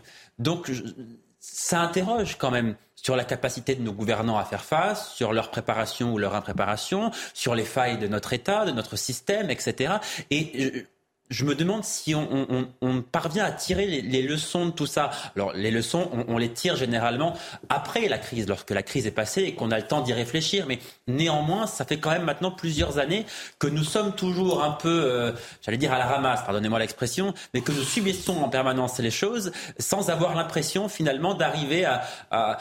Ça interroge quand même sur la capacité de nos gouvernants à faire face, sur leur préparation ou leur impréparation, sur les failles de notre État, de notre système, etc. Et je me demande si on, parvient à tirer les, leçons de tout ça. Alors, les leçons, on, les tire généralement après la crise, lorsque la crise est passée et qu'on a le temps d'y réfléchir. Mais néanmoins, ça fait quand même maintenant plusieurs années que nous sommes toujours un peu, euh, j'allais dire à la ramasse, pardonnez-moi l'expression, mais que nous subissons en permanence les choses sans avoir l'impression finalement d'arriver à,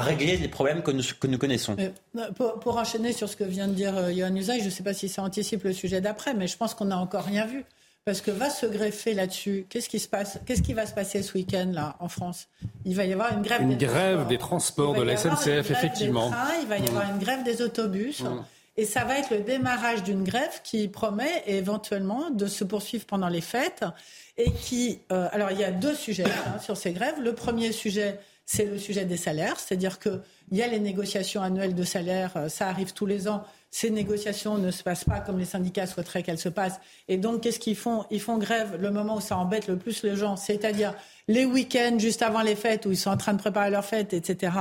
régler les problèmes que nous, que nous connaissons. Euh, pour, enchaîner sur ce que vient de dire euh, Johan Usaï, je ne sais pas si ça anticipe le sujet d'après, mais je pense qu'on n'a encore rien vu. Parce que va se greffer là-dessus. Qu'est-ce qui se passe? Qu'est-ce qui va se passer ce week-end là en France? Il va y avoir une grève. Une des grève transports. des transports de la SNCF, effectivement. il va y avoir mmh. une grève des autobus. Mmh. Et ça va être le démarrage d'une grève qui promet éventuellement de se poursuivre pendant les fêtes et qui. Euh, alors il y a deux sujets hein, sur ces grèves. Le premier sujet, c'est le sujet des salaires, c'est-à-dire qu'il y a les négociations annuelles de salaire, euh, ça arrive tous les ans ces négociations ne se passent pas comme les syndicats souhaiteraient qu'elles se passent. Et donc, qu'est-ce qu'ils font? Ils font grève le moment où ça embête le plus les gens, c'est-à-dire les week-ends juste avant les fêtes où ils sont en train de préparer leurs fêtes, etc.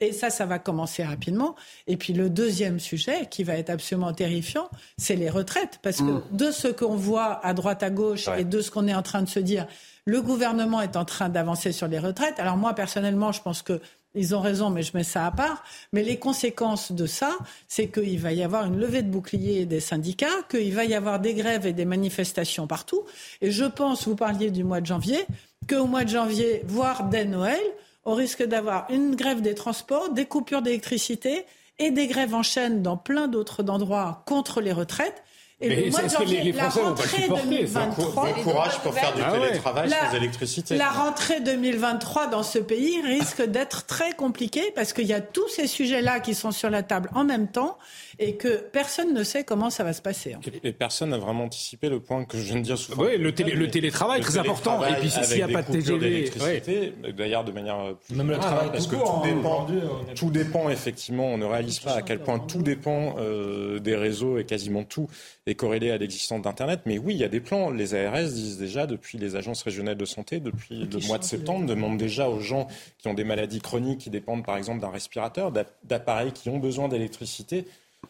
Et ça, ça va commencer rapidement. Et puis le deuxième sujet, qui va être absolument terrifiant, c'est les retraites. Parce que mm. de ce qu'on voit à droite, à gauche, et de ce qu'on est en train de se dire, le gouvernement est en train d'avancer sur les retraites. Alors moi, personnellement, je pense que ils ont raison, mais je mets ça à part. Mais les conséquences de ça, c'est qu'il va y avoir une levée de boucliers des syndicats, qu'il va y avoir des grèves et des manifestations partout. Et je pense, vous parliez du mois de janvier, qu'au mois de janvier, voire dès Noël, on risque d'avoir une grève des transports, des coupures d'électricité et des grèves en chaîne dans plein d'autres endroits contre les retraites. Et mais est-ce que les, Français vont pas le supporter Bon courage pour faire du ah télétravail sans électricité. La rentrée 2023 dans ce pays risque d'être très compliquée parce qu'il y a tous ces sujets-là qui sont sur la table en même temps et que personne ne sait comment ça va se passer. Hein. Et personne n'a vraiment anticipé le point que je viens de dire souvent. Oui, le, le télétravail, très important. Et puis s'il n'y a pas de TGV. D'ailleurs, de manière. Même le travail, parce que tout, dépend, tout dépend, effectivement, on ne réalise pas à quel point tout dépend euh, des réseaux et quasiment tout est corrélé à l'existence d'Internet. Mais oui, il y a des plans. Les ARS disent déjà, depuis les agences régionales de santé, depuis le mois de septembre, demandent déjà aux gens qui ont des maladies chroniques, qui dépendent par exemple d'un respirateur, d'appareils qui ont besoin d'électricité,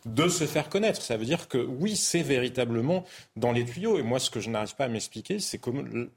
de se faire connaître. Ça veut dire que oui, c'est véritablement dans les tuyaux. Et moi, ce que je n'arrive pas à m'expliquer, c'est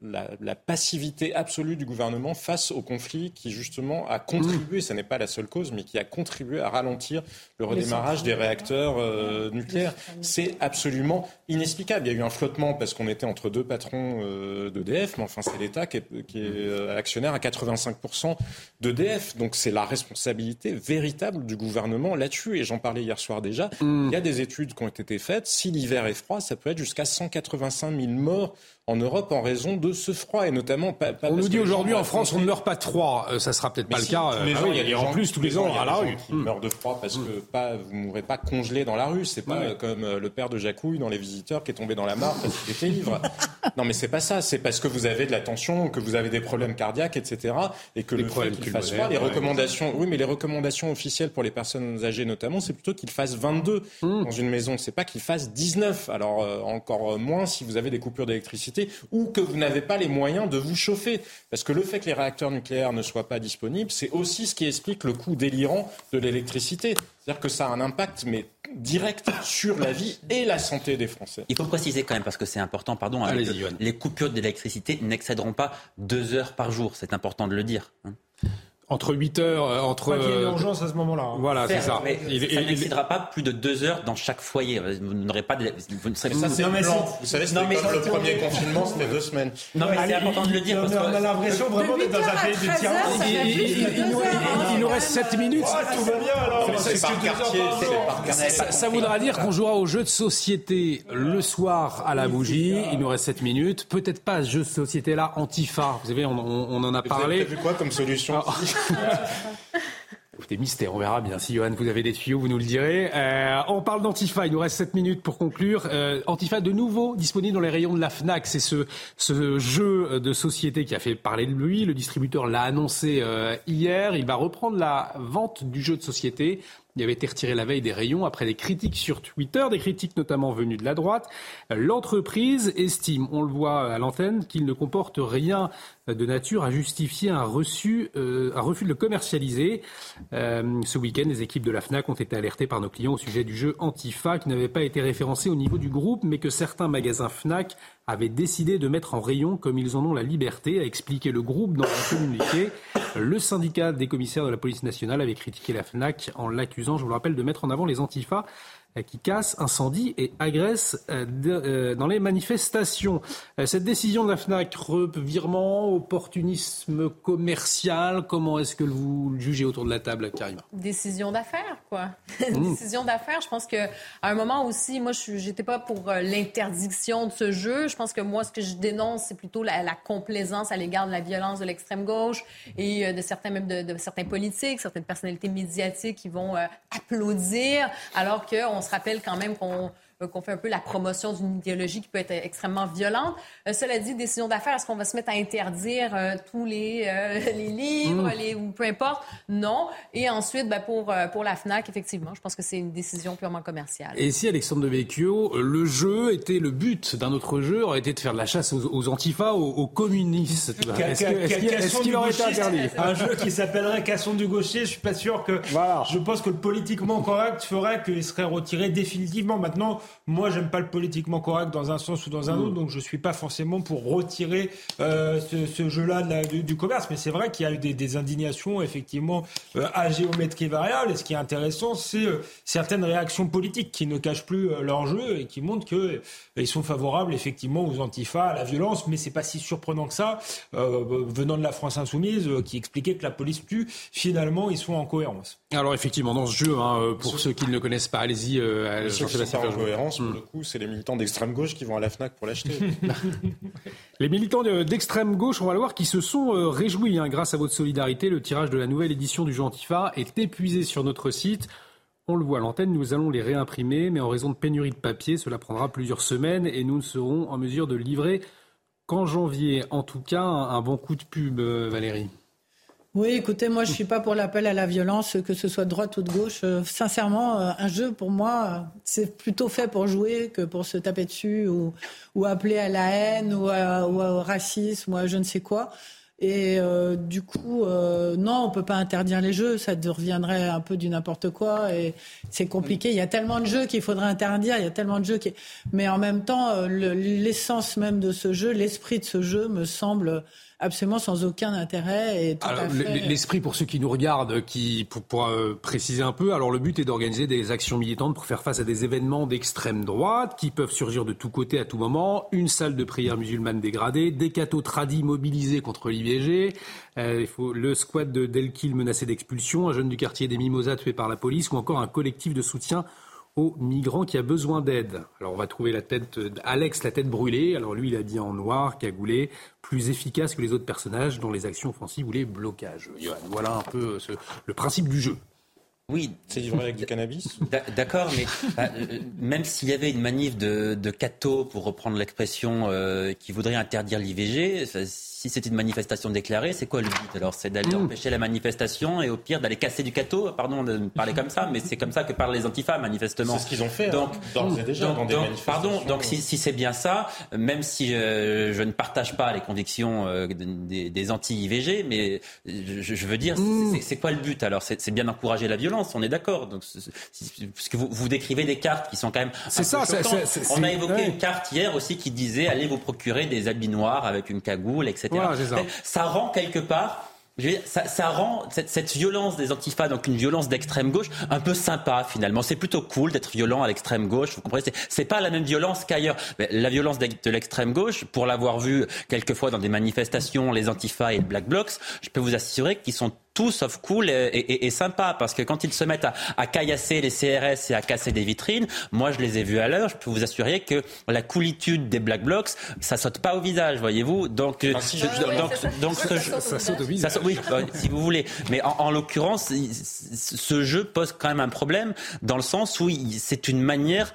la, passivité absolue du gouvernement face au conflit qui, justement, a contribué, ce n'est pas la seule cause, mais qui a contribué à ralentir le redémarrage des réacteurs euh, nucléaires. C'est absolument inexplicable. Il y a eu un flottement parce qu'on était entre deux patrons euh, d'EDF, mais enfin, c'est l'État qui est, euh, actionnaire à 85% d'EDF. Donc, c'est la responsabilité véritable du gouvernement là-dessus. Et j'en parlais hier soir déjà. Mm. Il y a des études qui ont été faites. Si l'hiver est froid, ça peut être jusqu'à 185 000 morts en Europe en raison de ce froid et notamment pas, on nous dit aujourd'hui en France on ne meurt pas de froid. Ça euh, ça sera peut-être pas le cas tous les euh, il y a en plus tous les ans à la rue. qui mm. meurent de froid parce que mm. pas vous mourrez pas congelé dans la rue. C'est pas comme euh, le père de Jacouille dans les visiteurs qui est tombé dans la mare parce qu'il était ivre. *laughs* Non mais c'est pas ça. C'est parce que vous avez de la tension que vous avez des problèmes cardiaques etc et que le fait qu'il fasse froid les recommandations oui mais les recommandations officielles pour les personnes âgées notamment c'est plutôt qu'il fasse 22 mm. dans une maison. C'est pas qu'il fasse 19 alors encore moins si vous avez des coupures d'électricité ou que vous n'avez pas les moyens de vous chauffer. Parce que le fait que les réacteurs nucléaires ne soient pas disponibles, c'est aussi ce qui explique le coût délirant de l'électricité. C'est-à-dire que ça a un impact, mais direct sur la vie et la santé des Français. Il faut préciser quand même, parce que c'est important, pardon, hein, les coupures d'électricité n'excéderont pas deux heures par jour. C'est important de le dire. Hein entre 8 heures, euh, entre. Il y a une urgence à ce moment-là. Hein. Voilà, c'est ça. Mais il, ça n'excédera pas plus de 2 heures dans chaque foyer. Vous n'aurez pas. De, vous ne serez ça, c'est Vous savez, c'était comme le premier confinement, c'était deux semaines. Non, mais c'est important de le dire. Parce on a l'impression vraiment d'être dans un pays de tiers Il nous reste 7 minutes. Tout va bien alors. C'est par quartier. Ça voudra dire qu'on jouera au jeu de société le soir à la bougie. Il nous reste 7 minutes. Peut-être pas ce jeu de société-là, Antifa. Vous savez, on en a parlé. Vous avez vu quoi comme solution Écoutez, mystère, on verra bien. Si Johan, vous avez des tuyaux, vous nous le direz. Euh, on parle d'Antifa, il nous reste 7 minutes pour conclure. Euh, Antifa, de nouveau disponible dans les rayons de la FNAC. C'est ce, jeu de société qui a fait parler de lui. Le distributeur l'a annoncé euh, hier. Il va reprendre la vente du jeu de société Il avait été retiré la veille des rayons après des critiques sur Twitter, des critiques notamment venues de la droite. L'entreprise estime, on le voit à l'antenne, qu'il ne comporte rien de nature à justifier un, euh, refus de le commercialiser. Euh, ce week-end, les équipes de la FNAC ont été alertées par nos clients au sujet du jeu Antifa qui n'avait pas été référencé au niveau du groupe, mais que certains magasins FNAC avaient décidé de mettre en rayon comme ils en ont la liberté, a expliqué le groupe dans un communiqué. Le syndicat des commissaires de la police nationale avait critiqué la FNAC en l'accusant, je vous le rappelle, de mettre en avant les Antifa euh, qui casse, incendie et agresse euh, euh, dans les manifestations. Cette décision de la FNAC, virement, opportunisme commercial, comment est-ce que vous le jugez autour de la table, Karima? Décision d'affaires, quoi. *laughs* Mmh. Décision d'affaires. Je pense qu'à un moment aussi, moi, je n'étais pas pour l'interdiction de ce jeu. Je pense que moi, ce que je dénonce, c'est plutôt la, complaisance à l'égard de la violence de l'extrême gauche et de certains, même de, certains politiques, certaines personnalités médiatiques qui vont applaudir alors qu'on on se rappelle quand même qu'on qu'on fait un peu la promotion d'une idéologie qui peut être extrêmement violente. Euh, cela dit, décision d'affaires, est-ce qu'on va se mettre à interdire euh, tous les, *laughs* les livres, les, ou peu importe? Non. Et ensuite, ben, pour, pour la FNAC, effectivement, je pense que c'est une décision purement commerciale. Et si, Alexandre de Vecchio, le jeu était, le but d'un autre jeu aurait été de faire de la chasse aux, aux antifas, aux, communistes. Est-ce qu'il aurait été interdit? Un jeu qui s'appellerait Casson du gaucher, je suis pas sûr que... Je pense que le politiquement correct ferait qu'il serait retiré définitivement. Maintenant, moi, j'aime pas le politiquement correct dans un sens ou dans un autre, donc je suis pas forcément pour retirer euh, ce, jeu-là du, commerce. Mais c'est vrai qu'il y a eu des, indignations effectivement euh, à géométrie variable. Et ce qui est intéressant, c'est euh, certaines réactions politiques qui ne cachent plus leur jeu et qui montrent qu'ils sont favorables effectivement aux antifas, à la violence. Mais c'est pas si surprenant que ça, venant de la France insoumise, qui expliquait que la police tue. Finalement, ils sont en cohérence. Alors effectivement, dans ce jeu, hein, pour ceux qui ne le connaissent pas, allez-y. Jean-Sébastien pour le coup, c'est les militants d'extrême gauche qui vont à la FNAC pour l'acheter. *laughs* les militants d'extrême gauche, on va le voir, qui se sont euh, réjouis hein, grâce à votre solidarité. Le tirage de la nouvelle édition du Antifa est épuisé sur notre site. On le voit à l'antenne, nous allons les réimprimer, mais en raison de pénurie de papier, cela prendra plusieurs semaines et nous ne serons en mesure de livrer qu'en janvier. En tout cas, un bon coup de pub, euh, Valérie. Oui, écoutez, moi je suis pas pour l'appel à la violence, que ce soit de droite ou de gauche. Euh, sincèrement, euh, un jeu pour moi, euh, c'est plutôt fait pour jouer que pour se taper dessus ou, ou appeler à la haine ou, au racisme ou à je ne sais quoi. Et du coup, non, on peut pas interdire les jeux, ça reviendrait un peu du n'importe quoi. Et c'est compliqué. Il y a tellement de jeux qu'il faudrait interdire. Il y a tellement de jeux qui. Mais en même temps, l'essence même de ce jeu, l'esprit de ce jeu, me semble absolument sans aucun intérêt. L'esprit, pour ceux qui nous regardent, qui, pour, euh, préciser un peu, alors le but est d'organiser des actions militantes pour faire face à des événements d'extrême droite qui peuvent surgir de tous côtés à tout moment. Une salle de prière musulmane dégradée, des cathos tradis mobilisés contre l'IVG, euh, le squat de Delkil menacé d'expulsion, un jeune du quartier des Mimosas tué par la police ou encore un collectif de soutien aux migrants qui a besoin d'aide. Alors on va trouver la tête d'Alex, la tête brûlée. Alors lui, il a dit en noir, cagoulé, plus efficace que les autres personnages dans les actions offensives ou les blocages. Voilà un peu le principe du jeu. Oui. C'est livré avec du cannabis D'accord, mais bah, euh, même s'il y avait une manif de, de cato, pour reprendre l'expression, euh, qui voudrait interdire l'IVG, si c'était une manifestation déclarée, c'est quoi le but? Alors, c'est d'aller mmh. empêcher la manifestation et au pire d'aller casser du cateau. Pardon de parler comme ça, mais c'est comme ça que parlent les antifas, manifestement. C'est ce qu'ils ont fait. Hein, donc, déjà donc, dans des Pardon. Donc, si, si c'est bien ça, même si euh, je ne partage pas les convictions euh, des, des anti-IVG, mais je, je, veux dire, mmh. c'est quoi le but? Alors, c'est bien d'encourager la violence. On est d'accord. Donc, parce que vous, vous décrivez des cartes qui sont quand même. C'est ça. On a évoqué une carte hier aussi qui disait allez vous procurer des habits noirs avec une cagoule, etc ça. rend quelque part ça, ça, rend cette, cette, violence des antifas, donc une violence d'extrême gauche, un peu sympa finalement. C'est plutôt cool d'être violent à l'extrême gauche. Vous comprenez? C'est pas la même violence qu'ailleurs. La violence de l'extrême gauche, pour l'avoir vu quelquefois dans des manifestations, les antifas et les black blocs, je peux vous assurer qu'ils sont tout sauf cool et, sympa parce que quand ils se mettent à, caillasser les CRS et à casser des vitrines, moi je les ai vus à l'heure, je peux vous assurer que la coolitude des Black Blocs, ça saute pas au visage, voyez-vous. Donc, donc, ça, saute au visage. oui, bah, si vous voulez. Mais en, en l'occurrence, ce jeu pose quand même un problème dans le sens où c'est une manière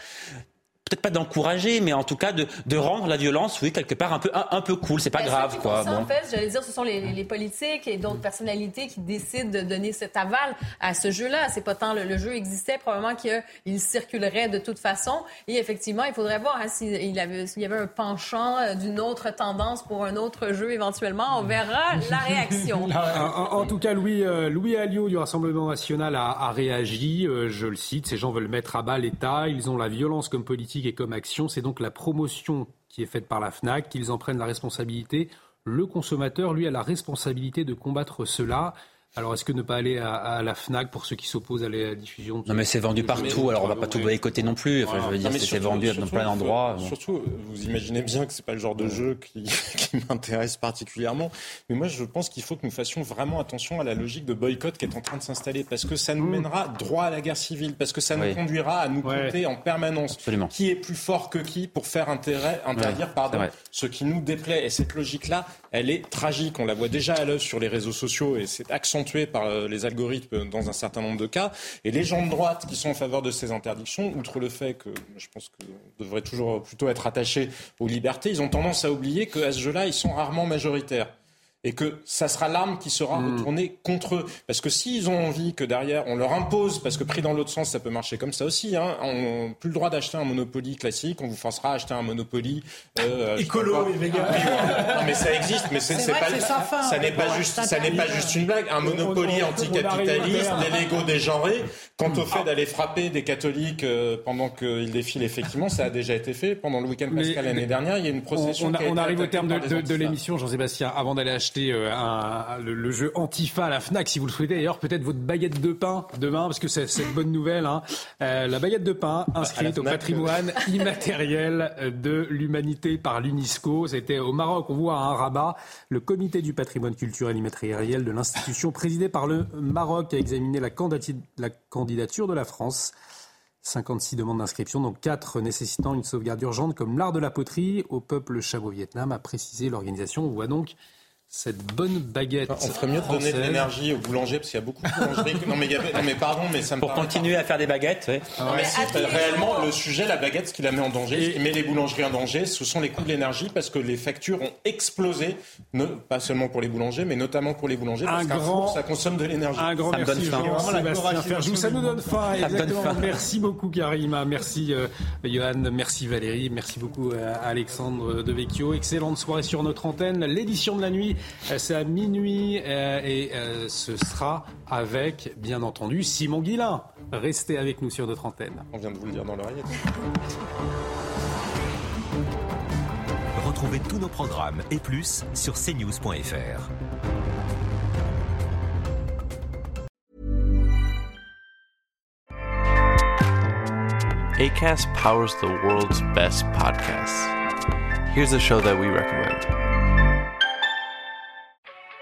peut-être pas d'encourager, mais en tout cas de, de, rendre la violence, oui, quelque part un peu, un, peu cool. C'est pas grave, quoi. Ça, En fait, j'allais dire, ce sont les, politiques et d'autres personnalités qui décident de donner cet aval à ce jeu-là. C'est pas tant le, jeu existait, probablement qu'il circulerait de toute façon. Et effectivement, il faudrait voir hein, s'il y, avait, y avait un penchant euh, d'une autre tendance pour un autre jeu éventuellement. On verra la *laughs* réaction. en, tout cas, Louis, euh, Louis Alliot du Rassemblement national a, a réagi. Euh, je le cite, ces gens veulent mettre à bas l'État. Ils ont la violence comme politique et comme action. C'est donc la promotion qui est faite par la FNAC, qu'ils en prennent la responsabilité. Le consommateur, lui, a la responsabilité de combattre cela. Alors, est-ce que ne pas aller à, la FNAC pour ceux qui s'opposent à la diffusion Non, mais c'est vendu partout, alors on va pas tout boycotter non plus. Enfin, je veux dire, c'est vendu dans plein d'endroits. Surtout, vous imaginez bien que c'est pas le genre de jeu qui, *laughs* qui m'intéresse particulièrement. Mais moi, je pense qu'il faut que nous fassions vraiment attention à la logique de boycott qui est en train de s'installer, parce que ça nous mmh. mènera droit à la guerre civile, parce que ça nous conduira à nous compter en permanence Absolument. qui est plus fort que qui pour faire intérêt, interdire pardon, ce qui nous déplaît. Et cette logique-là, elle est tragique. On la voit déjà à l'œuvre sur les réseaux sociaux et c'est accentué par euh, les algorithmes dans un certain nombre de cas. Et les gens de droite qui sont en faveur de ces interdictions, outre le fait que je pense qu'on devrait toujours plutôt être attaché aux libertés, ils ont tendance à oublier qu'à ce jeu-là, ils sont rarement majoritaires et que ça sera l'arme qui sera hmm. retournée contre eux. Parce que s'ils ont envie que derrière on leur impose, parce que pris dans l'autre sens, ça peut marcher comme ça aussi. Hein, on n'a plus le droit d'acheter un Monopoly classique, on vous forcera à acheter un Monopoly euh, écolo et vegan. non mais ça existe, mais c'est pas, ça n'est pas juste, ça n'est pas juste une blague. Un Monopoly anticapitaliste, des Lego dégenrés. Quant au fait d'aller frapper des catholiques euh, pendant qu'ils défilent, effectivement, ça a déjà été fait pendant le week-end pascal l'année dernière. Il y a une procession. On, on arrive au terme de, de l'émission, Jean-Sébastien. Avant d'aller acheter euh, un, le, jeu Antifa à la FNAC si vous le souhaitez. D'ailleurs, peut-être votre baguette de pain demain, parce que c'est une bonne nouvelle. Hein. Euh, la baguette de pain inscrite au patrimoine immatériel de l'humanité par l'UNESCO. C'était au Maroc, on voit un Rabat. Le comité du patrimoine culturel immatériel de l'institution présidée par le Maroc a examiné la candidature de la France. 56 demandes d'inscription, donc 4 nécessitant une sauvegarde urgente, comme l'art de la poterie au peuple chavo-vietnam, a précisé l'organisation. On voit donc cette bonne baguette. On ferait mieux de donner de l'énergie aux boulangers parce qu'il y a beaucoup de boulangeries. *laughs* non, mais, non mais pardon, mais ça me Pour continuer à faire des baguettes, oui. Non, mais si, réellement, le sujet, la baguette, ce qui la met en danger, ce qui met les boulangeries en danger, ce sont les coûts de l'énergie parce que les factures ont explosé, ne, pas seulement pour les boulangers, mais notamment pour les boulangers parce qu'un four, ça consomme de l'énergie. Un grand ça merci, Jean-Sébastien Ça nous donne faim, exactement. Merci beaucoup, Karima. Merci, euh, Johan. Merci, Valérie. Merci beaucoup, euh, Alexandre Devecchio. Excellente soirée sur notre antenne. L'édition de la nuit c'est à minuit euh, et euh, ce sera avec, bien entendu, Simon Guillain. Restez avec nous sur notre antenne. On vient de vous le dire dans l'oreillette. Retrouvez tous nos programmes et plus sur cnews.fr. ACAST powers the world's best podcasts. Here's a show that we recommend.